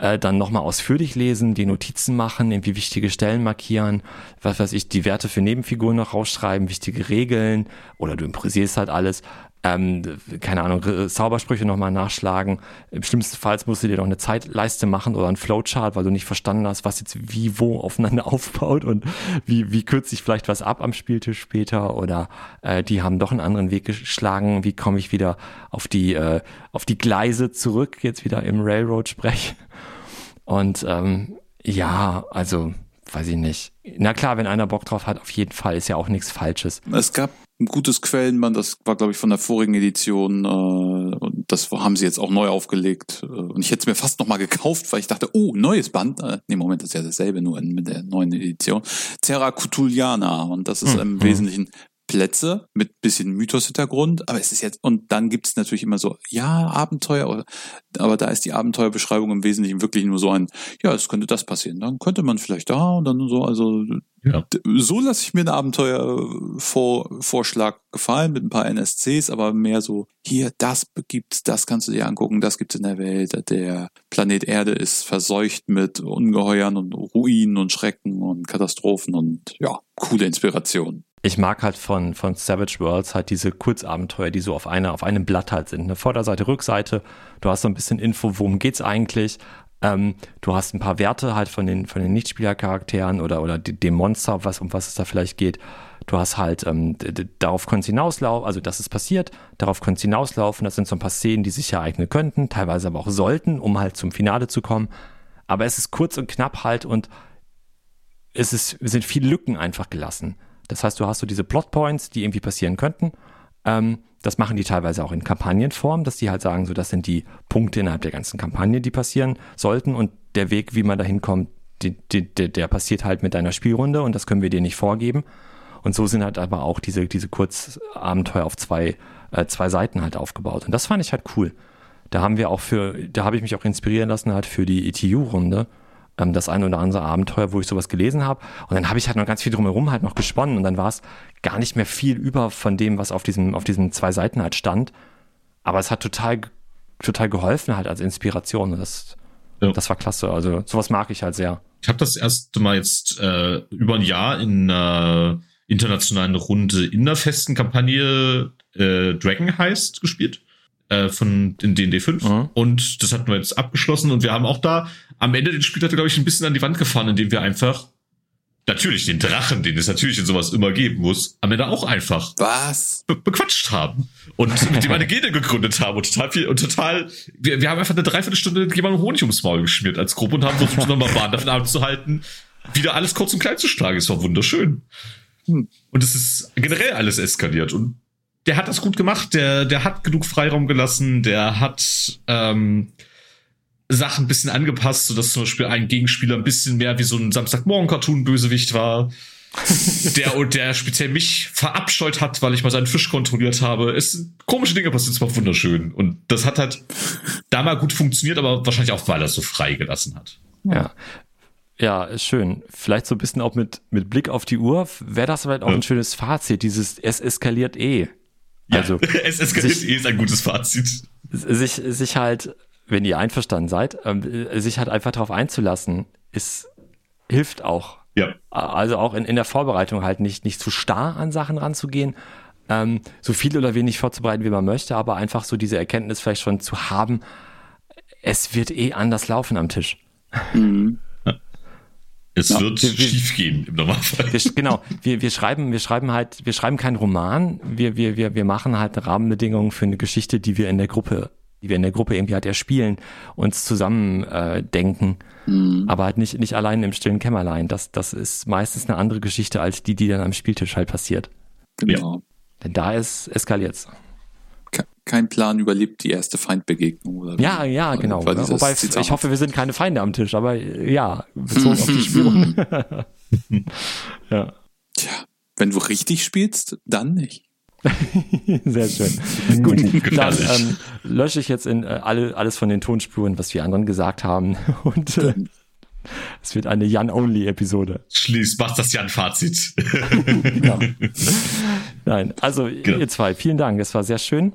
Äh, dann nochmal ausführlich lesen, die Notizen machen, irgendwie wichtige Stellen markieren, was weiß ich, die Werte für Nebenfiguren noch rausschreiben, wichtige Regeln oder du improvisierst halt alles. Ähm, keine Ahnung, Zaubersprüche nochmal nachschlagen. Im schlimmsten Fall musst du dir noch eine Zeitleiste machen oder ein Flowchart, weil du nicht verstanden hast, was jetzt wie wo aufeinander aufbaut und wie, wie kürze ich vielleicht was ab am Spieltisch später oder äh, die haben doch einen anderen Weg geschlagen, wie komme ich wieder auf die, äh, auf die Gleise zurück, jetzt wieder im Railroad-Sprech. Und ähm, ja, also weiß ich nicht. Na klar, wenn einer Bock drauf hat, auf jeden Fall ist ja auch nichts Falsches. Es gab ein gutes Quellenband, das war, glaube ich, von der vorigen Edition. Äh, und das haben sie jetzt auch neu aufgelegt. Äh, und ich hätte es mir fast nochmal gekauft, weil ich dachte, oh, neues Band. Äh, nee, Moment, das ist ja dasselbe, nur in, mit der neuen Edition. Terra Cutuliana. Und das ist Hm, im hm. Wesentlichen Plätze mit bisschen Mythos-Hintergrund, aber es ist jetzt, und dann gibt es natürlich immer so, ja, Abenteuer, aber da ist die Abenteuerbeschreibung im Wesentlichen wirklich nur so ein, ja, es könnte das passieren, dann könnte man vielleicht da und dann so, also Ja. so lasse ich mir einen Abenteuervorschlag gefallen mit ein paar NSCs, aber mehr so, hier, das gibt's, das kannst du dir angucken, das gibt's in der Welt, der Planet Erde ist verseucht mit Ungeheuern und Ruinen und Schrecken und Katastrophen und ja, coole Inspiration. Ich mag halt von, von Savage Worlds halt diese Kurzabenteuer, die so auf einer, auf einem Blatt halt sind. Eine Vorderseite, Rückseite. Du hast so ein bisschen Info, worum geht's eigentlich. Ähm, du hast ein paar Werte halt von den, von den Nichtspielercharakteren oder, oder dem Monster, was, um was es da vielleicht geht. Du hast halt, ähm, darauf könnte es hinauslaufen, also das ist passiert, darauf könnte es hinauslaufen. Das sind so ein paar Szenen, die sich ereignen könnten, teilweise aber auch sollten, um halt zum Finale zu kommen. Aber es ist kurz und knapp halt und es ist, sind viele Lücken einfach gelassen. Das heißt, du hast so diese Plotpoints, die irgendwie passieren könnten. Ähm, das machen die teilweise auch in Kampagnenform, dass die halt sagen, so das sind die Punkte innerhalb der ganzen Kampagne, die passieren sollten und der Weg, wie man dahin kommt, die, die, der, der passiert halt mit deiner Spielrunde und das können wir dir nicht vorgeben. Und so sind halt aber auch diese, diese Kurzabenteuer auf zwei, äh, zwei Seiten halt aufgebaut. Und das fand ich halt cool. Da haben wir auch für, da habe ich mich auch inspirieren lassen halt für die ETU-Runde ähm, das ein oder andere Abenteuer, wo ich sowas gelesen habe. Und dann habe ich halt noch ganz viel drumherum halt noch gesponnen und dann war es gar nicht mehr viel über von dem, was auf diesem, auf diesen zwei Seiten halt stand. Aber es hat total, total geholfen halt als Inspiration. Das, Ja. das war klasse. Also sowas mag ich halt sehr. Ich habe das erste Mal jetzt äh, über ein Jahr in einer internationalen Runde in der festen Kampagne äh, Dragon Heist gespielt. Äh, von in D&D 5. Mhm. Und das hatten wir jetzt abgeschlossen. Und wir haben auch da am Ende den Spiel, glaube ich, ein bisschen an die Wand gefahren, indem wir einfach natürlich den Drachen, den es natürlich in sowas immer geben muss, am Ende auch einfach Was? be bequatscht haben und mit dem eine Gene gegründet haben und total viel und total wir, wir haben einfach eine Dreiviertelstunde jemandem Honig ums Maul geschmiert als Gruppe und haben versucht nochmal Bahn davon abzuhalten, wieder alles kurz und klein zu schlagen. Es war wunderschön. Hm. Und es ist generell alles eskaliert und der hat das gut gemacht, der, der hat genug Freiraum gelassen, der hat ähm, Sachen ein bisschen angepasst, sodass zum Beispiel ein Gegenspieler ein bisschen mehr wie so ein Samstagmorgen-Cartoon-Bösewicht war der und der speziell mich verabscheut hat, weil ich mal seinen Fisch kontrolliert habe. Es sind komische Dinge passiert, es war wunderschön. Und das hat halt da mal gut funktioniert, aber wahrscheinlich auch, weil er es so frei gelassen hat. Ja. Ja, ist schön. Vielleicht so ein bisschen auch mit, mit Blick auf die Uhr wäre das vielleicht auch Ja. ein schönes Fazit. Dieses, es eskaliert eh. Also, es eskaliert sich- eh, ist ein gutes Fazit. sich, sich halt, wenn ihr einverstanden seid, ähm, sich halt einfach darauf einzulassen, ist, hilft auch. Ja. Also auch in, in der Vorbereitung halt nicht, nicht zu starr an Sachen ranzugehen, ähm, so viel oder wenig vorzubereiten, wie man möchte, aber einfach so diese Erkenntnis vielleicht schon zu haben, es wird eh anders laufen am Tisch. Mhm. Es Ja, wird wir- wir- schief gehen im Normalfall. Wir, genau, wir, wir schreiben, wir schreiben halt, wir schreiben keinen Roman, wir, wir, wir, wir machen halt Rahmenbedingungen für eine Geschichte, die wir in der Gruppe, die wir in der Gruppe irgendwie halt erspielen, uns zusammen äh, denken, Mhm. aber halt nicht, nicht allein im stillen Kämmerlein. Das, das ist meistens eine andere Geschichte als die, die dann am Spieltisch halt passiert. Genau. Denn da ist eskaliert's. Ke- Kein Plan überlebt die erste Feindbegegnung. Oder wie? Ja, ja, genau. Dieses Wobei, Zitat. ich hoffe, wir sind keine Feinde am Tisch, aber ja, bezogen auf die Spielrunde. ja, Tja, wenn du richtig spielst, dann nicht. sehr schön. Gut, dann ähm, lösche ich jetzt in äh, alle, alles von den Tonspuren, was wir anderen gesagt haben. Und äh, es wird eine Jan-Only-Episode. Schließ, machst das ja ein Fazit. Genau. Nein, also Genau. ihr zwei, vielen Dank. Es war sehr schön.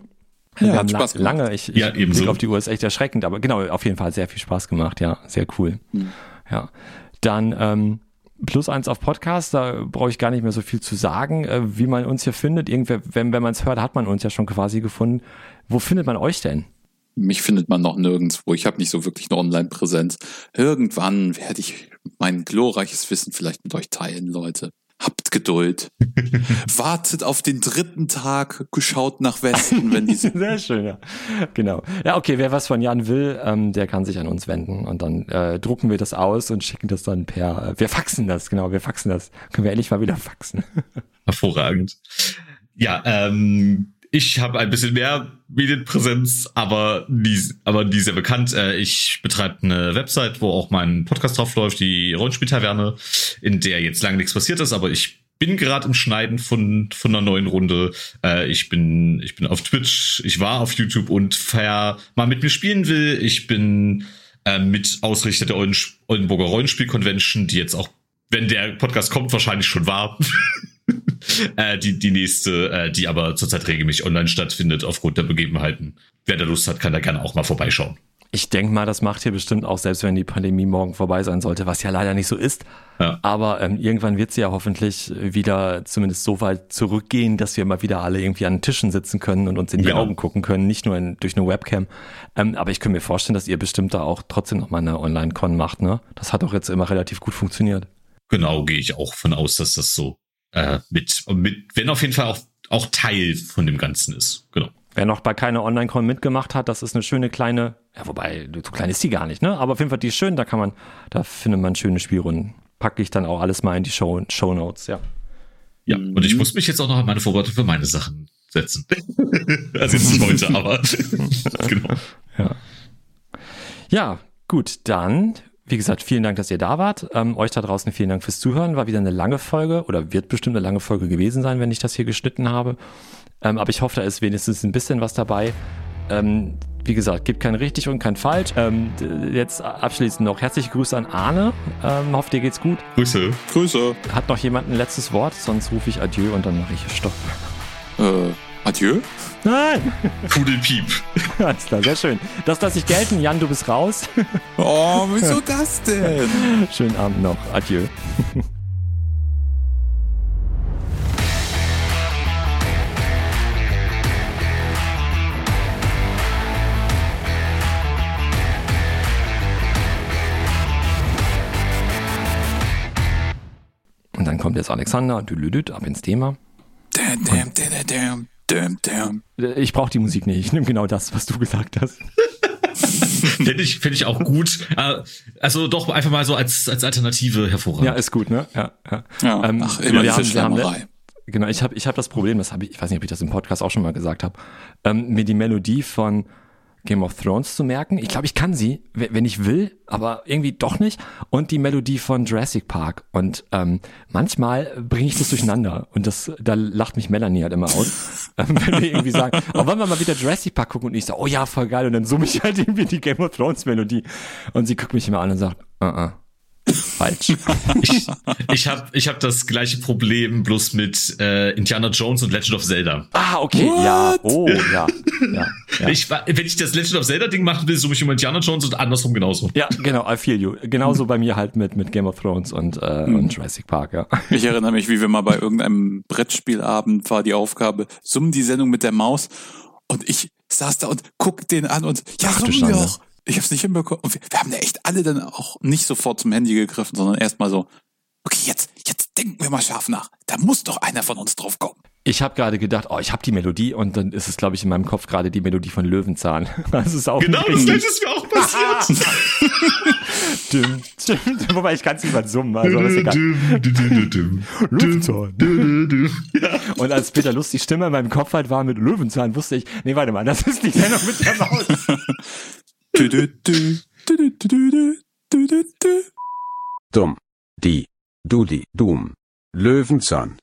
Ja, wir hat haben la- Spaß gemacht. lange, ich, ich Ja, ebenso. Blick auf die Uhr ist echt erschreckend, aber genau, auf jeden Fall sehr viel Spaß gemacht, ja, sehr cool. Hm. Ja, dann ähm, plus eins auf Podcast, da brauche ich gar nicht mehr so viel zu sagen, äh, wie man uns hier findet. Irgendwer, wenn, wenn man es hört, hat man uns ja schon quasi gefunden. Wo findet man euch denn? Mich findet man noch nirgendwo. Ich habe nicht so wirklich eine Online-Präsenz. Irgendwann werde ich mein glorreiches Wissen vielleicht mit euch teilen, Leute. Habt Geduld. Wartet auf den dritten Tag, geschaut nach Westen, wenn diese. Sehr schön, ja. Genau. Ja, okay, wer was von Jan will, ähm, der kann sich an uns wenden und dann äh, drucken wir das aus und schicken das dann per, äh, wir faxen das, genau, wir faxen das. Können wir endlich mal wieder faxen. Hervorragend. Ja, ähm, ich habe ein bisschen mehr Medienpräsenz, aber nie, aber nie sehr bekannt. Äh, ich betreibe eine Website, wo auch mein Podcast drauf läuft, die Rollenspieltaverne, in der jetzt lange nichts passiert ist, aber ich bin gerade im Schneiden von, von einer neuen Runde. Äh, ich bin, ich bin auf Twitch, ich war auf YouTube und wer mal mit mir spielen will, ich bin äh, mit Ausrichter der Olden, Oldenburger Rollenspiel-Convention, die jetzt auch, wenn der Podcast kommt, wahrscheinlich schon war. äh, die, die nächste, äh, die aber zurzeit regelmäßig online stattfindet aufgrund der Begebenheiten. Wer da Lust hat, kann da gerne auch mal vorbeischauen. Ich denke mal, das macht ihr bestimmt auch, selbst wenn die Pandemie morgen vorbei sein sollte, was ja leider nicht so ist. Ja. Aber ähm, irgendwann wird sie ja hoffentlich wieder zumindest so weit zurückgehen, dass wir mal wieder alle irgendwie an den Tischen sitzen können und uns in die Genau. Augen gucken können, nicht nur in, durch eine Webcam. Ähm, aber ich könnte mir vorstellen, dass ihr bestimmt da auch trotzdem noch mal eine Online-Con macht. Ne? Das hat auch jetzt immer relativ gut funktioniert. Genau, gehe ich auch von aus, dass das so äh, mit, mit, wenn auf jeden Fall auch, auch Teil von dem Ganzen ist. Genau. Wer noch bei keiner Online-Con mitgemacht hat, das ist eine schöne kleine, ja, wobei, so klein ist die gar nicht, ne? Aber auf jeden Fall, die ist schön, da kann man, da findet man schöne Spielrunden. Packe ich dann auch alles mal in die Show, Show Notes, ja. Ja, Mhm. und ich muss mich jetzt auch noch an meine Vorbereitung für meine Sachen setzen. also jetzt nicht heute, aber genau. Ja, gut, dann, wie gesagt, vielen Dank, dass ihr da wart. Ähm, euch da draußen vielen Dank fürs Zuhören. War wieder eine lange Folge oder wird bestimmt eine lange Folge gewesen sein, wenn ich das hier geschnitten habe. Ähm, aber ich hoffe, da ist wenigstens ein bisschen was dabei. Ähm, wie gesagt, gibt kein richtig und kein falsch. Ähm, jetzt abschließend noch herzliche Grüße an Arne. Ähm, hoffe, dir geht's gut. Grüße. Grüße. Hat noch jemand ein letztes Wort? Sonst rufe ich Adieu und dann mache ich Stopp. Äh, adieu. Nein! Pudelpiep. Alles klar, sehr schön. Das lasse ich gelten. Jan, du bist raus. Oh, wieso das denn? Schönen Abend noch. Adieu. Und dann kommt jetzt Alexander, ab ins Thema. Damn, damn, damn, damn, damn, damn. Ich brauche die Musik nicht. Ich nehme genau das, was du gesagt hast. Fände ich, fänd ich auch gut. Äh, Also doch einfach mal so als, als Alternative hervorragend. Ja, ist gut, ne? Ja, ja. Ja, Ähm, ach, immer wir haben- wir haben-. Genau, ich habe ich hab das Problem, das habe ich, ich weiß nicht, ob ich das im Podcast auch schon mal gesagt habe, ähm, mir die Melodie von Game of Thrones zu merken. Ich glaube, ich kann sie, we- wenn ich will, aber irgendwie doch nicht. Und die Melodie von Jurassic Park. Und ähm, manchmal bringe ich das durcheinander. Und das, da lacht mich Melanie halt immer aus. ähm, wenn wir irgendwie sagen, oh, wollen wir mal wieder Jurassic Park gucken? Und ich sage, oh ja, voll geil. Und dann summe ich halt irgendwie die Game of Thrones Melodie. Und sie guckt mich immer an und sagt, uh -uh. Falsch. Ich, ich habe ich hab das gleiche Problem bloß mit äh, Indiana Jones und Legend of Zelda. ah, okay, ja. Oh, ja. ja, ja. Ich, wenn ich das Legend of Zelda Ding machen will, suche ich immer Indiana Jones und andersrum genauso. Ja, genau, I feel you. Genauso bei mir halt mit, mit Game of Thrones und, äh, und Jurassic Park, ja. Ich erinnere mich, wie wir mal bei irgendeinem Brettspielabend war die Aufgabe, summen die Sendung mit der Maus und ich saß da und guck den an und ja, Ach summen wir auch. Ich hab's nicht hinbekommen. Und wir, wir haben da echt alle dann auch nicht sofort zum Handy gegriffen, sondern erstmal so, okay, jetzt, jetzt denken wir mal scharf nach. Da muss doch einer von uns drauf kommen. Ich habe gerade gedacht, oh, ich habe die Melodie und dann ist es, glaube ich, in meinem Kopf gerade die Melodie von Löwenzahn. Das ist auch Genau, das gleiche ist mir auch passiert. stimmt, stimmt. Wobei ich kann es nicht mal summen, also das ist egal. Löwenzahn. Und als Peter Lust die Stimme in meinem Kopf halt war mit Löwenzahn, wusste ich, nee, warte mal, das ist die Sendung mit der Maus. Dumm. Die. Dudi Dumm. Löwenzahn.